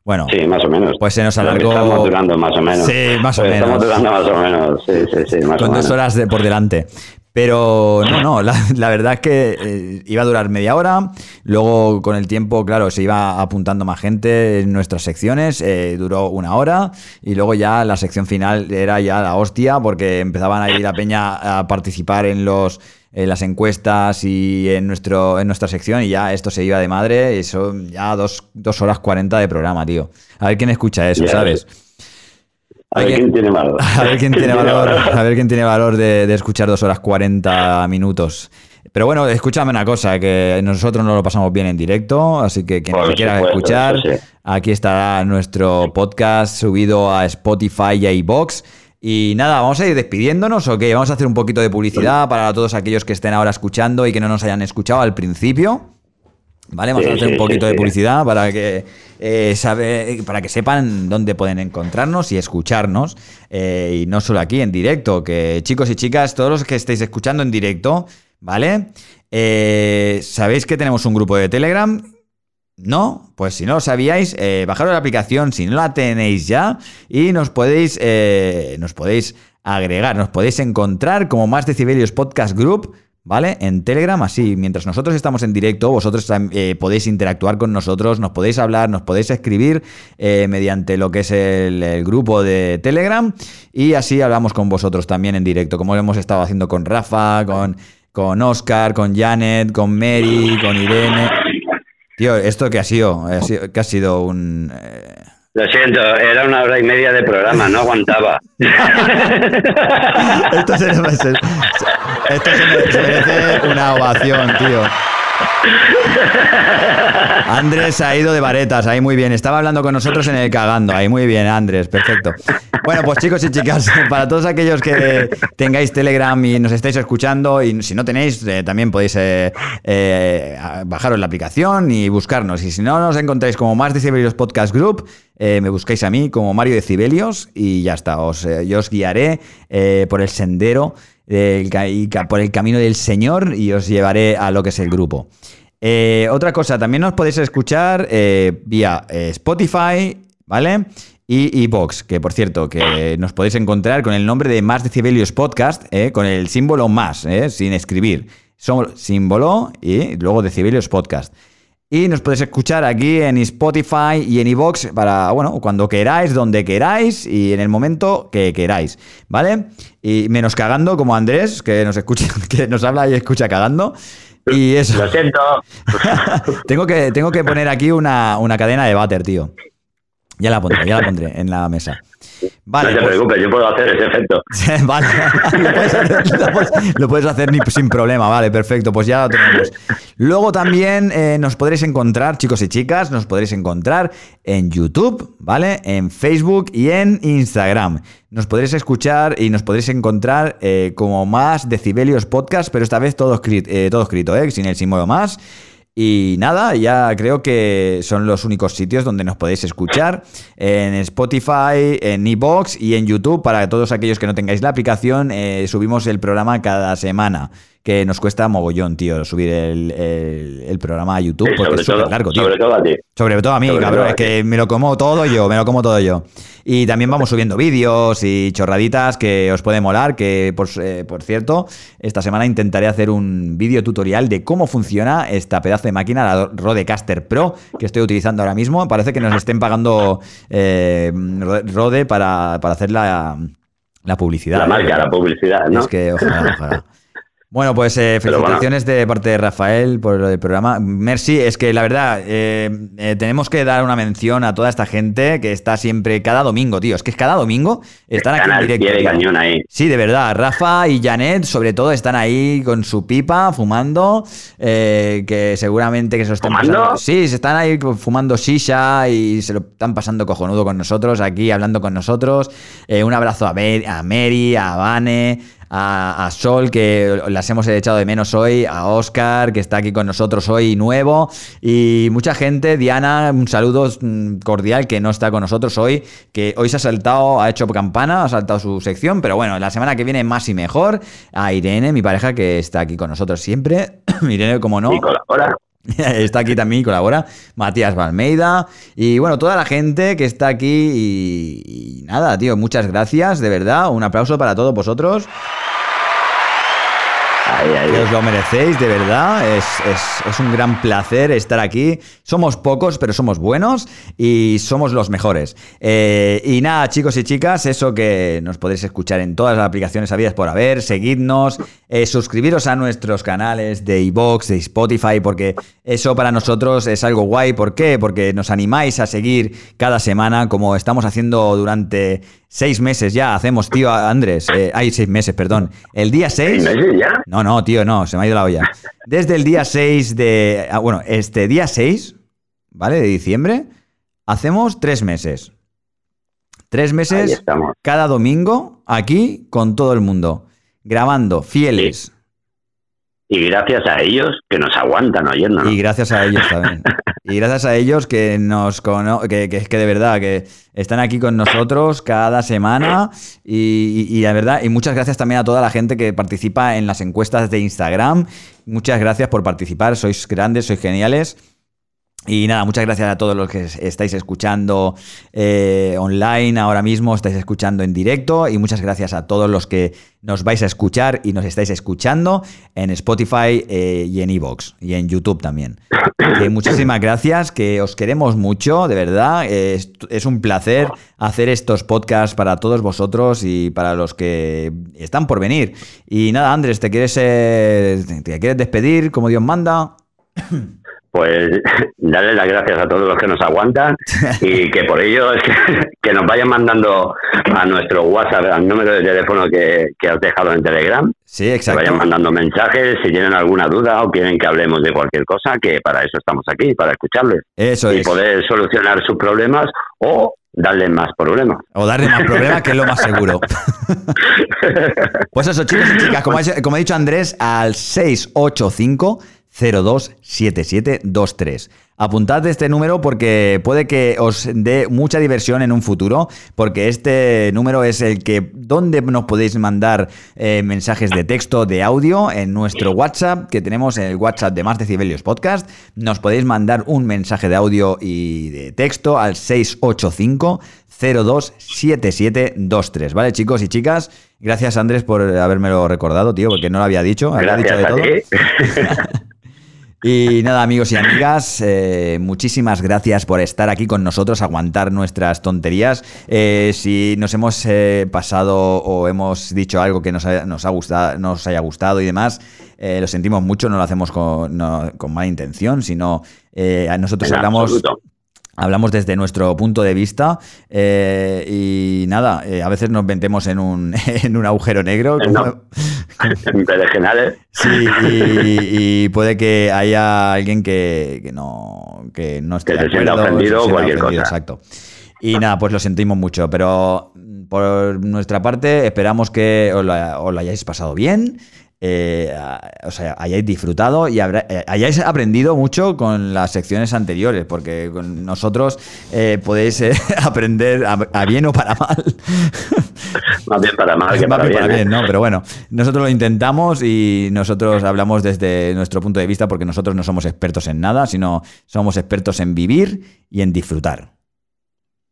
Bueno, Sí, más o menos. pues se nos alargó. Estamos durando más o menos. Sí, más o Pues menos. Estamos durando más o menos. Sí, sí, sí, más con o dos menos. horas de, por delante. Pero no, no, la, la verdad es que eh, iba a durar media hora. Luego, con el tiempo, claro, se iba apuntando más gente en nuestras secciones. eh, duró una hora. Y luego ya la sección final era ya la hostia, porque empezaban a ir la peña a participar en los en las encuestas y en nuestro en nuestra sección y ya esto se iba de madre y son ya dos, dos horas cuarenta de programa, tío. A ver quién escucha eso, Ya, ¿sabes? A ver quién tiene valor. A ver quién tiene valor, a ver quién tiene valor de, de escuchar dos horas 40 minutos. Pero bueno, escúchame una cosa, que nosotros nos lo pasamos bien en directo, así que quien nos quiera supuesto, escuchar, sí. aquí estará nuestro podcast subido a Spotify y a iVoox. Y nada, vamos a ir despidiéndonos, ¿ok? Vamos a hacer un poquito de publicidad para todos aquellos que estén ahora escuchando y que no nos hayan escuchado al principio. ¿Vale? Vamos Sí, a hacer sí, un poquito sí, de publicidad para que eh, sabe, para que sepan dónde pueden encontrarnos y escucharnos. eh, y no solo aquí en directo, que chicos y chicas, todos los que estéis escuchando en directo, ¿vale? Eh, ¿Sabéis que tenemos un grupo de Telegram? ¿No? Pues si no lo sabíais, eh, bajaros la aplicación si no la tenéis ya y nos podéis, nos podéis agregar, nos podéis encontrar como Más Decibelios Podcast Group, ¿vale? En Telegram, así, mientras nosotros estamos en directo, vosotros eh, podéis interactuar con nosotros, nos podéis hablar, nos podéis escribir eh, mediante lo que es el, grupo de Telegram y así hablamos con vosotros también en directo, como lo hemos estado haciendo con Rafa, con, con Oscar, con Janet, con Mary, con Irene. Tío, ¿esto qué? Ha sido- ¿Qué ha sido un...? eh, Lo siento, era una hora y media de programa, no aguantaba. Esto se, se- esto se merece una ovación, tío. Andrés ha ido de varetas, ahí muy bien. Estaba hablando con nosotros en el cagando, ahí muy bien, Andrés, perfecto. Bueno, pues chicos y chicas, para todos aquellos que tengáis Telegram y nos estáis escuchando, y si no tenéis, eh, también podéis eh, eh, bajaros la aplicación y buscarnos. Y si no nos encontráis como Más Decibelios Podcast Group, me buscáis a mí como Mario Decibelios y ya está. Os, yo os guiaré por el sendero por el camino del Señor y os llevaré a lo que es el grupo. Eh, otra cosa, también nos podéis escuchar eh, vía eh, Spotify, ¿vale? Y iVoox, que por cierto, que nos podéis encontrar con el nombre de Más Decibelios Podcast, con el símbolo más, sin escribir. Símbolo y luego Decibelios Podcast. Y nos podéis escuchar aquí en Spotify y en iVoox para, bueno, cuando queráis, donde queráis y en el momento que queráis, ¿vale? Y menos cagando, como Andrés, que nos escucha, que nos habla y escucha cagando. Y eso. Lo siento. tengo, que, tengo que poner aquí una, una cadena de váter, tío. Ya la pondré, ya la pondré en la mesa. Vale, no te pues- preocupes, yo puedo hacer ese efecto. vale, lo puedes, hacer, lo puedes- lo puedes hacer ni- sin problema, vale, perfecto, pues ya lo tenemos. Luego también eh, nos podréis encontrar, chicos y chicas, nos podréis encontrar en YouTube, ¿vale? En Facebook y en Instagram. Nos podréis escuchar y nos podréis encontrar eh, como más Decibelios Podcast, pero esta vez todo escrito, eh, todo escrito ¿eh? Sin el símbolo más. Y nada, ya creo que son los únicos sitios donde nos podéis escuchar. En Spotify, en iBox y en YouTube. Para todos aquellos que no tengáis la aplicación, eh, subimos el programa cada semana. Que nos cuesta mogollón, tío, subir el, el- el programa a YouTube. Sí, porque es súper largo, tío. sobre todo a ti. Sobre todo a mí, Sobre cabrón, a es que me lo como todo yo, me lo como todo yo. Y también vamos subiendo vídeos y chorraditas que os puede molar, que por, eh, por cierto, esta semana intentaré hacer un vídeo tutorial de cómo funciona esta pedazo de máquina, la Rodecaster Pro, que estoy utilizando ahora mismo. Parece que nos estén pagando eh, Rode para, para hacer la, la publicidad. La ¿eh? marca, la publicidad, ¿no? Es que ojalá, ojalá. Bueno, pues eh, bueno. felicitaciones de parte de Rafael por el programa. Merci, es que la verdad, eh, eh, tenemos que dar una mención a toda esta gente que está siempre, cada domingo, tío. Es que es cada domingo están aquí en directo. de cañón ahí. Sí, de verdad. Rafa y Janet, sobre todo, están ahí con su pipa, fumando. que seguramente que se están ¿Fumando? pasando. Sí, se están ahí fumando shisha y se lo están pasando cojonudo con nosotros, aquí hablando con nosotros. Un abrazo a Mary, a Vane, a, a Sol, que las hemos echado de menos hoy, a Oscar, que está aquí con nosotros hoy nuevo, y mucha gente. Diana, un saludo mm, cordial que no está con nosotros hoy, que hoy se ha saltado, ha hecho campana, ha saltado su sección, pero bueno, la semana que viene más y mejor. A Irene, mi pareja, que está aquí con nosotros siempre. Irene, como no. Y colabora. Está aquí también y colabora Matías Balmeida y bueno, toda la gente que está aquí y, y nada, tío, muchas gracias, de verdad, un aplauso para todos vosotros. Os lo merecéis, de verdad. Es, es- es un gran placer estar aquí. Somos pocos, pero somos buenos y somos los mejores. Eh, y nada, chicos y chicas, eso que nos podéis escuchar en todas las aplicaciones habidas por haber. Seguidnos, eh, suscribiros a nuestros canales de iVoox, de Spotify, porque eso para nosotros es algo guay. ¿Por qué? Porque nos animáis a seguir cada semana, como estamos haciendo durante seis meses ya. Hacemos, tío, Andrés. Eh, hay seis meses, perdón. El día ¿Seis 6. meses ya? No, no, tío, no, se me ha ido la olla. Desde el día 6 de. ah, bueno, este día 6, ¿vale? De diciembre, hacemos tres meses. Tres meses cada domingo aquí con todo el mundo. Grabando, fieles. Y gracias a ellos que nos aguantan oyéndonos. Y gracias a ellos también. Y gracias a ellos que nos cono que, que es que de verdad que están aquí con nosotros cada semana y, y- y la verdad y muchas gracias también a toda la gente que participa en las encuestas de Instagram. Muchas gracias por participar, sois grandes, sois geniales. Y nada, muchas gracias a todos los que es- estáis escuchando eh, online ahora mismo, estáis escuchando en directo y muchas gracias a todos los que nos vais a escuchar y nos estáis escuchando en Spotify eh, y en Evox y en YouTube también. Muchísimas gracias, que os queremos mucho, de verdad. eh, es, es un placer hacer estos podcasts para todos vosotros y para los que están por venir. Y nada, Andrés, ¿te quieres, eh, te quieres despedir como Dios manda? Pues darle las gracias a todos los que nos aguantan y que por ello es que, que nos vayan mandando a nuestro WhatsApp, al número de teléfono que, que has dejado en Telegram, Sí, que exacto. vayan mandando mensajes si tienen alguna duda o quieren que hablemos de cualquier cosa, que para eso estamos aquí, para escucharles Eso y es. poder solucionar sus problemas o darles más problemas. O darle más problemas, que es lo más seguro. Pues eso, chicos y chicas, como, ha- como ha dicho Andrés, al 685 027723. Apuntad este número porque puede que os dé mucha diversión en un futuro, porque este número es el que donde nos podéis mandar eh, mensajes de texto, de audio en nuestro WhatsApp, que tenemos el WhatsApp de Más Decibelios Podcast. Nos podéis mandar un mensaje de audio y de texto al 685 027723, ¿vale, chicos y chicas? Gracias, Andrés, por habérmelo recordado, tío, porque no lo había dicho. Había dicho de todo. Y nada, amigos y amigas, eh, muchísimas gracias por estar aquí con nosotros, aguantar nuestras tonterías. Eh, si nos hemos eh, pasado o hemos dicho algo que nos, haya- nos ha gustado, nos haya gustado y demás, eh, lo sentimos mucho, no lo hacemos con, no- con mala intención, sino eh, nosotros En hablamos absoluto. Hablamos desde nuestro punto de vista eh, y nada, eh, a veces nos metemos en un, en un agujero negro. Como- no- en berenjenales. Sí, y, y puede que haya alguien que, que no, que no esté Que de acuerdo, ofendido o cualquier ofendido, cosa. Exacto. Y nada, pues lo sentimos mucho, pero por nuestra parte esperamos que os lo, os lo hayáis pasado bien, eh, a- o sea, hayáis disfrutado y habrá- eh, hayáis aprendido mucho con las secciones anteriores, porque con nosotros eh, podéis eh, aprender a, a bien o para mal. Más bien para mal que para bien bien. para bien, ¿no? Pero bueno, nosotros lo intentamos y nosotros hablamos desde nuestro punto de vista porque nosotros no somos expertos en nada, sino somos expertos en vivir y en disfrutar.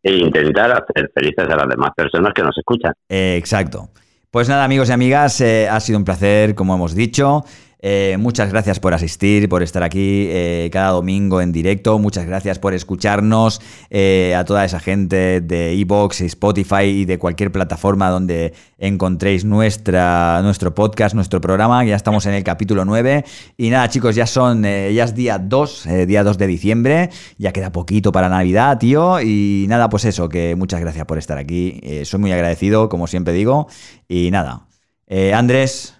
E intentar hacer felices a las demás personas que nos escuchan. Exacto. Pues nada, amigos y amigas, eh, ha sido un placer, como hemos dicho. Eh, muchas gracias por asistir, por estar aquí eh, cada domingo en directo. Muchas gracias por escucharnos eh, a toda esa gente de Evox, Spotify y de cualquier plataforma donde encontréis nuestra, nuestro podcast, nuestro programa. Ya estamos en el capítulo 9. Y nada, chicos, ya son, ya es día 2, eh, día 2 de diciembre. Ya queda poquito para Navidad, tío. Y nada, pues eso, que muchas gracias por estar aquí. Soy muy agradecido, como siempre digo. Y nada. Andrés,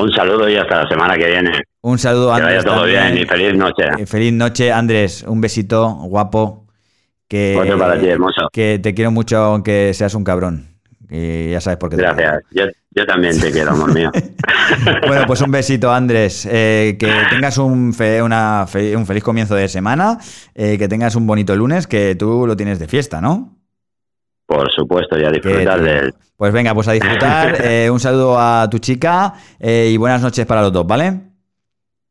Un saludo y hasta la semana que viene. un saludo, Que vaya Andrés. todo también. bien y feliz noche. Eh, feliz noche, Andrés. Un besito, guapo. Que, Otro para ti, hermoso. que te quiero mucho, aunque seas un cabrón. Y ya sabes por qué. te quiero. Gracias. Yo, Yo también te quiero, amor mío. Bueno, pues un besito, Andrés. Eh, que tengas un, fe- una fe- un feliz comienzo de semana, eh, que tengas un bonito lunes, que tú lo tienes de fiesta, ¿no? Por supuesto, y a disfrutar de él. Pues venga, pues a disfrutar. Eh, un saludo a tu chica eh, y buenas noches para los dos, ¿vale?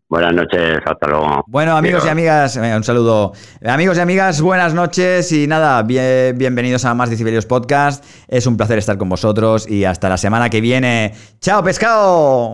Buenas noches, hasta luego. Bueno, amigos y amigas, un saludo. Amigos y amigas, buenas noches y nada, bien- bienvenidos a más Decibelios Podcast. Es un placer estar con vosotros y hasta la semana que viene. ¡Chao, pescado!